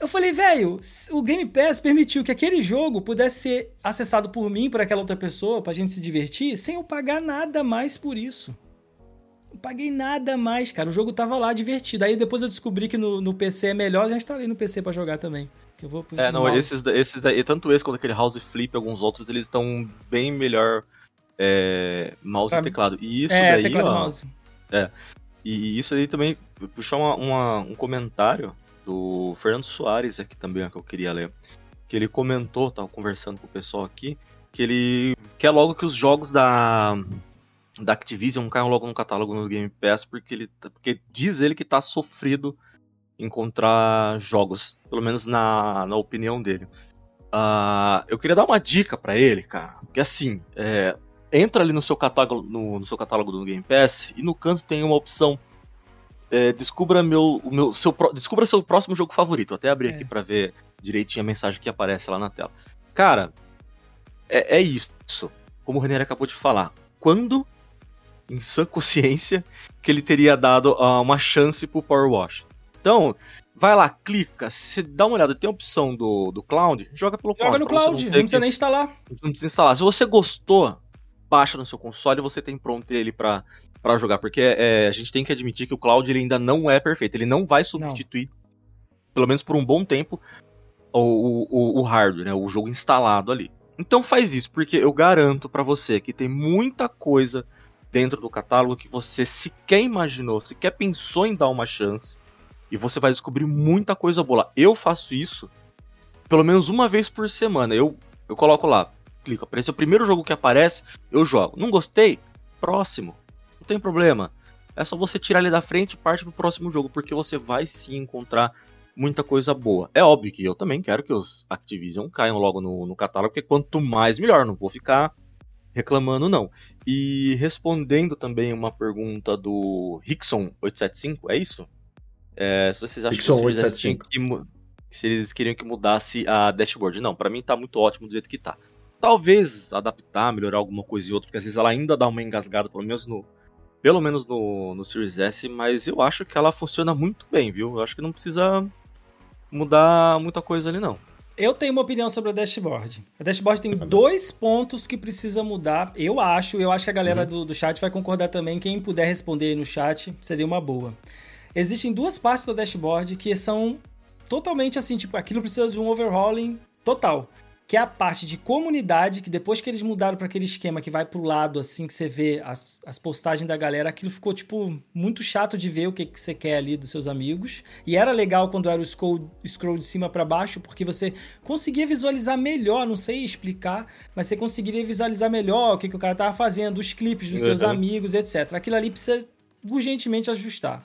Eu falei, velho, o Game Pass permitiu que aquele jogo pudesse ser acessado por mim, por aquela outra pessoa, pra gente se divertir, sem eu pagar nada mais por isso. Não paguei nada mais, cara. O jogo tava lá divertido. Aí depois eu descobri que no, no PC é melhor, gente tá ali no PC para jogar também. Que eu vou é, não, esses, esses daí, tanto esse quanto aquele House Flip, alguns outros, eles estão bem melhor é, mouse e teclado. E isso é, daí, teclado ó, mouse. É. E isso aí também puxar uma, uma, um comentário do Fernando Soares aqui também, que eu queria ler. Que ele comentou, tava conversando com o pessoal aqui, que ele quer logo que os jogos da, da Activision caiam logo no catálogo no Game Pass, porque ele tá, porque diz ele que tá sofrido encontrar jogos, pelo menos na, na opinião dele. Uh, eu queria dar uma dica para ele, cara, porque assim, é, entra ali no seu catálogo no, no, seu catálogo do Game Pass e no canto tem uma opção é, descubra meu, o meu seu, descubra seu próximo jogo favorito. até abri é. aqui para ver direitinho a mensagem que aparece lá na tela. Cara, é, é isso. Como o Renner acabou de falar. Quando, em sã consciência, que ele teria dado uh, uma chance pro Power Wash? Então, vai lá, clica, se dá uma olhada, tem a opção do, do Cloud, joga pelo joga Cloud. Joga no Cloud, não, não precisa que... nem instalar. Não precisa instalar. Se você gostou, baixa no seu console, você tem pronto ele para para jogar, porque é, a gente tem que admitir que o cloud ele ainda não é perfeito, ele não vai substituir, não. pelo menos por um bom tempo, o, o, o, hardware, né, o jogo instalado ali. Então faz isso, porque eu garanto para você que tem muita coisa dentro do catálogo que você sequer imaginou, sequer pensou em dar uma chance, e você vai descobrir muita coisa boa. Eu faço isso pelo menos uma vez por semana. Eu, eu coloco lá, clico, aparece o primeiro jogo que aparece, eu jogo. Não gostei? Próximo. Não tem problema. É só você tirar ele da frente e parte pro próximo jogo, porque você vai sim encontrar muita coisa boa. É óbvio que eu também quero que os Activision caiam logo no, no catálogo, porque quanto mais melhor, não vou ficar reclamando não. E respondendo também uma pergunta do Rickson875, é isso? É, se vocês acham Rickson que, vocês que se eles queriam que mudasse a dashboard. Não, para mim tá muito ótimo do jeito que tá. Talvez adaptar, melhorar alguma coisa e outra, porque às vezes ela ainda dá uma engasgada, pelo menos no, pelo menos no, no Series S, mas eu acho que ela funciona muito bem, viu? Eu acho que não precisa mudar muita coisa ali, não. Eu tenho uma opinião sobre a dashboard. A dashboard tem dois pontos que precisa mudar. Eu acho, eu acho que a galera uhum. do, do chat vai concordar também. Quem puder responder aí no chat seria uma boa. Existem duas partes da dashboard que são totalmente assim, tipo, aquilo precisa de um overhauling total que é a parte de comunidade, que depois que eles mudaram para aquele esquema que vai pro lado, assim, que você vê as, as postagens da galera, aquilo ficou, tipo, muito chato de ver o que, que você quer ali dos seus amigos. E era legal quando era o scroll, scroll de cima para baixo, porque você conseguia visualizar melhor, não sei explicar, mas você conseguiria visualizar melhor o que, que o cara tava fazendo, os clipes dos seus uhum. amigos, etc. Aquilo ali precisa urgentemente ajustar.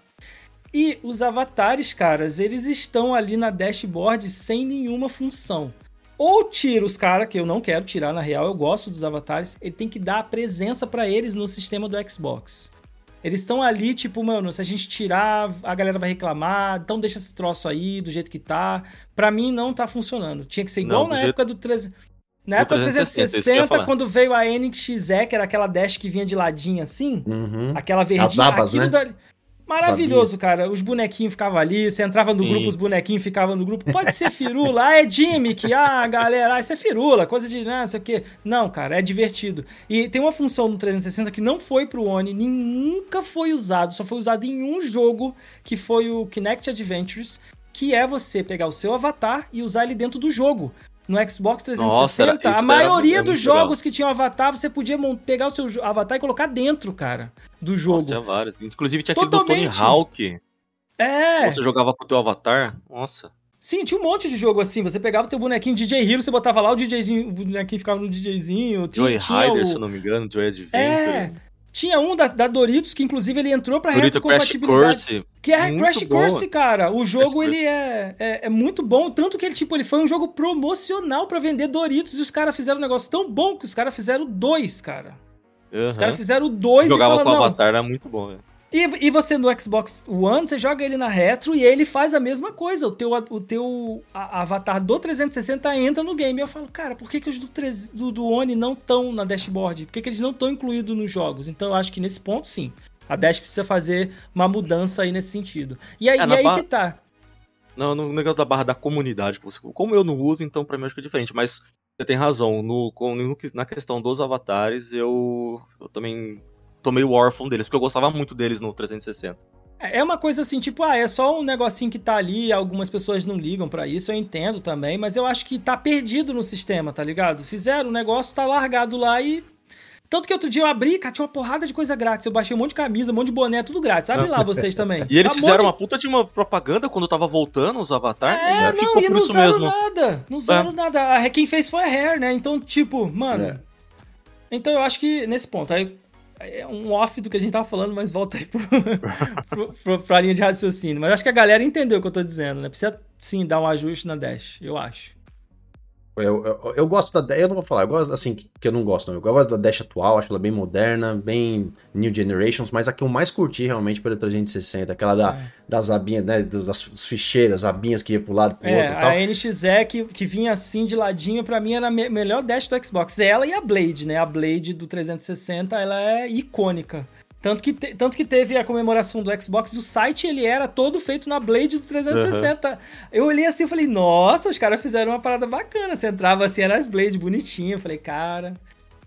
E os avatares, caras, eles estão ali na dashboard sem nenhuma função. Ou tira os caras, que eu não quero tirar na real, eu gosto dos avatares, ele tem que dar a presença para eles no sistema do Xbox. Eles estão ali, tipo, mano, se a gente tirar, a galera vai reclamar, então deixa esse troço aí do jeito que tá. Pra mim não tá funcionando. Tinha que ser igual Não, na época do 300. Na época do 360, isso que eu ia 360, falar. quando veio a NXE, que era aquela dash que vinha de ladinho assim, Uhum. aquela verdinha, As abas, aquilo né? dali- Maravilhoso, cara. Os bonequinhos ficavam ali, você entrava no Sim. grupo, os bonequinhos ficavam no grupo. Pode ser firula, ah, é gimmick, ah, galera, ah, isso é firula, coisa de, né, não sei o quê. Não, cara, é divertido. E tem uma função no 360 que não foi pro Oni, nem- nunca foi usado, só foi usado em um jogo, que foi o Kinect Adventures, que é você pegar o seu avatar e usar ele dentro do jogo. No Xbox 360, Nossa, a maioria dos muito legal. jogos que tinham avatar, você podia pegar o seu avatar e colocar dentro, cara, do jogo. Nossa, tinha várias. Inclusive tinha aquele do Tony Totalmente. Hawk. É. Você jogava com o teu avatar. Nossa. Sim, tinha um monte de jogo assim. Você pegava o teu bonequinho DJ Hero, você botava lá o DJzinho, o bonequinho ficava no DJzinho. Joy Rider, o- se eu não me engano, Joy Adventure. É. Tinha um da, da Doritos que inclusive ele entrou pra Dorito Crash retrocompatibilidade. Course. Que é muito Crash boa. Course, cara. O jogo Crash ele é, é, é muito bom, tanto que ele tipo ele foi um jogo promocional pra vender Doritos e os caras fizeram um negócio tão bom que os caras fizeram dois, cara. Os Aham. caras fizeram dois Jogava e com falaram, o não, avatar, era muito bom. né? E, e você no Xbox One, você joga ele na retro e ele faz a mesma coisa. O teu, o teu avatar do 360 entra no game. E eu falo, cara, por que, que os do, 3 do, do One não estão na dashboard? Por que, que eles não estão incluídos nos jogos? Então eu acho que nesse ponto, sim. A Dash precisa fazer uma mudança aí nesse sentido. E aí, É, e aí que tá. Não, no negócio da barra da comunidade. Como eu não uso, então pra mim acho que é diferente. Mas você tem razão. No, com- no- na questão dos avatares, eu, eu também tomei o órfão deles, porque eu gostava muito deles no 360. É uma coisa assim, tipo, ah, é só um negocinho que tá ali, algumas pessoas não ligam pra isso, eu entendo também, mas eu acho que tá perdido no sistema, tá ligado? Fizeram o negócio, tá largado lá e. Tanto que outro dia eu abri, cara, tinha uma porrada de coisa grátis. Eu baixei um monte de camisa, um monte de boné, tudo grátis. Abre lá vocês também. E eles Tá um fizeram monte- uma puta de uma propaganda quando tava voltando os avatares. É, e não, e não usaram mesmo. nada. Não usaram nada. A, quem fez foi a Hair, né? Então, tipo, mano. É. Então eu acho que nesse ponto, aí é um off do que a gente tava falando, mas volta aí pro, pro, pro, pra linha de raciocínio. Mas acho que a galera entendeu o que eu tô dizendo, né? Precisa sim dar um ajuste na Dash, eu acho. Eu, eu, eu gosto da Dash, eu não vou falar, eu gosto assim, que que eu não gosto, não. Eu gosto da Dash atual, acho ela bem moderna, bem New Generations, mas a que eu mais curti realmente foi a 360, aquela da, É. das abinhas, né, dos, das das ficheiras, abinhas que ia pro lado pro É, outro e tal. a NXE que, que vinha assim de ladinho, pra mim era a me- melhor dash do Xbox. Ela e a Blade, né? A Blade do 360, ela é icônica. Tanto que, te- tanto que teve a comemoração do Xbox, do site ele era todo feito na Blade do 360. Eu olhei assim e falei, nossa, os caras fizeram uma parada bacana. Você entrava assim, era as Blade bonitinha. Eu falei, cara,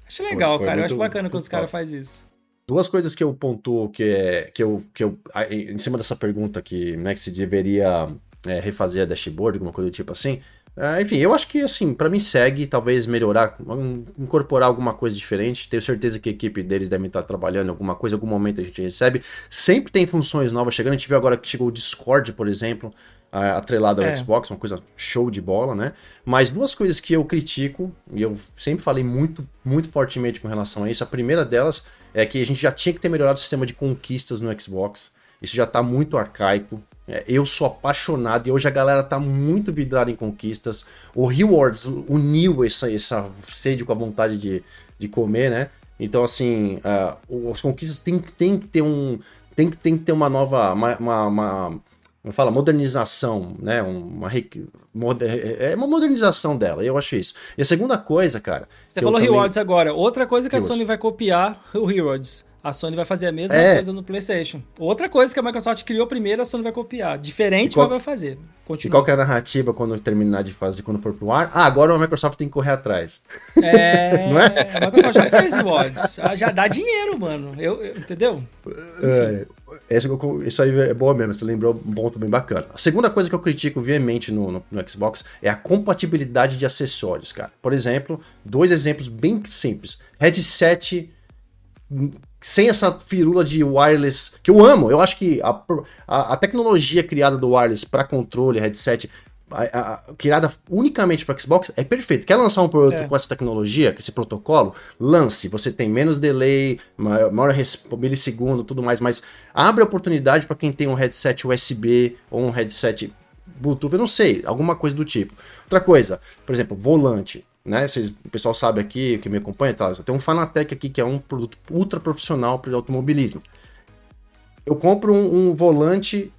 acho legal, foi cara. eu muito- acho bacana quando os caras fazem isso. Duas coisas que eu pontuo que é que eu, que eu em cima dessa pergunta que, né, que se deveria é, refazer a dashboard, alguma coisa do tipo assim. Ah, enfim, eu acho que assim, pra mim segue, talvez melhorar, um, incorporar alguma coisa diferente. Tenho certeza que a equipe deles deve estar trabalhando em alguma coisa, em algum momento a gente recebe. Sempre tem funções novas chegando. A gente viu agora que chegou o Discord, por exemplo, atrelado ao É. Xbox, uma coisa show de bola, né? Mas duas coisas que eu critico, e eu sempre falei muito, muito fortemente com relação a isso. A primeira delas é que a gente já tinha que ter melhorado o sistema de conquistas no Xbox. Isso já tá muito arcaico. É, eu sou apaixonado e hoje a galera tá muito vidrada em conquistas. O Rewards uniu essa, essa sede com a vontade de, de comer, né? Então, assim, o- as conquistas tem, tem que ter um. Tem que, tem que ter uma nova. Uma, uma, uma- fala? Modernização, né? Uma, moder- é uma modernização dela, eu acho isso. E a segunda coisa, cara. Você falou também- Rewards agora. Outra coisa que a Rewards. Sony vai copiar, o Rewards. A Sony vai fazer a mesma É. coisa no PlayStation. Outra coisa que a Microsoft criou primeiro, a Sony vai copiar. Diferente, E qual- mas vai fazer. E Continua. qual que é a narrativa quando terminar de fazer, quando for pro ar? Ah, agora a Microsoft tem que correr atrás. É, Não é? a Microsoft já fez Rewards. Já- Já dá dinheiro, mano. Eu, eu- entendeu? É, eu- isso aí é boa mesmo, você lembrou um ponto bem bacana. A segunda coisa que eu critico veemente no, no, no Xbox é a compatibilidade de acessórios, cara. Por exemplo, dois exemplos bem simples. Headset sem essa firula de wireless, que eu amo. Eu acho que a, a, a tecnologia criada do wireless para controle, headset, a, criada unicamente para Xbox, é perfeito. Quer lançar um produto é. com essa tecnologia, com esse protocolo? Lance. Você tem menos delay, maior, maior milissegundo, tudo mais, mas abre a oportunidade para quem tem um headset USB ou um headset Bluetooth, eu não sei, alguma coisa do tipo. Outra coisa, por exemplo, volante. Né? Vocês, o pessoal sabe aqui, que me acompanha, tá? tem um Fanatec aqui que é um produto ultra profissional para automobilismo. Eu compro um, um volante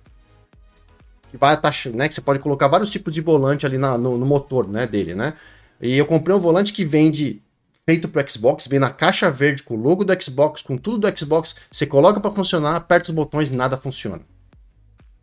que vai taxa, né? Que você pode colocar vários tipos de volante ali na, no, no, motor, né? Dele, né? E eu comprei um volante que vende feito pro Xbox, vem na caixa verde com o logo do Xbox, com tudo do Xbox. Você coloca para funcionar, aperta os botões, nada funciona.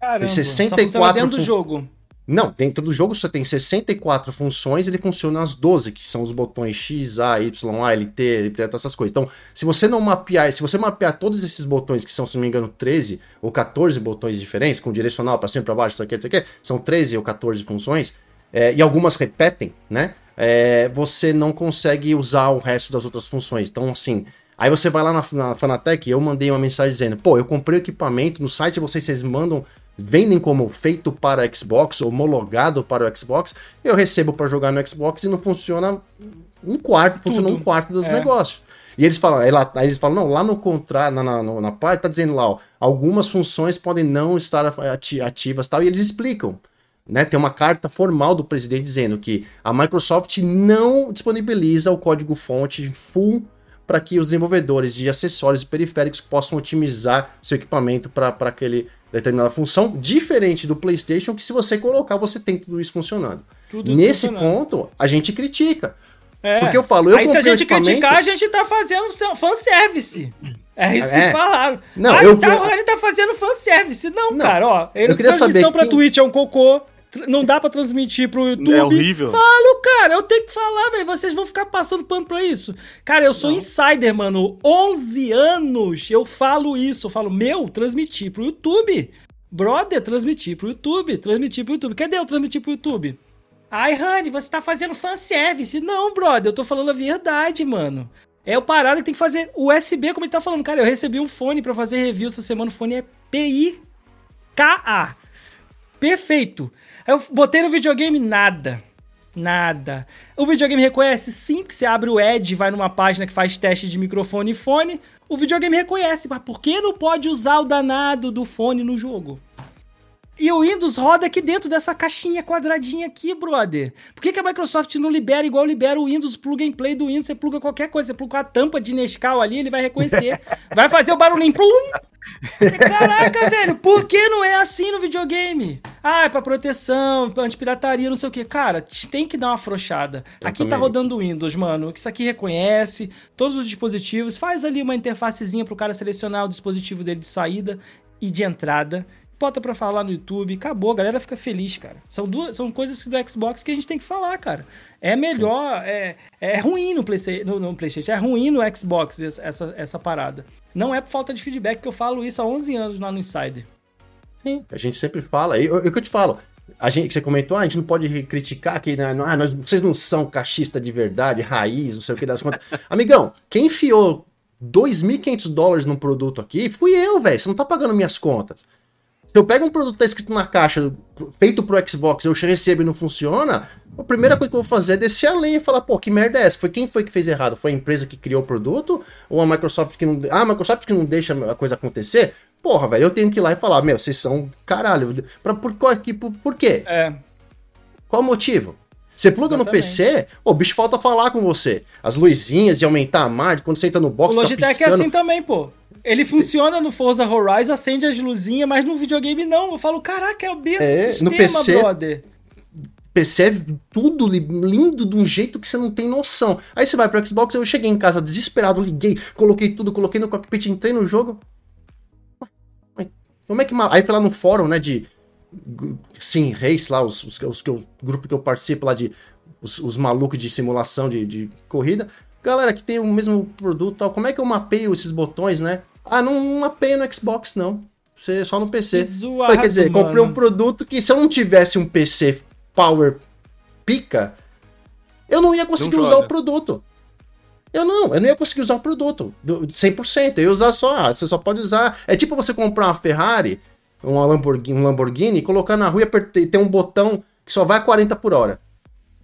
Caramba, tem 64 dentro fun... do jogo. Não, dentro do jogo você tem 64 funções, ele funciona as 12, que são os botões X, A, Y, A, LT, essas coisas. Então, se você não mapear, se você mapear todos esses botões, que são, se não me engano, 13 ou 14 botões diferentes, com direcional para cima, para baixo, isso aqui, isso aqui, são 13 ou 14 funções, é, e algumas repetem, né? É, você não consegue usar o resto das outras funções. Então, assim, aí você vai lá na, na Fanatec, eu mandei uma mensagem dizendo, pô, eu comprei o equipamento, no site vocês, vocês mandam vendem como feito para Xbox, homologado para o Xbox, eu recebo para jogar no Xbox e não funciona um quarto, funciona um quarto dos é. negócios. E eles falam, aí, lá, aí eles falam, não, lá no contrato, na, na, na, parte, tá dizendo lá, ó, algumas funções podem não estar ativas tal, e eles explicam. Né, tem uma carta formal do presidente dizendo que a Microsoft não disponibiliza o código-fonte full para que os desenvolvedores de acessórios e periféricos possam otimizar seu equipamento para aquele determinada função, diferente do PlayStation, que se você colocar, você tem tudo isso funcionando. Tudo Nesse funcionando. ponto, a gente critica. É. Porque eu falo, eu Aí se a gente criticar, a gente tá fazendo fanservice. É isso é. que falaram. Não, ah, eu... tá, o Rani tá fazendo fanservice. Não, não, cara, ó. Ele eu queria transmissão saber pra quem... Twitch é um cocô não dá pra transmitir pro YouTube. É horrível. Falo, cara, eu tenho que falar, velho. Vocês vão ficar passando pano pra isso. Cara, eu sou não. insider, mano. 11 anos eu falo isso. Eu falo, meu, transmitir pro YouTube. Brother, transmitir pro YouTube. Transmitir pro YouTube. Cadê eu transmitir pro YouTube? Ai, Rani, você tá fazendo fanservice. Não, brother, eu tô falando a verdade, mano. É o parado que tem que fazer USB, como ele tá falando. Cara, eu recebi um fone para fazer review essa semana. O fone é PI-KA. Perfeito. Eu botei no videogame nada. Nada. O videogame reconhece sim que você abre o Edge, vai numa página que faz teste de microfone e fone. O videogame reconhece, mas por que não pode usar o danado do fone no jogo? E o Windows roda aqui dentro dessa caixinha quadradinha aqui, brother. Por que, que a Microsoft não libera igual libera o Windows Plug and Play do Windows? Você pluga qualquer coisa, você pluga a tampa de Nescau ali, ele vai reconhecer. vai fazer o barulhinho, plum! Caraca, velho, por que não é assim no videogame? Ah, é pra proteção, anti-pirataria, não sei o que. Cara, tem que dar uma afrouxada. Eu aqui tá também. tá rodando o Windows, mano. Isso aqui reconhece todos os dispositivos, faz ali uma interfacezinha pro cara selecionar o dispositivo dele de saída e de entrada bota pra falar no YouTube, acabou, a galera fica feliz, cara. São duas, são coisas do Xbox que a gente tem que falar, cara. É melhor, é, é ruim no PlayStation, no, no, PlayStation, é ruim no Xbox essa, essa parada. Não é por falta de feedback que eu falo isso há 11 anos lá no Insider. Sim, a gente sempre fala, e o que eu te falo, a gente, que você comentou, ah, a gente não pode criticar que né, ah, nós, vocês não são cachista de verdade, raiz, não sei o que das contas. Amigão, quem enfiou 2.500 dólares num produto aqui fui eu, velho. Você não tá pagando minhas contas. Se eu pego um produto que tá escrito na caixa, feito pro Xbox, eu recebo e não funciona, a primeira coisa que eu vou fazer é descer a lenha e falar, pô, que merda é essa? Foi quem foi que fez errado? Foi a empresa que criou o produto? Ou a Microsoft que não. Ah, a Microsoft que não deixa a coisa acontecer? Porra, velho, eu tenho que ir lá e falar, meu, vocês são caralho. Pra, por, por, por, por quê? É. Qual o motivo? Você pluga Exatamente. no PC, o bicho falta falar com você. As luzinhas de aumentar a margem, quando você entra no box, o tá Logitech tá é assim também, pô. Ele funciona no Forza Horizon, acende as luzinhas, mas no videogame não. Eu falo, caraca, é o mesmo é, sistema, no PC, brother. PC é tudo lindo de um jeito que você não tem noção. Aí você vai pro Xbox, eu cheguei em casa desesperado, liguei, coloquei tudo, coloquei no cockpit, entrei no jogo. Como é que. Aí foi lá no fórum, né, de. Sim, Race lá, os, os, os, os grupo que eu participo lá de. Os, os malucos de simulação de, de corrida. Galera que tem o mesmo produto tal, como é que eu mapeio esses botões, né? Ah, não mapeia no Xbox, não. Você só no PC. Zoado, Quer dizer, mano. comprei um produto que se eu não tivesse um PC Power pica, eu não ia conseguir não usar o produto. Eu não, eu não ia conseguir usar o produto 100%. Eu ia usar só, ah, você só pode usar. É tipo você comprar uma Ferrari, uma Lamborghini, um Lamborghini, colocar na rua e ter um botão que só vai a 40 por hora.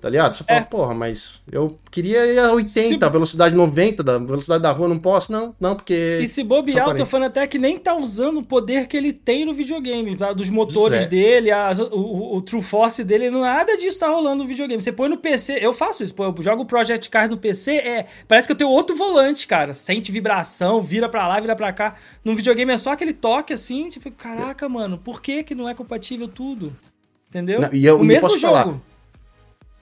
Tá ligado? Você fala, É. porra, mas eu queria ir a 80, Se- velocidade 90, da velocidade da rua, não posso, não, não, porque. E se bobear, só eu tô 40. falando até que nem tá usando o poder que ele tem no videogame, tá? dos motores Zé. dele, as- o, o- True Force dele, nada disso tá rolando no videogame. Você põe no PC, eu faço isso, pô, eu jogo o Project Cars no PC, é, parece que eu tenho outro volante, cara. Sente vibração, vira pra lá, vira pra cá. No videogame é só aquele toque assim, tipo, caraca, mano, por que que não é compatível tudo? Entendeu? Não, e eu- o mesmo posso jogo. falar,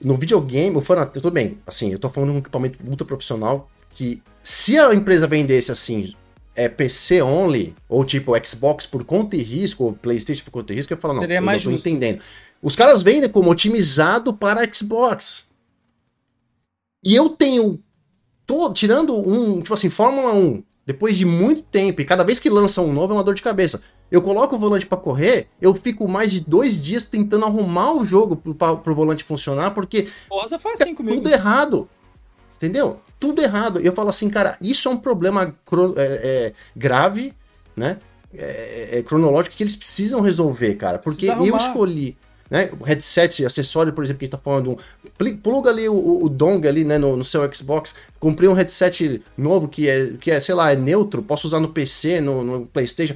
No videogame, o fã, tudo bem, assim, eu tô falando de um equipamento ultra profissional que se a empresa vendesse assim, é PC only, ou tipo Xbox por conta e risco, ou Playstation por conta e risco, eu ia falar, não, Seria eu mais tô justo. entendendo. Os caras vendem como otimizado para Xbox. E eu tenho, tô tirando um, tipo assim, Fórmula 1, depois de muito tempo, e cada vez que lança um novo é uma dor de cabeça. Eu coloco o volante pra correr, eu fico mais de dois dias tentando arrumar o jogo pro, pra- pro volante funcionar, porque Forza faz assim comigo. tudo errado. Entendeu? Tudo errado. Eu falo assim, cara, isso é um problema é, é, grave, né? É, é cronológico que eles precisam resolver, cara. Porque eu escolhi, né? Headset, acessório, por exemplo, que a gente tá falando, um, pluga ali o, o, o dong ali, né, no, no seu Xbox. Comprei um headset novo que é, que é, sei lá, é neutro, posso usar no PC, no, no PlayStation.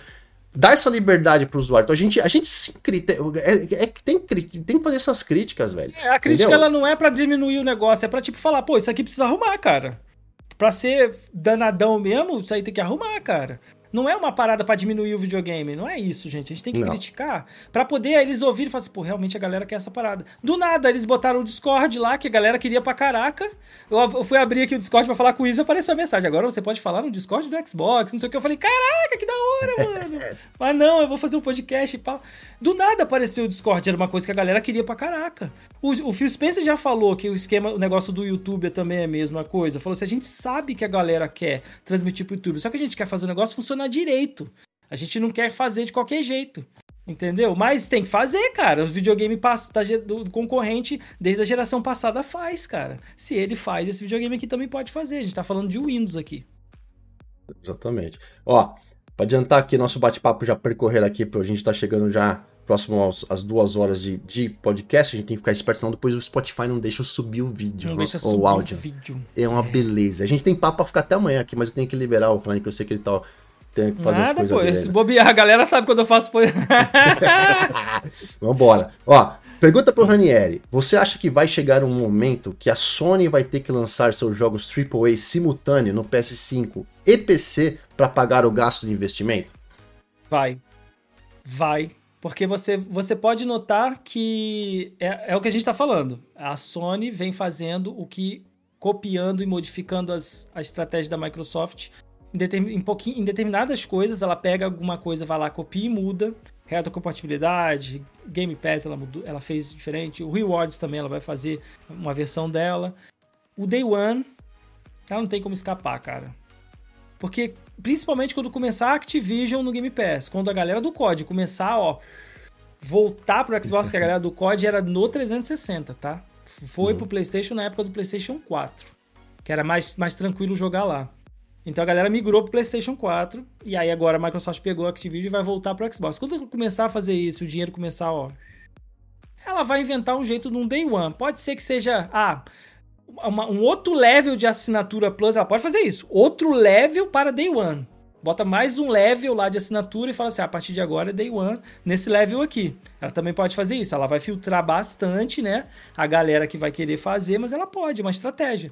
Dá essa liberdade pro usuário. Então a gente, a gente se crite- é, é que tem, tem que fazer essas críticas, velho. É, a crítica Entendeu? ela não é pra diminuir o negócio, é pra tipo falar, pô, isso aqui precisa arrumar, cara. Pra ser danadão mesmo, isso aí tem que arrumar, cara. Não é uma parada pra diminuir o videogame, não é isso, gente. A gente tem que Não. criticar pra poder eles ouvirem e falar assim, pô, realmente a galera quer essa parada. Do nada, eles botaram o Discord lá, que a galera queria pra caraca. Eu, fui abrir aqui o Discord pra falar com o Isa, apareceu a mensagem. Agora você pode falar no Discord do Xbox, não sei o que. Eu falei, caraca, que da hora, mano. Mas não, eu vou fazer um podcast e pau. Do nada apareceu o Discord, era uma coisa que a galera queria pra caraca. O, o Phil Spencer já falou que o esquema, o negócio do YouTube também é a mesma coisa. Falou assim: a gente sabe que a galera quer transmitir pro YouTube, só que a gente quer fazer o negócio funcionar direito. A gente não quer fazer de qualquer jeito. Entendeu? Mas tem que fazer, cara. Os videogame pass- da ge- do concorrente desde a geração passada faz, cara. Se ele faz, esse videogame aqui também pode fazer. A gente tá falando de Windows aqui. Exatamente. Ó, pra adiantar aqui nosso bate-papo já percorrer aqui, pra gente tá chegando já próximo aos, às duas horas de, de podcast, a gente tem que ficar esperto, senão depois o Spotify não deixa eu subir o vídeo, Não ou- deixa ou subir o áudio. o vídeo. É uma beleza. A gente tem papo pra ficar até amanhã aqui, mas eu tenho que liberar o Rani, que eu sei que ele tá tem que fazer as Nada, coisas pô. dele. Ainda. bobear, a galera sabe quando eu faço. Vambora. Ó, pergunta pro Ranieri. Você acha que vai chegar um momento que a Sony vai ter que lançar seus jogos AAA simultâneo no PS5 e PC para pagar o gasto de investimento? Vai. Vai. Porque você, você pode notar que é, é o que a gente tá falando. A Sony vem fazendo o que. copiando e modificando as, a estratégia da Microsoft. Em, em determinadas coisas, ela pega alguma coisa, vai lá, copia e muda. Retrocompatibilidade, Game Pass, ela, mudou, ela fez diferente. O Rewards também, ela vai fazer uma versão dela. O Day One, ela não tem como escapar, cara. Porque, principalmente quando começar a Activision no Game Pass, quando a galera do COD começar, ó, voltar pro Xbox, que a galera do COD era no 360, tá? Foi Uhum. pro PlayStation na época do PlayStation 4, que era mais, mais tranquilo jogar lá. Então a galera migrou pro PlayStation 4, e aí agora a Microsoft pegou a Activision e vai voltar pro Xbox. Quando começar a fazer isso, o dinheiro começar, ó, ela vai inventar um jeito num day one. Pode ser que seja, ah, uma- um outro level de assinatura Plus, ela pode fazer isso. Outro level para Day One. Bota mais um level lá de assinatura e fala assim: ah, a partir de agora é Day One nesse level aqui. Ela também pode fazer isso. Ela vai filtrar bastante, né? A galera que vai querer fazer, mas ela pode, é uma estratégia.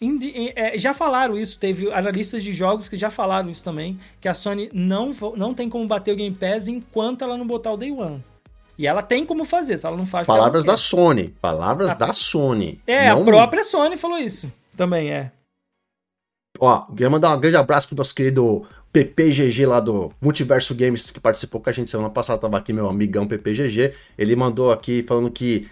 É, já falaram isso, teve analistas de jogos que já falaram isso também, que a Sony não, não tem como bater o Game Pass enquanto ela não botar o Day One. E ela tem como fazer, se ela não faz. Palavras da Sony. Palavras da Sony. É, Não- a própria Sony falou isso. Também é. Ó, queria mandar um grande abraço pro nosso querido PPGG lá do Multiverso Games, que participou com a gente semana passada, tava aqui meu amigão PPGG. Ele mandou aqui falando que,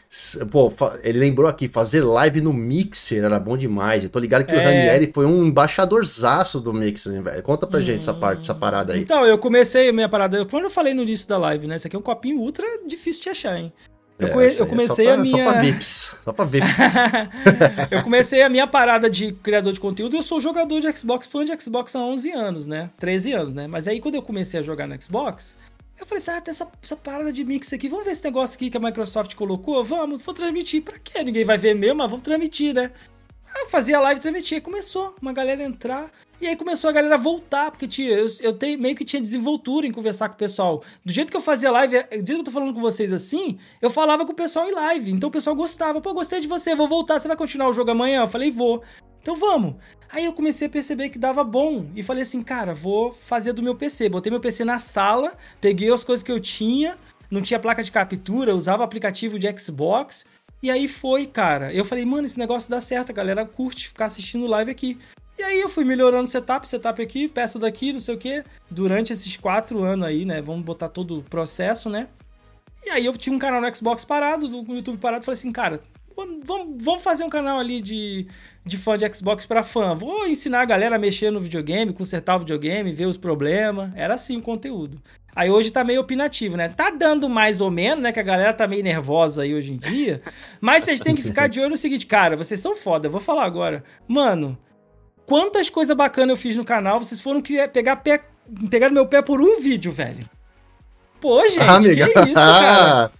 pô, ele lembrou aqui, fazer live no Mixer era bom demais. Eu tô ligado que o É. Ranieri foi um embaixadorzaço do Mixer, né, velho? Conta pra gente essa parte, essa parada aí. Então, eu comecei a minha parada. Quando eu falei no início da live, né? Isso aqui é um copinho ultra difícil de achar, hein? Eu, É, conhe- eu é comecei a pra- minha. Só pra VIPs. Só pra VIPs. eu comecei a minha parada de criador de conteúdo. Eu sou jogador de Xbox, fã de Xbox há 11 anos, né? 13 anos, né? Mas aí quando eu comecei a jogar no Xbox, Eu falei assim, ah, tem essa, essa parada de mix aqui, vamos ver esse negócio aqui que a Microsoft colocou? Vamos, vou transmitir. Pra quê? Ninguém vai ver mesmo, mas vamos transmitir, né? Eu fazia live e transmitia. Começou uma galera a entrar. E aí começou a galera voltar, porque tinha, eu, eu tenho, meio que tinha desenvoltura em conversar com o pessoal. Do jeito que eu fazia live, do jeito que eu tô falando com vocês assim, eu falava com o pessoal em live. Então o pessoal gostava. Pô, gostei de você, vou voltar. Você vai continuar o jogo amanhã? Eu falei, vou. Então vamos. Aí eu comecei a perceber que dava bom. E falei assim, cara, vou fazer do meu PC. Botei meu PC na sala, peguei as coisas que eu tinha, não tinha placa de captura, usava aplicativo de Xbox. E aí foi, cara. Eu falei, mano, esse negócio dá certo, a galera curte ficar assistindo live aqui. E aí eu fui melhorando setup, setup aqui, peça daqui, não sei o que. Durante esses quatro anos aí, né? Vamos botar todo o processo, né? E aí eu tinha um canal no Xbox parado, no YouTube parado, falei assim, cara, vamos, vamos fazer um canal ali de, de fã de Xbox para fã. Vou ensinar a galera a mexer no videogame, consertar o videogame, ver os problemas. Era assim o conteúdo. Aí hoje tá meio opinativo, né? Tá dando mais ou menos, né? Que a galera tá meio nervosa aí hoje em dia. Mas vocês têm que ficar de olho no seguinte, cara, vocês são foda, eu vou falar agora. Mano, quantas coisas bacanas eu fiz no canal, vocês foram pegar, pé, pegar meu pé por um vídeo, velho. Pô, gente, ah, que isso, cara?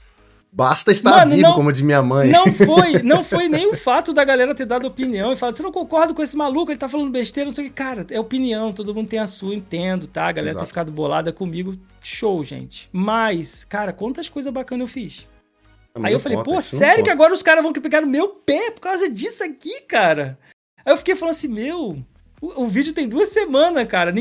Basta estar Mano, vivo, não, como diz minha mãe. Não foi, não foi nem o fato da galera ter dado opinião e falar, você não concorda com esse maluco, ele tá falando besteira, não sei o que. Cara, é opinião, todo mundo tem a sua, entendo, tá? A galera Exato. ter ficado bolada comigo, show, gente. Mas, cara, quantas coisas bacanas eu fiz. É Aí eu falei, pô, sério que agora os caras vão pegar no meu pé por causa disso aqui, cara? Aí eu fiquei falando assim, meu, o, o vídeo tem duas semanas, cara.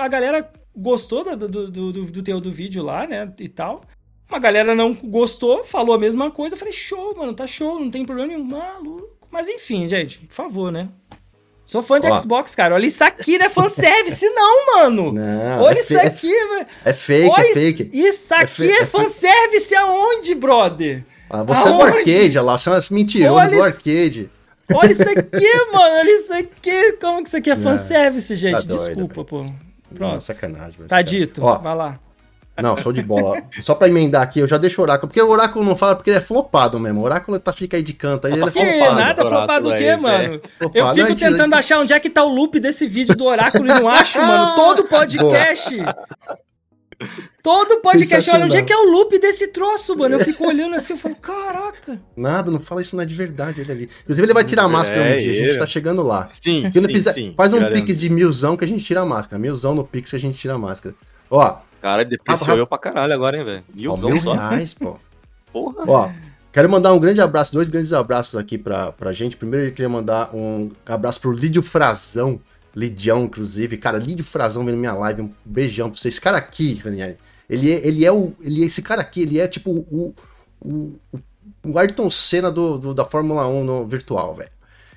a galera gostou do, do, do, do, do teu do vídeo lá, né? E tal. Uma galera não gostou, falou a mesma coisa. Eu falei, show, mano, tá show, não tem problema nenhum. Maluco. Mas enfim, gente, por favor, né? Sou fã de Ó. Xbox, cara. Olha isso aqui, não é fanservice, não, mano. Não, Olha é isso aqui, velho. É fake, Olha é fake. Isso é aqui é, é fanservice aonde, brother? Ah, você aonde? é do arcade, olha lá. Você é mentiroso Olha do arcade. Olha isso aqui, mano. Olha isso aqui. Como que isso aqui é fanservice, gente? Tá doido, Desculpa, pô. Pronto. Não, sacanagem. Tá dito. Ó, Vai lá. Não, show de bola. Só pra emendar aqui, eu já deixo o oráculo, porque o oráculo não fala porque ele é flopado mesmo. O oráculo tá, fica aí de canto, aí ele é flopado. Nada flopado o quê, é, mano? Flopado, eu fico tentando achar onde é que tá o loop desse vídeo do oráculo e não acho, mano. Todo podcast. Todo podcast, olha onde é que é o loop desse troço, mano. Eu fico olhando assim, eu falo, caraca. Nada, não fala isso não é de verdade, ele ali. Inclusive, ele vai tirar a máscara é, um dia, a gente tá chegando lá. Sim, sim, precisa, sim, Faz um pix de milzão que a gente tira a máscara. Milzão no pix que a gente tira a máscara. Ó, Cara, depreciou eu pra caralho agora, hein, velho. Milzão mil só. reais, pô. Porra. Ó, quero mandar um grande abraço, dois grandes abraços aqui pra, pra gente. Primeiro, eu queria mandar um abraço pro Lídio Frazão. Lidião, inclusive. Cara, Lídio Frazão vendo minha live. Um beijão pra você. Esse cara aqui, Ranieri, ele é, ele é o. Ele é esse cara aqui, ele é tipo o. O, o Ayrton Senna do, do, da Fórmula 1 no virtual, velho.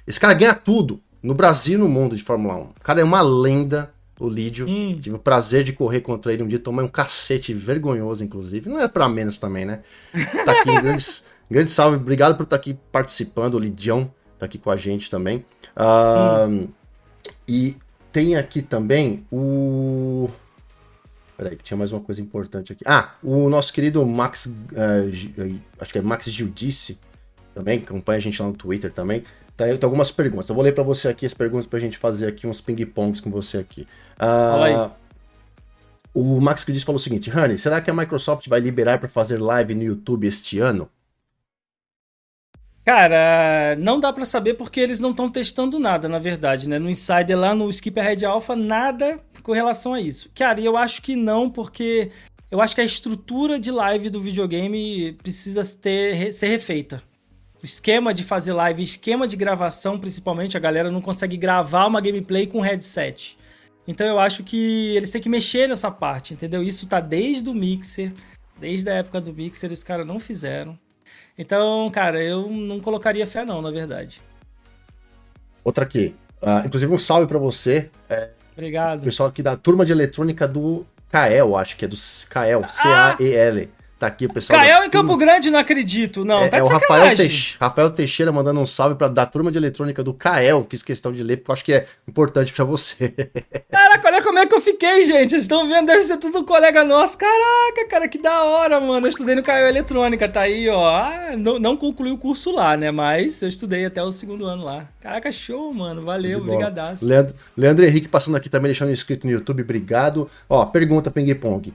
Esse cara ganha tudo. No Brasil e no mundo de Fórmula 1. O cara é uma lenda o Lídio. Hum. Tive o prazer de correr contra ele um dia, tomei um cacete vergonhoso, inclusive. Não é para menos também, né? Tá aqui, um grande, grande salve, obrigado por estar tá aqui participando. O Lidião tá aqui com a gente também. Uh, hum. E tem aqui também o. Peraí, que tinha mais uma coisa importante aqui. Ah, o nosso querido Max. Uh, acho que é Max Giudice também, que acompanha a gente lá no Twitter também. Tá, eu tenho algumas perguntas. Eu vou ler para você aqui as perguntas pra gente fazer aqui uns ping-pongs com você aqui. Uh, o Max Credis falou o seguinte: Honey, será que a Microsoft vai liberar para fazer live no YouTube este ano? Cara, não dá para saber porque eles não estão testando nada, na verdade, né? No Insider lá no Skipper Red Alpha, nada com relação a isso. Cara, eu acho que não, porque eu acho que a estrutura de live do videogame precisa ter, ser refeita esquema de fazer live, esquema de gravação, principalmente, a galera não consegue gravar uma gameplay com headset. Então eu acho que eles têm que mexer nessa parte, entendeu? Isso tá desde o Mixer, desde a época do Mixer, os caras não fizeram. Então, cara, eu não colocaria fé não, na verdade. Outra aqui. Uh, inclusive um salve para você. É, Obrigado. O pessoal aqui da turma de eletrônica do Kael, acho que é do Kael, C-A-E-L. Tá aqui o pessoal. Cael em Campo Grande, não acredito. Não, é, tá é o Rafael, Teix... Rafael, Teixeira mandando um salve pra, da turma de eletrônica do Cael. Fiz questão de ler, porque eu acho que é importante pra você. Caraca, olha como é que eu fiquei, gente. Vocês estão vendo, deve ser tudo colega nosso. Caraca, cara, que da hora, mano. Eu estudei no Cael Eletrônica, tá aí, ó. Ah, não, não concluí o curso lá, né? Mas eu estudei até o segundo ano lá. Caraca, show, mano. Valeu, brigadaço. Leandro, Leandro Henrique passando aqui também, deixando inscrito no YouTube, obrigado. Ó, pergunta, Ping Pong.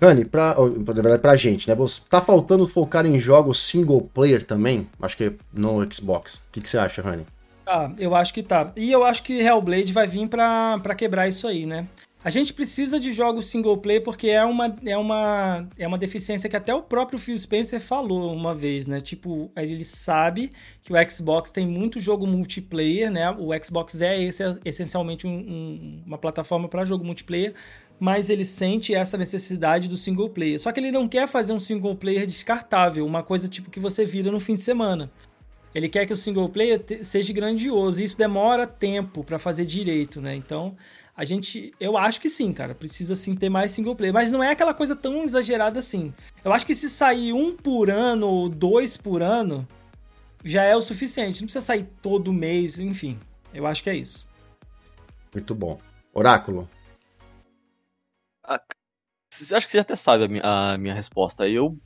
Rani, pra, pra, pra gente, né? Tá faltando focar em jogos single player também? Acho que no Xbox. O que, que você acha, Rani? Ah, eu acho que tá. E eu acho que Hellblade vai vir pra, pra quebrar isso aí, né? A gente precisa de jogos single player porque é uma, é, uma, é uma deficiência que até o próprio Phil Spencer falou uma vez, né? Tipo, ele sabe que o Xbox tem muito jogo multiplayer, né? O Xbox é esse, essencialmente um, um, uma plataforma para jogo multiplayer, mas ele sente essa necessidade do single player. Só que ele não quer fazer um single player descartável, uma coisa tipo que você vira no fim de semana. Ele quer que o single player seja grandioso, e isso demora tempo para fazer direito, né? Então, a gente, eu acho que sim, cara, precisa sim ter mais single player, mas não é aquela coisa tão exagerada assim. Eu acho que se sair um por ano ou dois por ano, já é o suficiente. Não precisa sair todo mês, enfim. Eu acho que é isso. Muito bom. Oráculo. Ah, acho que você até sabe a minha, a minha resposta. Eu,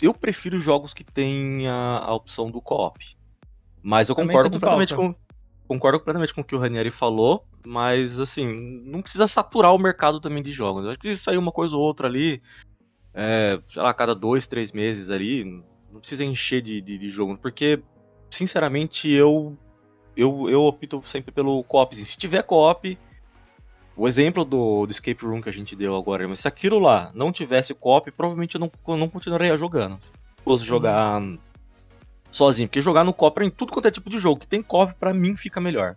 eu prefiro jogos que têm a, a opção do co-op. Mas eu concordo completamente falta. com concordo completamente com o que o Ranieri falou, mas assim, não precisa saturar o mercado também de jogos. Eu acho que sair uma coisa ou outra ali, é, sei lá, cada dois, três meses ali, não precisa encher de, de, de jogo, porque, sinceramente, eu, eu, eu opto sempre pelo co-op. Se tiver co-op, o exemplo do, do, Escape Room que a gente deu agora, mas se aquilo lá não tivesse co-op, provavelmente eu não, eu não continuaria jogando. Fosse jogar sozinho. Porque jogar no co em tudo quanto é tipo de jogo que tem co para mim fica melhor.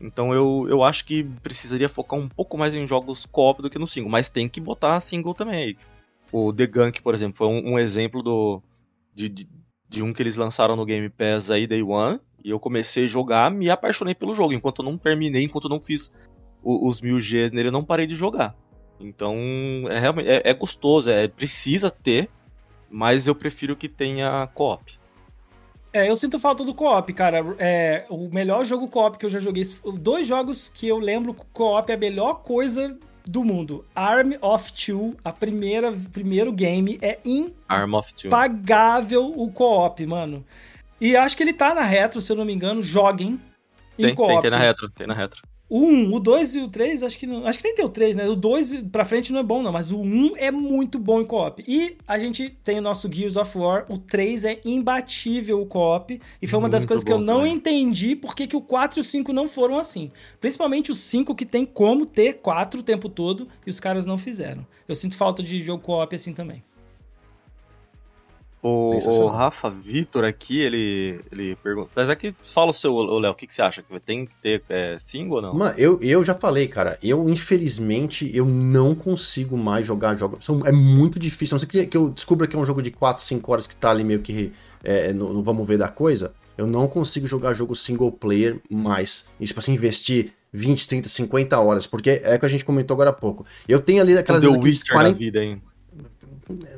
Então eu, eu acho que precisaria focar um pouco mais em jogos co-op do que no single, mas tem que botar single também. O The Gunk, por exemplo, foi um, um exemplo do de, de, de, um que eles lançaram no Game Pass aí, Day One, e eu comecei a jogar, me apaixonei pelo jogo. Enquanto eu não terminei, enquanto eu não fiz os 1000G nele, eu não parei de jogar. Então é realmente é, é gostoso, é precisa ter, mas eu prefiro que tenha co-op. É, eu sinto falta do co-op, cara. É, o melhor jogo co-op que eu já joguei. Dois jogos que eu lembro co-op é a melhor coisa do mundo. Arm of Two, a primeira primeiro game, é impagável o co-op, mano. E acho que ele tá na retro, se eu não me engano. Joguem. Tem, tem, tem na retro, tem na retro. O 1, o 2 e o 3, acho que não, acho que nem tem o 3, né? O 2 pra frente não é bom, não, mas o 1 é muito bom em co-op. E a gente tem o nosso Gears of War, o 3 é imbatível o co-op, e foi uma muito das coisas que eu não também. entendi por que o 4 e o 5 não foram assim. Principalmente o 5 que tem como ter 4 o tempo todo e os caras não fizeram. Eu sinto falta de jogo co-op assim também. O, o Rafa Vitor aqui, ele, ele pergunta. Mas aqui, fala o seu, Léo, o que, que você acha? Que tem que ter é, single ou não? Mano, eu, eu já falei, cara. Eu, infelizmente, eu não consigo mais jogar jogos. É muito difícil. Não sei que, que eu descubra que é um jogo de 4, 5 horas que tá ali meio que é, no, no, vamos ver da coisa. Eu não consigo jogar jogo single player mais. E, tipo assim, investir 20, 30, 50 horas. Porque é o que a gente comentou agora há pouco. Eu tenho ali aquelas. Witcher 40... vida, hein?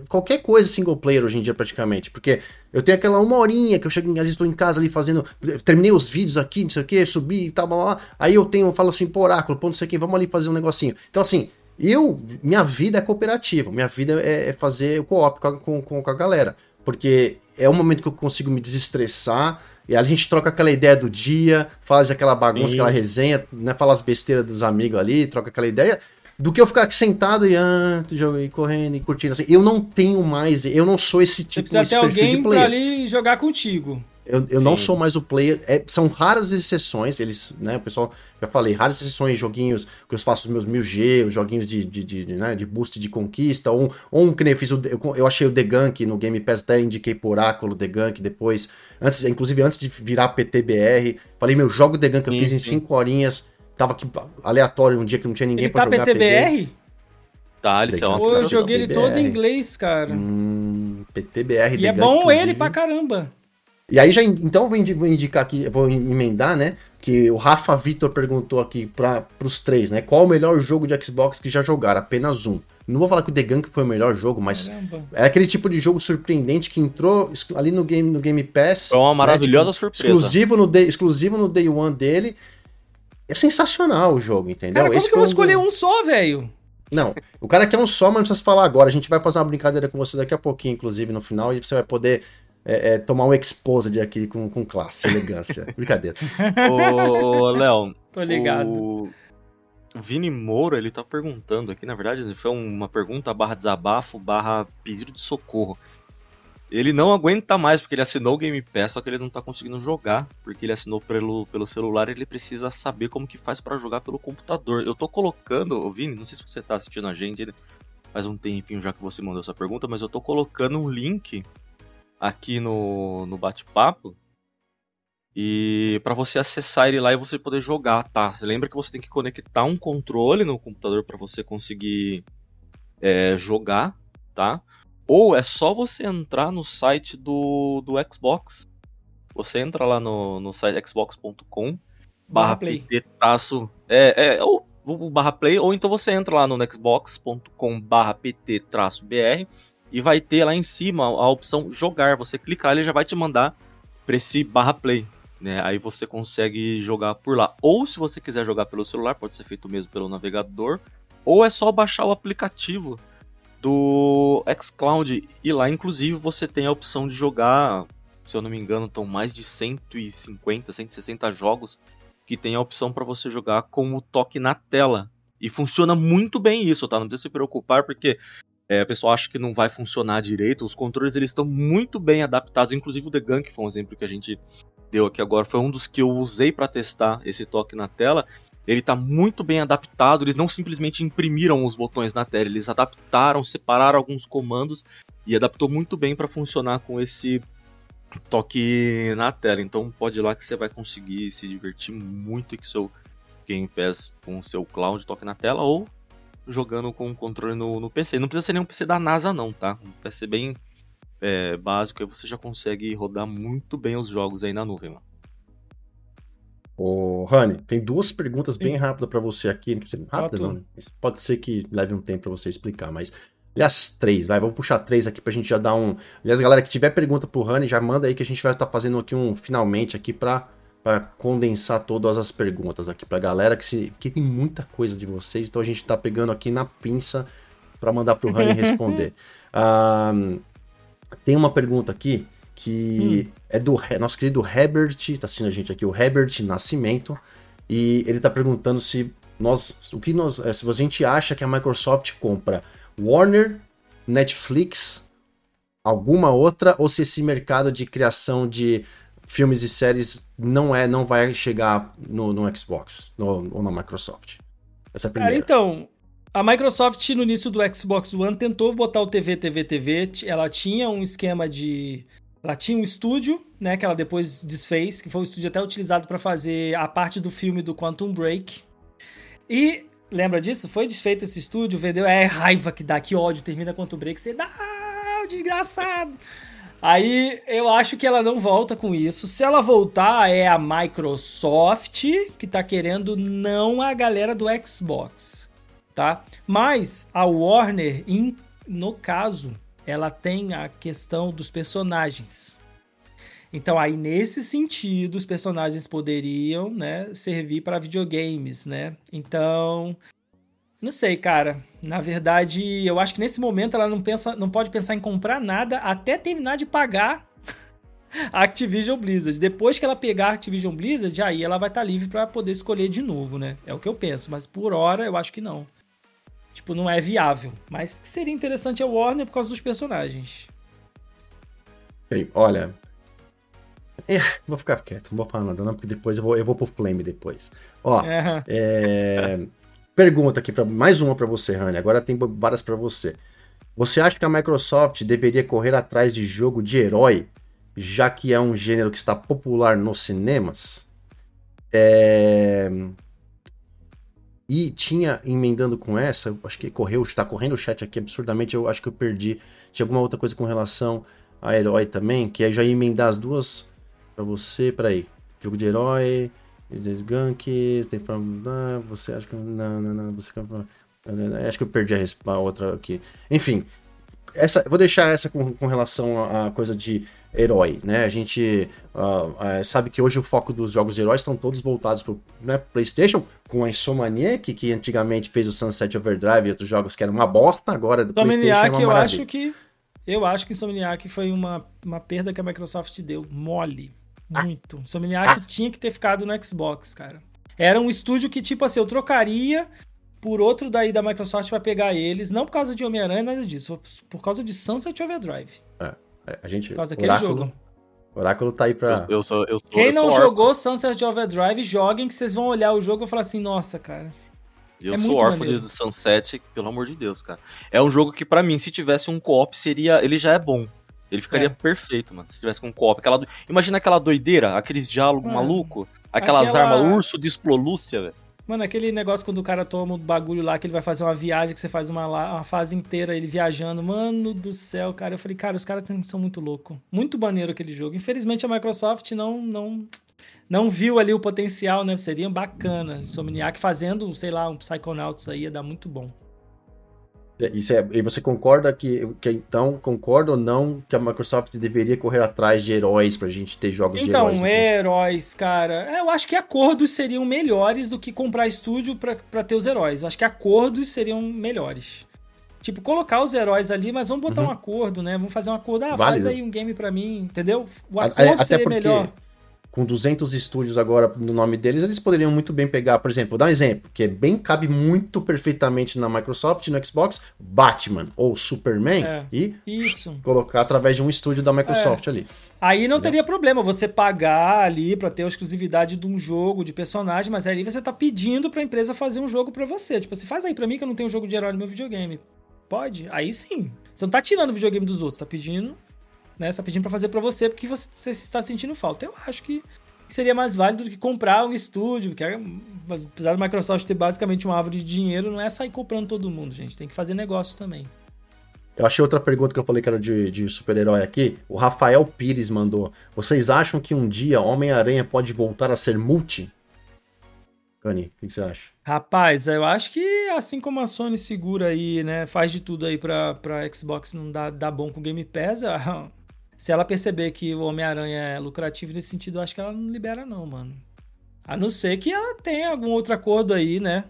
Qualquer coisa single player hoje em dia praticamente, porque eu tenho aquela uma horinha que eu chego, às vezes estou em casa ali fazendo, terminei os vídeos aqui, não sei o que, subi e tal, blá, blá, aí eu tenho, eu falo assim, pô, oráculo, pô, não sei o que, vamos ali fazer um negocinho. Então assim, eu, minha vida é cooperativa, minha vida é, é fazer o co-op com, com, com a galera, porque é um momento que eu consigo me desestressar, e a gente troca aquela ideia do dia, faz aquela bagunça, Sim. aquela resenha, né? Fala as besteiras dos amigos ali, troca aquela ideia do que eu ficar aqui sentado e, ah, e correndo e curtindo assim. Eu não tenho mais, eu não sou esse tipo precisa ter alguém pra ali jogar contigo. Eu, eu não sou mais o player. É, são raras exceções, eles, né? O pessoal, já falei, raras exceções, joguinhos que eu faço os meus 1000G, os joguinhos de, de, de, de, né, de boost de conquista, ou, ou um que nem eu fiz, o, eu, eu achei o The Gunk no Game Pass, até indiquei por Oráculo The Gunk depois, antes, inclusive antes de virar PTBR, falei, meu, jogo The Gunk eu sim, fiz em 5 horinhas, Tava aqui aleatório um dia que não tinha ninguém ele pra tá jogar. PTBR? Peguei. Tá, ele é uma Pô, eu joguei ele todo em inglês, cara. Hum, PTBR. E é bom inclusive. ele pra caramba. E aí já, então vou indicar aqui, vou emendar, né? Que o Rafa Vitor perguntou aqui para os três, né? Qual o melhor jogo de Xbox que já jogaram? Apenas um. Não vou falar que o The Gunk foi o melhor jogo, mas Caramba. é aquele tipo de jogo surpreendente que entrou ali no Game, no game Pass. Foi uma né, maravilhosa né, tipo, surpresa. Exclusivo no, day, exclusivo no Day One dele é sensacional o jogo, entendeu? Cara, como Esse que eu vou escolher um só, velho? Não, o cara quer um só, mas não precisa falar agora. A gente vai fazer uma brincadeira com você daqui a pouquinho, inclusive, no final, e você vai poder é, é, tomar um exposed aqui com, com classe, elegância. Brincadeira. Ô, Léo. Tô ligado. O... o Vini Moura, ele tá perguntando aqui, na verdade, foi uma pergunta barra desabafo, barra pedido de socorro. Ele não aguenta mais, porque ele assinou o Game Pass, só que ele não tá conseguindo jogar, porque ele assinou pelo, pelo celular e ele precisa saber como que faz para jogar pelo computador. Eu tô colocando, Vini, não sei se você tá assistindo a gente, faz um tempinho já que você mandou essa pergunta, mas eu tô colocando um link aqui no, no bate-papo e para você acessar ele lá e você poder jogar, tá? Você lembra que você tem que conectar um controle no computador para você conseguir é, jogar, tá? Ou é só você entrar no site do, do Xbox. Você entra lá no, no site xbox.com barra pt traço é, é ou o barra play ou então você entra lá no xbox.com barra pt traço br e vai ter lá em cima a opção jogar. Você clicar, ele já vai te mandar para esse barra play, né? Aí você consegue jogar por lá. Ou se você quiser jogar pelo celular, pode ser feito mesmo pelo navegador. Ou é só baixar o aplicativo do xCloud e lá, inclusive, você tem a opção de jogar, se eu não me engano, estão mais de 150, 160 jogos que tem a opção para você jogar com o toque na tela. E funciona muito bem isso, tá? Não precisa se preocupar, porque é, a pessoa acha que não vai funcionar direito. Os controles eles estão muito bem adaptados, inclusive o The Gun, que foi um exemplo que a gente deu aqui agora, foi um dos que eu usei para testar esse toque na tela. Ele está muito bem adaptado, eles não simplesmente imprimiram os botões na tela, eles adaptaram, separaram alguns comandos e adaptou muito bem para funcionar com esse toque na tela. Então pode ir lá que você vai conseguir se divertir muito com seu Game Pass com seu cloud toque na tela ou jogando com o controle no, no PC. Não precisa ser nenhum PC da NASA não, tá? Um PC bem é, básico, aí você já consegue rodar muito bem os jogos aí na nuvem. Mano. Ô, Rani, tem duas perguntas bem rápidas para você aqui. Rápida, não, Pode ser que leve um tempo para você explicar, mas. Aliás, três, vai, vamos puxar três aqui pra gente já dar um. Aliás, galera que tiver pergunta pro Rani, já manda aí que a gente vai estar tá fazendo aqui um finalmente aqui pra, pra condensar todas as perguntas aqui pra galera, que, se, que tem muita coisa de vocês, então a gente tá pegando aqui na pinça para mandar pro Rani responder. Um, Tem uma pergunta aqui que hum. é do nosso querido Herbert, tá assistindo a gente aqui, o Herbert Nascimento, e ele tá perguntando se nós, o que nós, é, se a gente acha que a Microsoft compra Warner, Netflix, alguma outra, ou se esse mercado de criação de filmes e séries não é, não vai chegar no, no Xbox no, ou na Microsoft. Essa é a primeira. Cara, então, a Microsoft, no início do Xbox One, tentou botar o TV, TV, TV. Ela tinha um esquema de. Ela tinha um estúdio, né? Que ela depois desfez, que foi um estúdio até utilizado para fazer a parte do filme do Quantum Break. E lembra disso? Foi desfeito esse estúdio, vendeu. É raiva que dá, que ódio. Termina Quantum Break, você dá, desgraçado. Aí eu acho que ela não volta com isso. Se ela voltar, é a Microsoft que tá querendo, não a galera do Xbox tá? Mas a Warner, no caso, ela tem a questão dos personagens. Então aí nesse sentido os personagens poderiam, né, servir para videogames, né? Então, não sei, cara. Na verdade, eu acho que nesse momento ela não pensa, não pode pensar em comprar nada até terminar de pagar a Activision Blizzard. Depois que ela pegar a Activision Blizzard, aí ela vai estar tá livre para poder escolher de novo, né? É o que eu penso, mas por hora eu acho que não. Tipo, não é viável. Mas seria interessante a Warner por causa dos personagens. Olha. É, vou ficar quieto, não vou falar nada, não, porque depois eu vou, eu vou pro Flame depois. Ó, é. É, pergunta aqui, para mais uma para você, Rani. Agora tem várias para você. Você acha que a Microsoft deveria correr atrás de jogo de herói, já que é um gênero que está popular nos cinemas? É... E tinha, emendando com essa, acho que correu, está correndo o chat aqui absurdamente, eu acho que eu perdi. Tinha alguma outra coisa com relação a herói também, que aí já ia emendar as duas para você, peraí. Jogo de herói, Gunk, tem pra. Ah, você acha que. Não, não, não, você. Acho que eu perdi a, a outra aqui. Enfim, essa, vou deixar essa com, com relação à coisa de herói, né? A gente uh, uh, sabe que hoje o foco dos jogos de heróis estão todos voltados para né, PlayStation, com a Insomniac, que antigamente fez o Sunset Overdrive e outros jogos que eram uma bosta, agora do PlayStation é uma eu acho que eu acho que Insomniac foi uma, uma perda que a Microsoft deu, mole, muito. Ah. Insomniac ah. tinha que ter ficado no Xbox, cara. Era um estúdio que, tipo assim, eu trocaria por outro daí da Microsoft para pegar eles, não por causa de Homem-Aranha, nada disso, por causa de Sunset Overdrive. É, a gente. Por causa daquele Oráculo, jogo. Oráculo tá aí pra. Eu, eu sou, eu sou, Quem eu não sou jogou Sunset Overdrive, joguem que vocês vão olhar o jogo e falar assim, nossa, cara. Eu é sou órfão de Sunset, pelo amor de Deus, cara. É um jogo que, para mim, se tivesse um co-op, seria. Ele já é bom. Ele ficaria é. perfeito, mano, se tivesse com um co-op. Aquela... Imagina aquela doideira, aqueles diálogos é. maluco, aquelas Aquela... armas urso de explolúcia, velho. Mano, aquele negócio quando o cara toma o bagulho lá, que ele vai fazer uma viagem, que você faz uma, uma fase inteira ele viajando. Mano do céu, cara. Eu falei, cara, os caras são muito loucos. Muito maneiro aquele jogo. Infelizmente a Microsoft não, não, não viu ali o potencial, né? Seria bacana. Insomniac fazendo, sei lá, um Psychonauts aí ia dar muito bom. Isso é, e você concorda que, que então, concorda ou não que a Microsoft deveria correr atrás de heróis pra gente ter jogos então, de heróis? Então, heróis, cara. É, eu acho que acordos seriam melhores do que comprar estúdio pra, pra ter os heróis. Eu acho que acordos seriam melhores. Tipo, colocar os heróis ali, mas vamos botar uhum. um acordo, né? Vamos fazer um acordo. Ah, Válido. faz aí um game pra mim, entendeu? O acordo Até seria porque... melhor com 200 estúdios agora no nome deles, eles poderiam muito bem pegar, por exemplo, vou dar um exemplo, que é bem cabe muito perfeitamente na Microsoft, no Xbox, Batman ou Superman é, e isso. colocar através de um estúdio da Microsoft é. ali. Aí não teria problema você pagar ali para ter a exclusividade de um jogo, de personagem, mas aí você tá pedindo para a empresa fazer um jogo para você. Tipo, você faz aí para mim que eu não tenho um jogo de herói no meu videogame. Pode? Aí sim. Você não tá tirando o videogame dos outros, tá pedindo né? Você tá pedindo para fazer para você porque você, está sentindo falta. Eu acho que seria mais válido do que comprar um estúdio, porque é, apesar do Microsoft ter basicamente uma árvore de dinheiro, não é sair comprando todo mundo, gente. Tem que fazer negócio também. Eu achei outra pergunta que eu falei que era de, de super-herói aqui. O Rafael Pires mandou. Vocês acham que um dia Homem-Aranha pode voltar a ser multi? Cani, o que você acha? Rapaz, eu acho que assim como a Sony segura aí, né, faz de tudo aí pra, pra Xbox não dar, dar bom com o Game Pass, a, se ela perceber que o Homem-Aranha é lucrativo nesse sentido, eu acho que ela não libera, não, mano. A não ser que ela tenha algum outro acordo aí, né?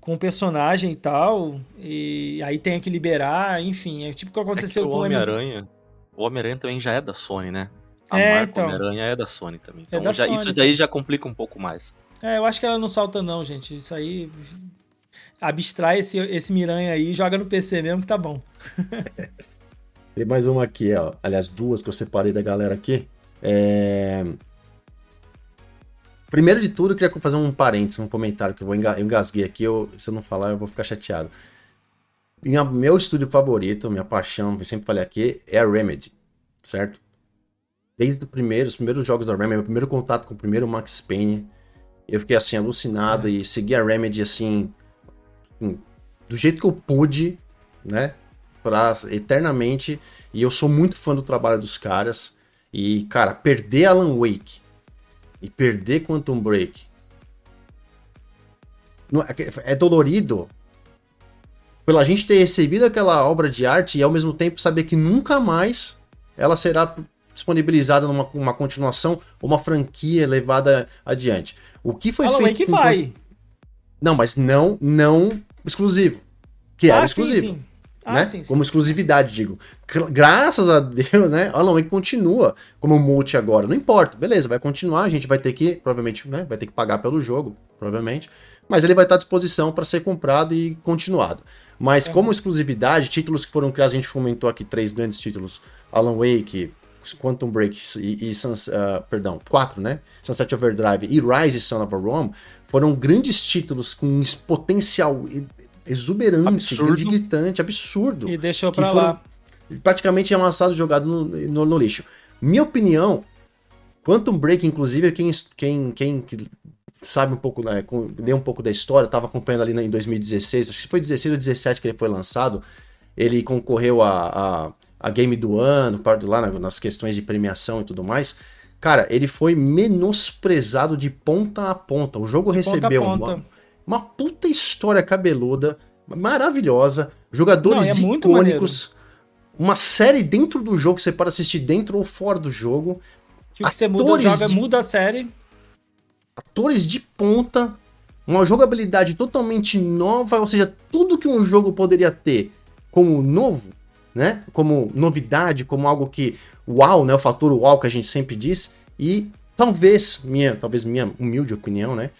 Com o personagem e tal. E aí tenha que liberar, enfim. É tipo o que aconteceu é que com o Homem-Aranha. O Homem-Aranha também já é da Sony, né? A é, marca então, Homem-Aranha é da Sony também. É então é já, Sony, isso daí então. já complica um pouco mais. É, eu acho que ela não solta, não, gente. Isso aí. Abstrai esse, esse Miranha aí e joga no PC mesmo que tá bom. Tem mais uma aqui, ó. Aliás, duas que eu separei da galera aqui. É... Primeiro de tudo, eu queria fazer um parênteses, um comentário que eu vou engasguei aqui. Eu, se eu não falar, eu vou ficar chateado. Minha, meu estúdio favorito, minha paixão, eu sempre falei aqui, é a Remedy, certo? Desde o primeiro, os primeiros jogos da Remedy, meu primeiro contato com o primeiro Max Payne, eu fiquei assim, alucinado é. e segui a Remedy assim, assim, do jeito que eu pude, né? Pra, eternamente. E eu sou muito fã do trabalho dos caras. E, cara, perder Alan Wake e perder Quantum Break é, é dolorido pela gente ter recebido aquela obra de arte e ao mesmo tempo saber que nunca mais ela será disponibilizada numa uma continuação ou uma franquia levada adiante. O que foi Alan feito. Wake com... vai. Não, mas não, não exclusivo. Que ah, era exclusivo. Sim, sim. Ah, né? Sim, sim. Como exclusividade, digo. Graças a Deus, né? Alan Wake continua como multi agora. Não importa, beleza, vai continuar. A gente vai ter que, provavelmente, né? Vai ter que pagar pelo jogo, provavelmente. Mas ele vai estar à disposição para ser comprado e continuado. Mas como exclusividade, títulos que foram criados, a gente comentou aqui três grandes títulos: Alan Wake, Quantum Break e, e Suns, uh, perdão, quatro, né? Sunset Overdrive e Rise Son of a Rome foram grandes títulos com potencial exuberante, absurdo. gritante, absurdo. E deixou pra lá. Praticamente amassado, jogado no, no, no, lixo. Minha opinião, Quantum Break, inclusive, quem, quem, quem sabe um pouco, né, lê um pouco da história, estava acompanhando ali em 2016, acho que foi 16 ou 17 que ele foi lançado. Ele concorreu a, a, a Game do Ano, lá nas questões de premiação e tudo mais. Cara, ele foi menosprezado de ponta a ponta. O jogo recebeu ponta ponta. Uma puta história cabeluda, maravilhosa, jogadores Não, é icônicos, uma série dentro do jogo que você pode assistir dentro ou fora do jogo. Que o que você muda, joga, de... muda a série. Atores de ponta, uma jogabilidade totalmente nova, ou seja, tudo que um jogo poderia ter como novo, né? Como novidade, como algo que uau, né? O fator uau que a gente sempre diz. E talvez, minha, talvez minha humilde opinião, né?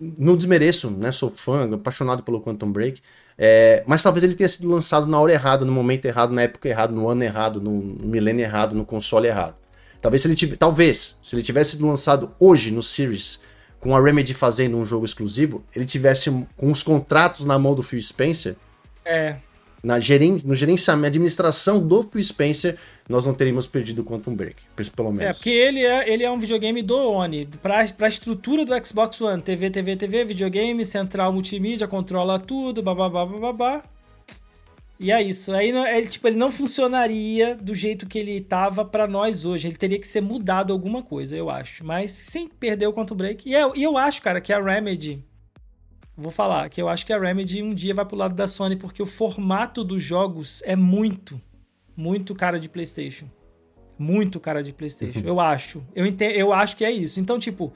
Não desmereço, né? Sou fã, apaixonado pelo Quantum Break. É, mas talvez ele tenha sido lançado na hora errada, no momento errado, na época errada, no ano errado, no, milênio errado, no console errado. Talvez se ele tivesse, talvez, se ele tivesse sido lançado hoje no Series, com a Remedy fazendo um jogo exclusivo, ele tivesse com os contratos na mão do Phil Spencer. É na geren no gerenciamento, administração do Phil Spencer, nós não teríamos perdido o Quantum Break, pelo menos. É, porque ele é, ele é um videogame do Oni. Pra, pra estrutura do Xbox One, TV, TV, TV, videogame, central multimídia, controla tudo, bababá, babá. E é isso. Aí é, tipo, ele não funcionaria do jeito que ele tava para nós hoje. Ele teria que ser mudado alguma coisa, eu acho. Mas sim, perdeu o Quantum Break. E, é, e eu acho, cara, que a Remedy vou falar que eu acho que a Remedy um dia vai pro lado da Sony porque o formato dos jogos é muito, muito cara de PlayStation. Muito cara de PlayStation, eu acho. Eu, entendo, eu acho que é isso. Então, tipo,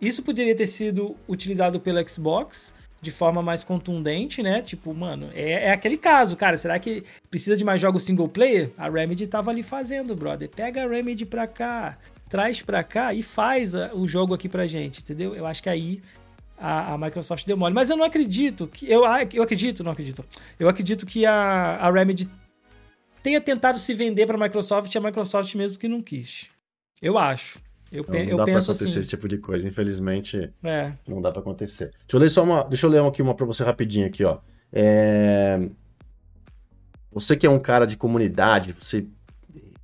isso poderia ter sido utilizado pelo Xbox de forma mais contundente, né? Tipo, mano, é, é aquele caso, cara. Será que precisa de mais jogos single player? A Remedy tava ali fazendo, brother. Pega a Remedy pra cá, traz pra cá e faz a, o jogo aqui pra gente, entendeu? Eu acho que aí a, a, Microsoft deu mole. Mas eu não acredito que. Eu, eu acredito, não acredito. Eu acredito que a, a Remedy tenha tentado se vender para a Microsoft e a Microsoft mesmo que não quis. Eu acho. Eu, não, não eu dá pra acontecer assim. esse tipo de coisa, infelizmente. É. Não dá para acontecer. Deixa eu ler só uma. Deixa eu ler aqui uma para você rapidinho aqui, ó. É... Você que é um cara de comunidade, você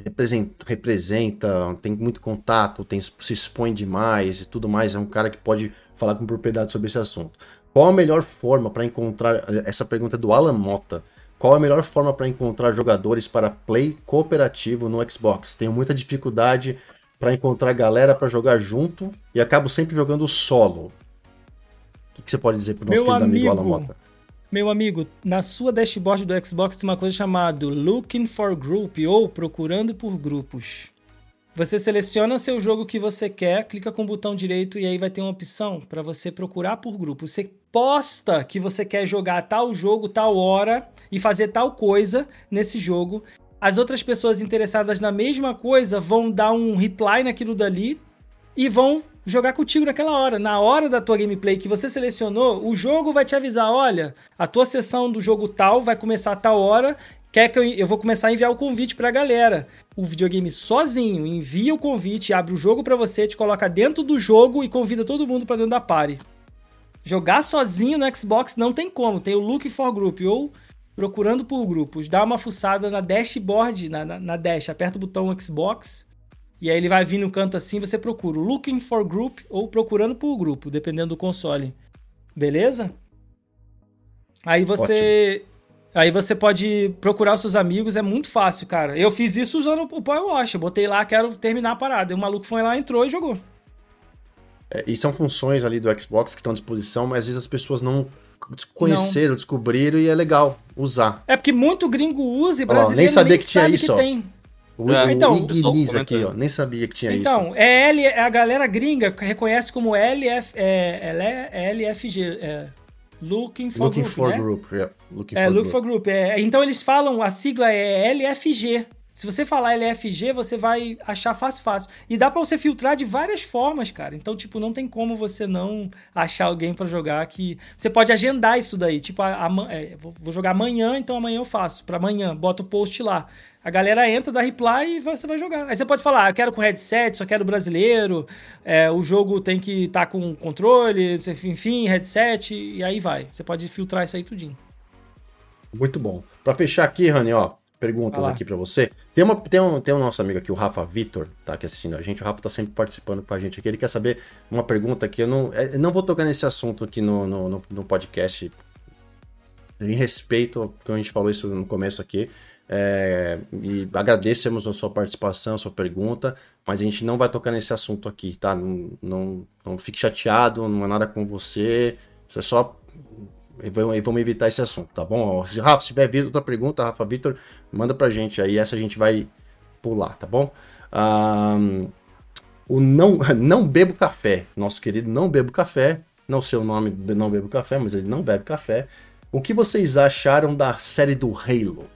representa, representa, tem muito contato, tem, se expõe demais e tudo mais, é um cara que pode falar com propriedade sobre esse assunto. Qual a melhor forma para encontrar. Essa pergunta é do Alan Mota. Qual a melhor forma para encontrar jogadores para play cooperativo no Xbox? Tenho muita dificuldade para encontrar galera para jogar junto e acabo sempre jogando solo. O que, que você pode dizer para o nosso Meu querido amigo, amigo Alan Mota? Meu amigo, na sua dashboard do Xbox tem uma coisa chamada Looking for Group ou Procurando por Grupos. Você seleciona seu jogo que você quer, clica com o botão direito e aí vai ter uma opção para você procurar por grupo. Você posta que você quer jogar tal jogo, tal hora e fazer tal coisa nesse jogo. As outras pessoas interessadas na mesma coisa vão dar um reply naquilo dali e vão jogar contigo naquela hora. Na hora da tua gameplay que você selecionou, o jogo vai te avisar: olha, a tua sessão do jogo tal vai começar a tal hora. Quer que eu, eu vou começar a enviar o convite pra galera. O videogame sozinho envia o convite, abre o jogo para você, te coloca dentro do jogo e convida todo mundo para dentro da party. Jogar sozinho no Xbox não tem como, tem o Look for Group ou procurando por grupos. Dá uma fuçada na dashboard, na, na, na dash, aperta o botão Xbox, e aí ele vai vir no canto assim, você procura Looking for Group ou procurando por grupo, dependendo do console. Beleza? Aí você Ótimo. Aí você pode procurar os seus amigos, é muito fácil, cara. Eu fiz isso usando o Power Wash, eu botei lá, quero terminar a parada. E o maluco foi lá, entrou e jogou. É, e são funções ali do Xbox que estão à disposição, mas às vezes as pessoas não conheceram, não. descobriram e é legal usar. É porque muito gringo usa e brasileiro nem sabia nem que tinha isso, que ó. Tem. O, é, então, Ignis aqui, ó, nem sabia que tinha então, isso. Então, é L, a galera gringa reconhece como LF, é, é LFG, é, Looking for Looking Group, for né? Group, yeah. Looking é, for Look group. for Group. É, então eles falam, a sigla é LFG. Se você falar LFG, você vai achar fácil, fácil. E dá para você filtrar de várias formas, cara. Então, tipo, não tem como você não achar alguém para jogar que... Você pode agendar isso daí. Tipo, a, a, é, vou jogar amanhã, então amanhã eu faço. para amanhã, bota o post lá. A galera entra, dá reply e você vai jogar. Aí você pode falar, ah, eu quero com headset, só quero brasileiro, é, o jogo tem que estar tá com controle, enfim, headset, e aí vai. Você pode filtrar isso aí tudinho. Muito bom. Para fechar aqui, Rani, ó, perguntas aqui para você. Tem, uma, tem, um, tem um nosso amigo aqui, o Rafa Vitor, tá aqui assistindo a gente. O Rafa tá sempre participando com a gente aqui. Ele quer saber uma pergunta que eu não, eu é, não vou tocar nesse assunto aqui no, no, no, no podcast, em respeito, porque a gente falou isso no começo aqui. É, e agradecemos a sua participação, a sua pergunta, mas a gente não vai tocar nesse assunto aqui, tá? Não, não, não fique chateado, não é nada com você. Você só e vamos evitar esse assunto, tá bom? Rafa, se tiver outra pergunta, Rafa Vitor, manda pra gente aí, essa a gente vai pular, tá bom? O não, não Bebo Café, nosso querido Não Bebo Café, não sei o nome do Não Bebo Café, mas ele não bebe café. O que vocês acharam da série do Halo?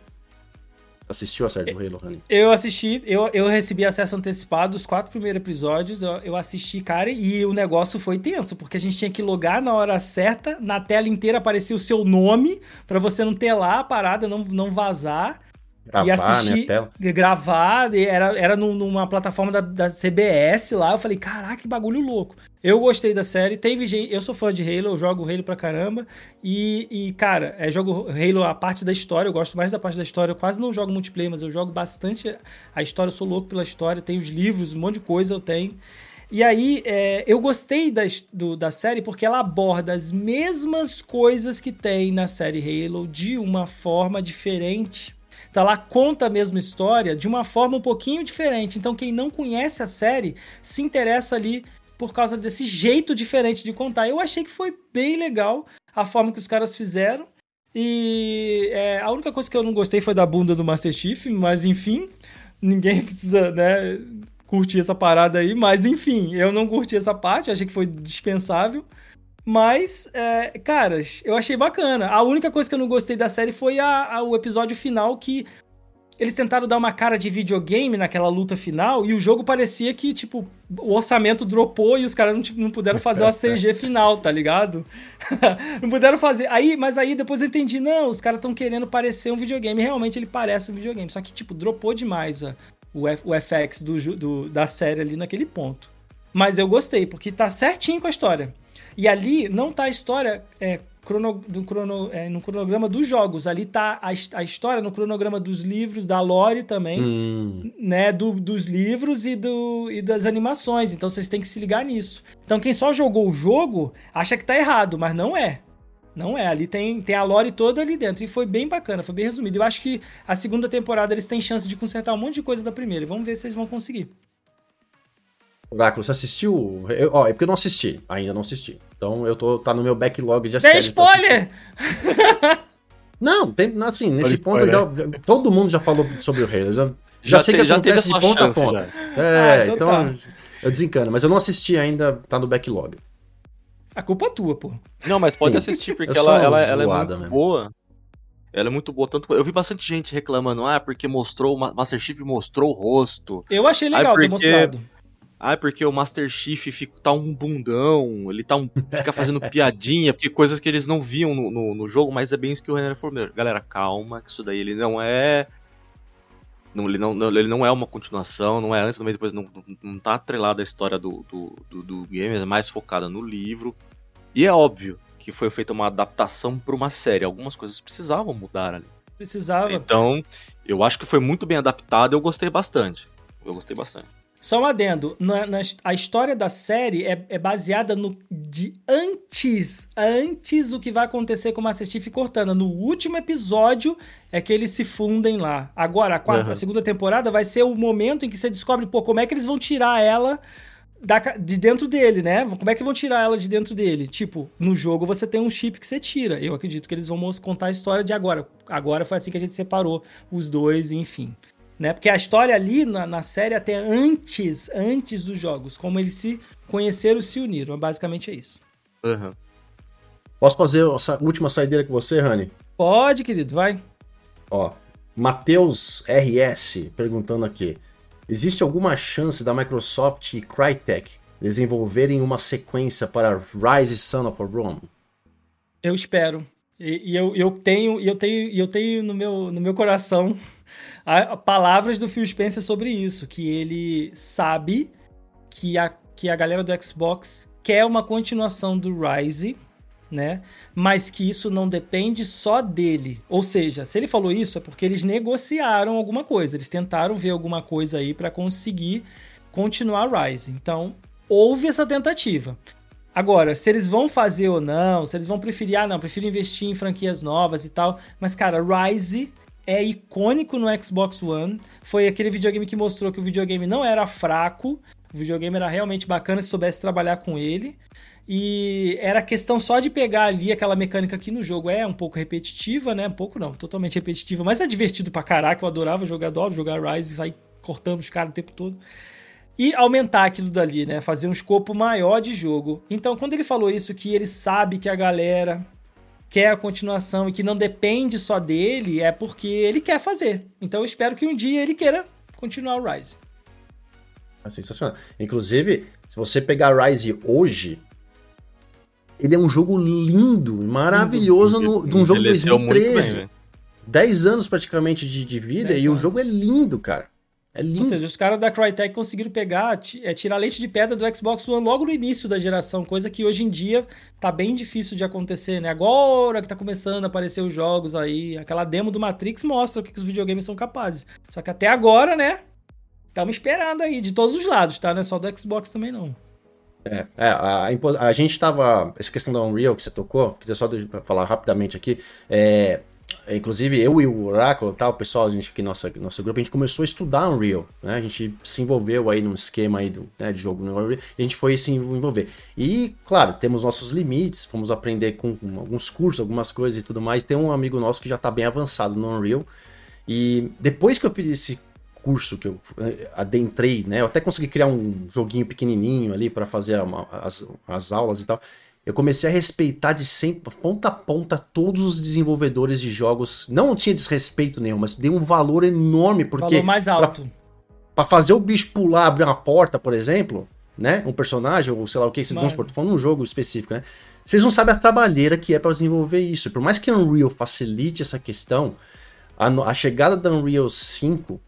Assistiu a série do Halo, Rani? Eu assisti, eu, eu recebi acesso antecipado os quatro primeiros episódios, eu, eu assisti, cara, e o negócio foi tenso, porque a gente tinha que logar na hora certa, na tela inteira aparecia o seu nome, para você não ter lá a parada, não, não vazar. Gravar, e assistir, né, tela. gravar, era, era num- numa plataforma da, da CBS lá, eu falei, caraca, que bagulho louco. Eu gostei da série, teve gente, eu sou fã de Halo, eu jogo Halo pra caramba, e, e cara, é, jogo Halo a parte da história, eu gosto mais da parte da história, eu quase não jogo multiplayer, mas eu jogo bastante a história, eu sou louco pela história, tenho os livros, um monte de coisa eu tenho. E aí, é, eu gostei da, do- da série porque ela aborda as mesmas coisas que tem na série Halo de uma forma diferente. Então ela conta a mesma história de uma forma um pouquinho diferente. Então quem não conhece a série se interessa ali por causa desse jeito diferente de contar. Eu achei que foi bem legal a forma que os caras fizeram. E é, a única coisa que eu não gostei foi da bunda do Master Chief, mas enfim, ninguém precisa, né, curtir essa parada aí. Mas enfim, eu não curti essa parte, achei que foi dispensável. Mas, é, caras, eu achei bacana. A única coisa que eu não gostei da série foi a- a- o episódio final que eles tentaram dar uma cara de videogame naquela luta final e o jogo parecia que, tipo, o orçamento dropou e os caras não, tipo, não puderam fazer uma CG final, tá ligado? não puderam fazer. Aí, mas aí depois eu entendi, não, os caras estão querendo parecer um videogame. Realmente ele parece um videogame. Só que, tipo, dropou demais a- o, F- o FX do, do- da série ali naquele ponto. Mas eu gostei, porque tá certinho com a história. E ali não tá a história é, crono, do crono, é, no cronograma dos jogos. Ali tá a, a história no cronograma dos livros, da lore também, Hum, né? do- dos livros e, do, e das animações. Então vocês têm que se ligar nisso. Então quem só jogou o jogo acha que tá errado, mas não é. Não é, ali tem, tem a lore toda ali dentro. E foi bem bacana, foi bem resumido. Eu acho que a segunda temporada eles têm chance de consertar um monte de coisa da primeira. Vamos ver se eles vão conseguir. Oráculo, você assistiu? Eu- ó, é porque eu não assisti, ainda não assisti. Então eu tô, tá no meu backlog de Tem assistir. spoiler! Não, tem, assim, nesse Olha ponto spoiler. já, todo mundo já falou sobre o Halo. Já, já, Já sei te- que já acontece de ponta a ponta. já. É, Ah, então então, tá. eu desencano. Mas eu não assisti ainda, tá no backlog. A culpa é tua, pô. Não, mas pode Sim. assistir, porque ela, ela, ela é muito mesmo. boa. Ela é muito boa. Tanto eu vi bastante gente reclamando, ah, porque mostrou, Master Chief mostrou o rosto. Eu achei legal ter porque- mostrado. Ah, porque o Master Chief fica, tá um bundão, ele tá um, fica fazendo piadinha, porque coisas que eles não viam no, no, no jogo, mas é bem isso que o Renan falou. Galera, calma, que isso daí ele não é. Não, ele, não, ele não é uma continuação, não é antes, meio depois, não, não, tá atrelado à história do, do, do, do game, é mais focada no livro. E é óbvio que foi feita uma adaptação para uma série. Algumas coisas precisavam mudar ali. Precisava. Então, eu acho que foi muito bem adaptado, eu gostei bastante. Eu gostei bastante. Só um adendo. Na, na- a história da série é, é baseada no de antes. Antes o que vai acontecer com o Master e Cortana. No último episódio é que eles se fundem lá. Agora, a, quarta, Aham. a segunda temporada vai ser o momento em que você descobre, pô, como é que eles vão tirar ela da de dentro dele, né? Como é que vão tirar ela de dentro dele? Tipo, no jogo você tem um chip que você tira. Eu acredito que eles vão contar a história de agora. Agora foi assim que a gente separou os dois, enfim. Né? Porque a história ali na, na série até antes, antes dos jogos, como eles se conheceram e se uniram. Basicamente é isso. Aham. Posso fazer a última saideira com você, Rani? Pode, querido, vai. Ó, Matheus RS perguntando aqui. Existe alguma chance da Microsoft e Crytek desenvolverem uma sequência para Rise Son of Rome? Eu espero. E, e eu, eu tenho, e eu tenho, e eu tenho no meu, no meu coração a- palavras do Phil Spencer sobre isso, que ele sabe que a, que a galera do Xbox quer uma continuação do Rise, né? Mas que isso não depende só dele. Ou seja, se ele falou isso é porque eles negociaram alguma coisa, eles tentaram ver alguma coisa aí para conseguir continuar Rise. Então, houve essa tentativa. Agora, se eles vão fazer ou não, se eles vão preferir, ah, não, prefiro investir em franquias novas e tal. Mas, cara, Rise é icônico no Xbox One. Foi aquele videogame que mostrou que o videogame não era fraco, o videogame era realmente bacana se soubesse trabalhar com ele. E era questão só de pegar ali aquela mecânica que no jogo é um pouco repetitiva, né? Um pouco não, totalmente repetitiva, mas é divertido pra caraca. Eu adorava jogar, adoro jogar Rise e sair cortando os caras o tempo todo e aumentar aquilo dali, né? Fazer um escopo maior de jogo. Então, quando ele falou isso, que ele sabe que a galera quer a continuação e que não depende só dele, é porque ele quer fazer. Então eu espero que um dia ele queira continuar o Rise. É sensacional. Inclusive, se você pegar Rise hoje, ele é um jogo lindo, maravilhoso, no, de um jogo de 2013. 10 anos praticamente de, de vida e anos. o jogo é lindo, cara. É lindo. Ou seja, os caras da Crytek conseguiram pegar, é, tirar leite de pedra do Xbox One logo no início da geração, coisa que hoje em dia tá bem difícil de acontecer, né? Agora que tá começando a aparecer os jogos aí, aquela demo do Matrix mostra o que, que os videogames são capazes. Só que até agora, né? Estamos esperando aí, de todos os lados, tá? Não é só do Xbox também, não. É, é a, a, a, gente tava. Essa questão da Unreal que você tocou, queria só falar rapidamente aqui. É, é, inclusive, eu e o Oracle, tal, o pessoal, a gente aqui, nossa, nosso grupo, a gente começou a estudar Unreal, né? A gente se envolveu aí num esquema aí do, né, de jogo no Unreal, a gente foi se envolver. E, claro, temos nossos limites, fomos aprender com, com alguns cursos, algumas coisas e tudo mais. Tem um amigo nosso que já está bem avançado no Unreal, e depois que eu fiz esse curso que eu eh, adentrei, né? Eu até consegui criar um joguinho pequenininho ali para fazer as, as aulas e tal eu comecei a respeitar de sempre, ponta a ponta, todos os desenvolvedores de jogos. Não tinha desrespeito nenhum, mas dei um valor enorme, porque. Valor mais alto. Pra, pra fazer o bicho pular, abrir uma porta, por exemplo, né? Um personagem, ou sei lá o que, vocês vão supor, tô falando um jogo específico, né? Vocês não sabem a trabalheira que é para desenvolver isso. Por mais que a Unreal facilite essa questão, a, a chegada da Unreal 5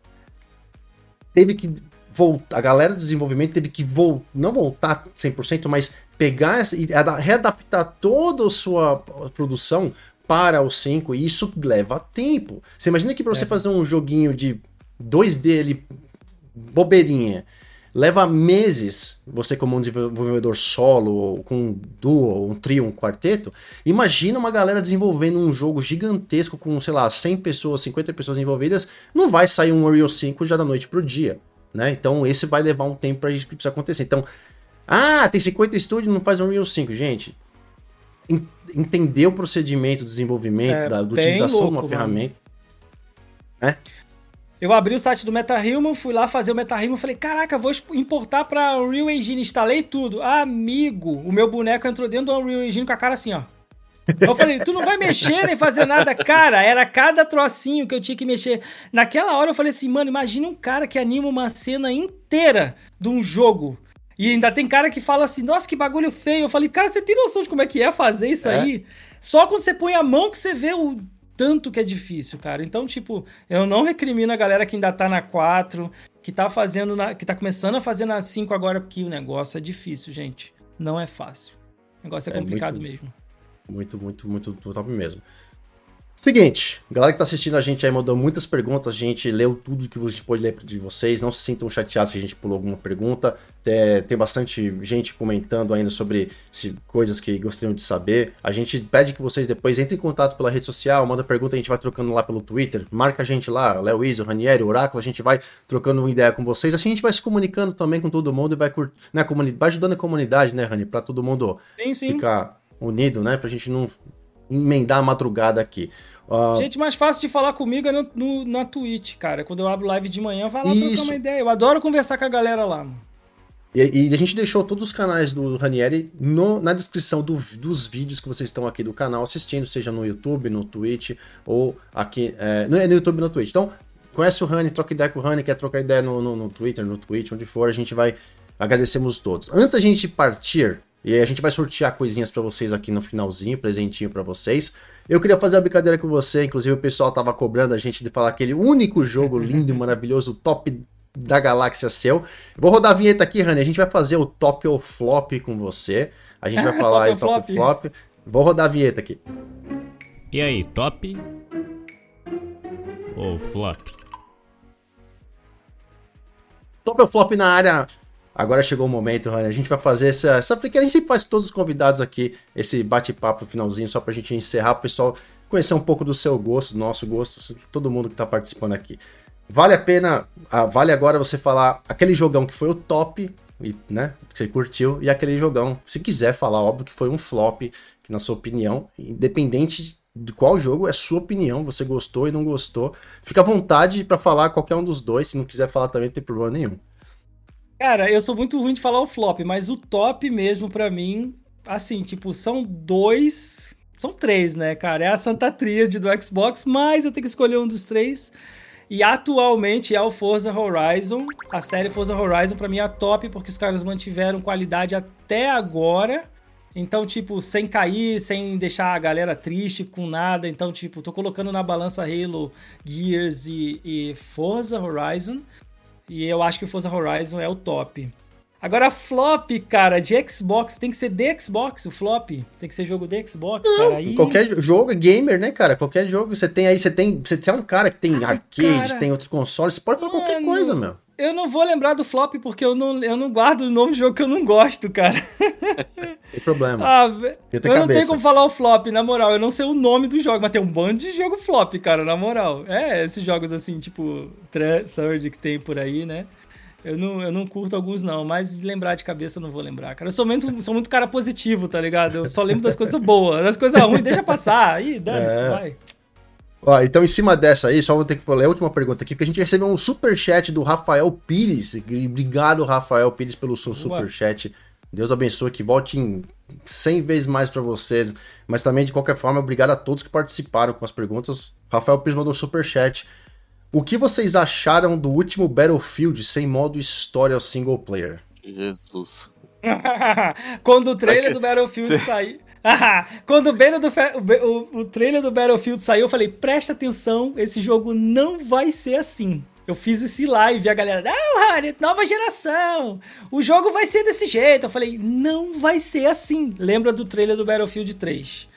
teve que voltar, a galera do desenvolvimento teve que voltar, não voltar 100%, mas pegar e readaptar toda a sua produção para o 5 e isso leva tempo. Você imagina que para você é. fazer um joguinho de 2D ali, bobeirinha, leva meses você como um desenvolvedor solo, ou com um duo, um trio, um quarteto. Imagina uma galera desenvolvendo um jogo gigantesco com, sei lá, 100 pessoas, 50 pessoas envolvidas, não vai sair um Unreal 5 já da noite pro dia. Né? Então esse vai levar um tempo para isso acontecer. Então ah, tem 50 estúdios, não faz um Unreal 5. Gente, entender o procedimento do desenvolvimento, é, da, da utilização louco, de uma ferramenta. É? Eu abri o site do MetaHuman, fui lá fazer o MetaHuman, falei, caraca, vou importar para Unreal Engine, instalei tudo. Amigo, o meu boneco entrou dentro do Unreal Engine com a cara assim, ó. Eu falei, tu não vai mexer nem fazer nada. Cara, era cada trocinho que eu tinha que mexer. Naquela hora eu falei assim, mano, imagina um cara que anima uma cena inteira de um jogo. E ainda tem cara que fala assim, nossa, que bagulho feio. Eu falei, cara, você tem noção de como é que é fazer isso é. aí? Só quando você põe a mão que você vê o tanto que é difícil, cara. Então, tipo, eu não recrimino a galera que ainda tá na 4, que tá fazendo na, que tá começando a fazer na 5 agora, porque o negócio é difícil, gente. Não é fácil. O negócio é, é complicado muito, mesmo. Muito, muito, muito top mesmo. Seguinte, galera que tá assistindo a gente aí mandou muitas perguntas, a gente leu tudo que a gente pôde ler de vocês, não se sintam chateados se a gente pulou alguma pergunta, é, tem bastante gente comentando ainda sobre se, coisas que gostariam de saber, a gente pede que vocês depois entrem em contato pela rede social, manda pergunta, a gente vai trocando lá pelo Twitter, marca a gente lá, Léo Iso, Ranieri, Oráculo, a gente vai trocando uma ideia com vocês, assim a gente vai se comunicando também com todo mundo e vai, cur... né, vai ajudando a comunidade, né, Rani, pra todo mundo sim, sim. ficar unido, né, pra gente não emendar a madrugada aqui. Uh... Gente, mais fácil de falar comigo é no, no, na Twitch, cara. Quando eu abro live de manhã, vai lá Isso. trocar uma ideia. Eu adoro conversar com a galera lá, mano. E, e, a gente deixou todos os canais do Ranieri no, na descrição do, dos vídeos que vocês estão aqui do canal assistindo, seja no YouTube, no Twitch ou aqui. É, no, no YouTube no Twitch. Então, conhece o Rani, troca ideia com o Rani, quer trocar ideia no, no, no Twitter, no Twitch, onde for, a gente vai. Agradecemos todos. Antes da gente partir, e a gente vai sortear coisinhas para vocês aqui no finalzinho, presentinho para vocês. Eu queria fazer uma brincadeira com você, inclusive o pessoal tava cobrando a gente de falar aquele único jogo lindo e maravilhoso, top da galáxia seu. Vou rodar a vinheta aqui, Rani, a gente vai fazer o top ou flop com você. A gente vai falar aí o top ou flop. Vou rodar a vinheta aqui. E aí, top ou flop? Top ou flop na área Agora chegou o momento, Rani. A gente vai fazer essa, essa. Porque a gente sempre faz todos os convidados aqui, esse bate-papo finalzinho, só pra gente encerrar, pessoal conhecer um pouco do seu gosto, do nosso gosto, todo mundo que tá participando aqui. Vale a pena, ah, vale agora você falar aquele jogão que foi o top, né? Que você curtiu, e aquele jogão, se quiser falar, óbvio que foi um flop, que na sua opinião, independente de qual jogo, é sua opinião, você gostou e não gostou. Fica à vontade para falar qualquer um dos dois, se não quiser falar também, não tem problema nenhum. Cara, eu sou muito ruim de falar o flop, mas o top mesmo para mim, assim, tipo, são dois São três, né, cara? É a Santa Tríade do Xbox, mas eu tenho que escolher um dos três. E atualmente é o Forza Horizon. A série Forza Horizon para mim é a top, porque os caras mantiveram qualidade até agora. Então, tipo, sem cair, sem deixar a galera triste com nada. Então, tipo, tô colocando na balança Halo, Gears e, e Forza Horizon. E eu acho que o Forza Horizon é o top. Agora, flop, cara, de Xbox, tem que ser de Xbox, o flop. Tem que ser jogo de Xbox, Não, cara. Aí... Qualquer jogo é gamer, né, cara? Qualquer jogo você tem aí, você tem. Você, é um cara que tem arcade, cara. tem outros consoles, você pode falar qualquer coisa, meu. Eu não vou lembrar do flop porque eu não, eu não guardo o nome de jogo que eu não gosto, cara. Tem problema. Ah. Eu tenho não cabeça. tenho como falar o flop, na moral. Eu não sei o nome do jogo, mas tem um bando de jogo flop, cara, na moral. É, esses jogos assim, tipo, Third que tem por aí, né? Eu não, eu não curto alguns, não, mas lembrar de cabeça eu não vou lembrar, cara. Eu sou muito, sou muito cara positivo, tá ligado? Eu só lembro das coisas boas. Das coisas ruins, deixa passar. Aí, dane-se, É. vai. Ó, então em cima dessa aí, só vou ter que falar a última pergunta aqui, porque a gente recebeu um superchat do Rafael Pires. Obrigado, Rafael Pires, pelo seu Boa. superchat. Deus abençoe, que volte em 100 vezes mais pra vocês. Mas também, de qualquer forma, obrigado a todos que participaram com as perguntas. Rafael Pires mandou superchat. O que vocês acharam do último Battlefield sem modo história single player? Jesus. Quando o trailer do Battlefield Cê- sair. Quando o, do, o, o- trailer do Battlefield saiu, eu falei: presta atenção, esse jogo não vai ser assim. Eu fiz esse live e a galera, não, Harry, nova geração, o jogo vai ser desse jeito. Eu falei: não vai ser assim. Lembra do trailer do Battlefield 3?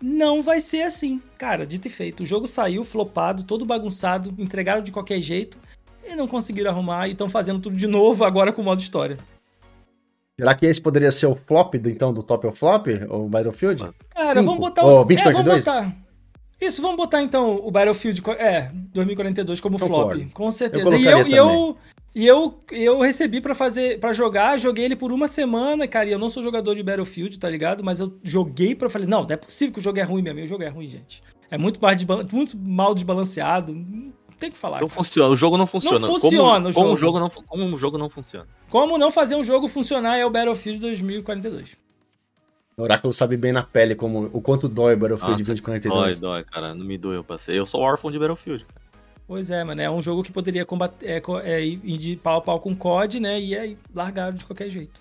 Não vai ser assim. Cara, dito e feito. O jogo saiu flopado, todo bagunçado, entregaram de qualquer jeito e não conseguiram arrumar e estão fazendo tudo de novo agora com o modo história. Será que esse poderia ser o flop, do, então, do top ou flop? O Battlefield? Cara, Cinco. vamos botar o. 2042? É, vamos botar. Isso, vamos botar então o Battlefield é, 2042 como Concordo. flop. Com Eu certeza. e colocaria eu, e eu, e eu, eu recebi pra fazer para jogar, joguei ele por uma semana, cara. E eu não sou jogador de Battlefield, tá ligado? Mas eu joguei pra falei, não, não é possível que o jogo é ruim mesmo. E O jogo é ruim, gente. É muito, muito mal desbalanceado. Não Tem que falar. Não cara. funciona, o jogo não funciona. funciona como, o como jogo. o jogo não, como um jogo não funciona. Como não fazer um jogo funcionar é o Battlefield 2042. O Oráculo sabe bem na pele como, o quanto dói o Battlefield Nossa, 2042. Dói, dói, cara. Não me doeu, eu passei. Eu sou órfão de Battlefield. cara. Pois é, mano. É um jogo que poderia combater, é, é, ir de pau a pau com COD, né? E aí largaram de qualquer jeito.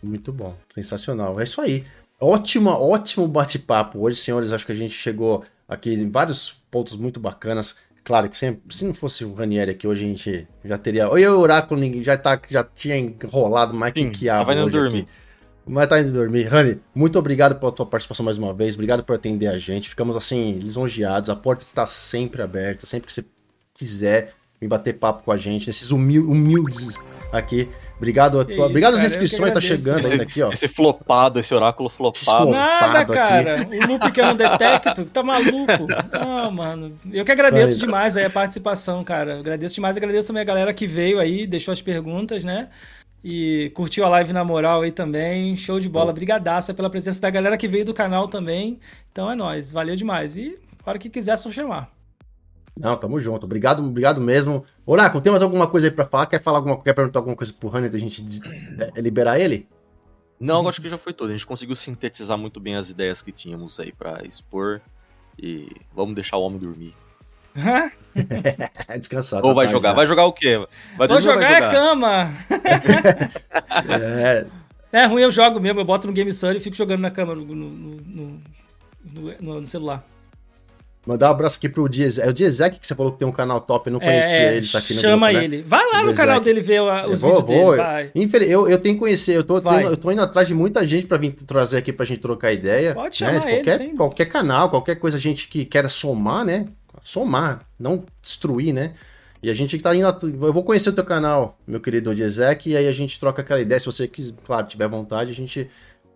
Muito bom, sensacional. É isso aí. Ótima, ótimo bate-papo hoje, senhores. Acho que a gente chegou aqui em vários pontos muito bacanas. Claro que sempre, se não fosse o Ranieri aqui hoje, a gente já teria. Oi, o Oráculo já, tá, já tinha enrolado mais que Sim, quiabo tava indo hoje dormir. aqui. Mas tá indo dormir. Rani, muito obrigado pela tua participação mais uma vez. Obrigado por atender a gente. Ficamos assim, lisonjeados. A porta está sempre aberta. Sempre que você quiser vir bater papo com a gente, nesses humil- humildes aqui. Obrigado, tua- isso, obrigado às cara, que inscrições, tá chegando Esse, ainda aqui, ó. esse flopado, esse oráculo flopado. Flop- Nada, aqui. cara. O loop que eu não detecto, tá maluco. Não, mano. Eu que agradeço Vai. demais aí a participação, cara. Agradeço demais, agradeço também a galera que veio aí, deixou as perguntas, né? E curtiu a live na moral aí também. Show de bola. Brigadaça pela presença da galera que veio do canal também. Então é nóis. Valeu demais. E hora que quiser, é só chamar. Não, tamo junto. Obrigado, obrigado mesmo. Oráculo, tem mais alguma coisa aí pra falar? Quer falar alguma quer perguntar alguma coisa pro Hannes da gente des- é, liberar ele? Não, eu acho que já foi tudo. A gente conseguiu sintetizar muito bem as ideias que tínhamos aí pra expor. E vamos deixar o homem dormir. É descansar. Ou tá vai tarde jogar? já. Vai jogar o quê? Vai Vou jogar vai é cama. É, É ruim, eu jogo mesmo. Eu boto no Game Study e fico jogando na cama no- no- no- no celular. Mandar um abraço aqui pro Diezek. É o Diezek que você falou que tem um canal top, eu não conhecia É, ele, tá aqui no chama grupo, né? ele. Vai lá no canal dele ver a- Eu os vou, vídeos vou. dele. Infeliz- eu, eu tenho que conhecer, eu tô, tendo- eu tô indo atrás de muita gente pra vir trazer aqui pra gente trocar ideia. Pode né? chamar De ele, qualquer, sim. qualquer canal, qualquer coisa, a gente que queira somar, né? Somar, não destruir, né? E a gente tá indo. Eu vou conhecer o teu canal, meu querido Diezek, e aí a gente troca aquela ideia. Se você quiser, claro, tiver vontade, a gente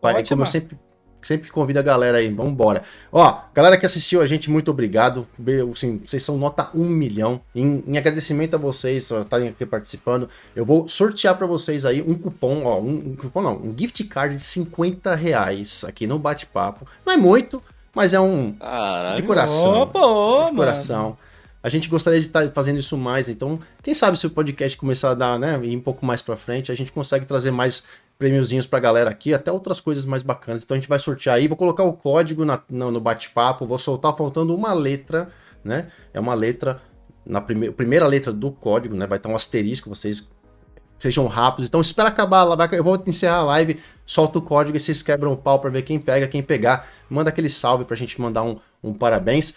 vai. Pode como eu chamar. sempre, sempre convido a galera aí, vambora. Ó, galera que assistiu a gente, muito obrigado. Assim, vocês são nota um milhão. Em, em agradecimento a vocês ó, estarem aqui participando, eu vou sortear pra vocês aí um cupom, ó, um, um cupom não, um gift card de 50 reais aqui no bate-papo. Não é muito, mas é um Caralho. de coração. Opa, de mano. coração. A gente gostaria de estar fazendo isso mais, então, quem sabe se o podcast começar a dar, né, ir um pouco mais pra frente, a gente consegue trazer mais prêmiozinhos pra galera aqui, até outras coisas mais bacanas. Então a gente vai sortear aí, vou colocar o código na, no, no bate-papo, vou soltar faltando uma letra, né? É uma letra, na prime primeira letra do código, né? Vai estar um asterisco, vocês sejam rápidos. Então espera acabar, eu vou encerrar a live, solta o código e vocês quebram o pau para ver quem pega, quem pegar. Manda aquele salve pra gente mandar um, um parabéns.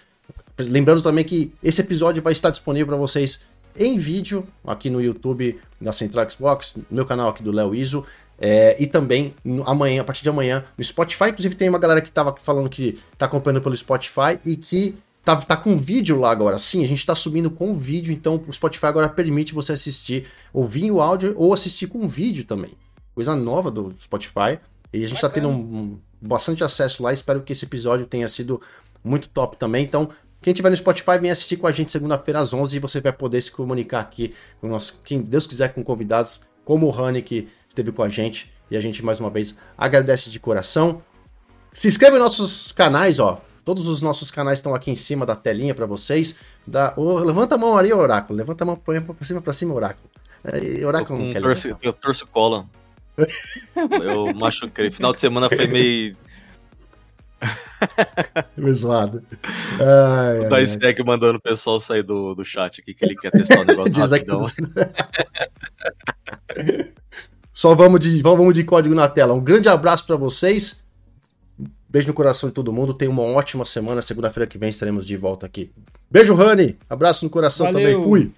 Lembrando também que esse episódio vai estar disponível para vocês em vídeo aqui no YouTube da Central Xbox, no meu canal aqui do Léo Iso. É, e também amanhã, a partir de amanhã, no Spotify. Inclusive, tem uma galera que estava falando que está acompanhando pelo Spotify e que tá, tá com vídeo lá agora. Sim, a gente está subindo com vídeo, então o Spotify agora permite você assistir, ouvir o áudio ou assistir com vídeo também. Coisa nova do Spotify. E a gente está tendo um, um, bastante acesso lá. Espero que esse episódio tenha sido muito top também. Então, quem estiver no Spotify, vem assistir com a gente segunda-feira às 11 e você vai poder se comunicar aqui com nós, quem Deus quiser, com convidados como o Rani, que esteve com a gente. E a gente, mais uma vez, agradece de coração. Se inscreva nos nossos canais, ó. Todos os nossos canais estão aqui em cima da telinha para vocês. Da, oh, levanta a mão ali, Oráculo. Levanta a mão pra cima, para cima, Oráculo. É, oráculo não quer torce, Eu torço cola. eu machuquei. Final de semana foi meio Meio zoado. Ai, o Daisek mandando o pessoal sair do, do chat aqui, que ele quer testar o negócio rapidão. Só vamos de, vamos de código na tela. Um grande abraço para vocês. Beijo no coração de todo mundo. Tenha uma ótima semana. Segunda-feira que vem estaremos de volta aqui. Beijo, Rani. Abraço no coração Valeu. também. Fui.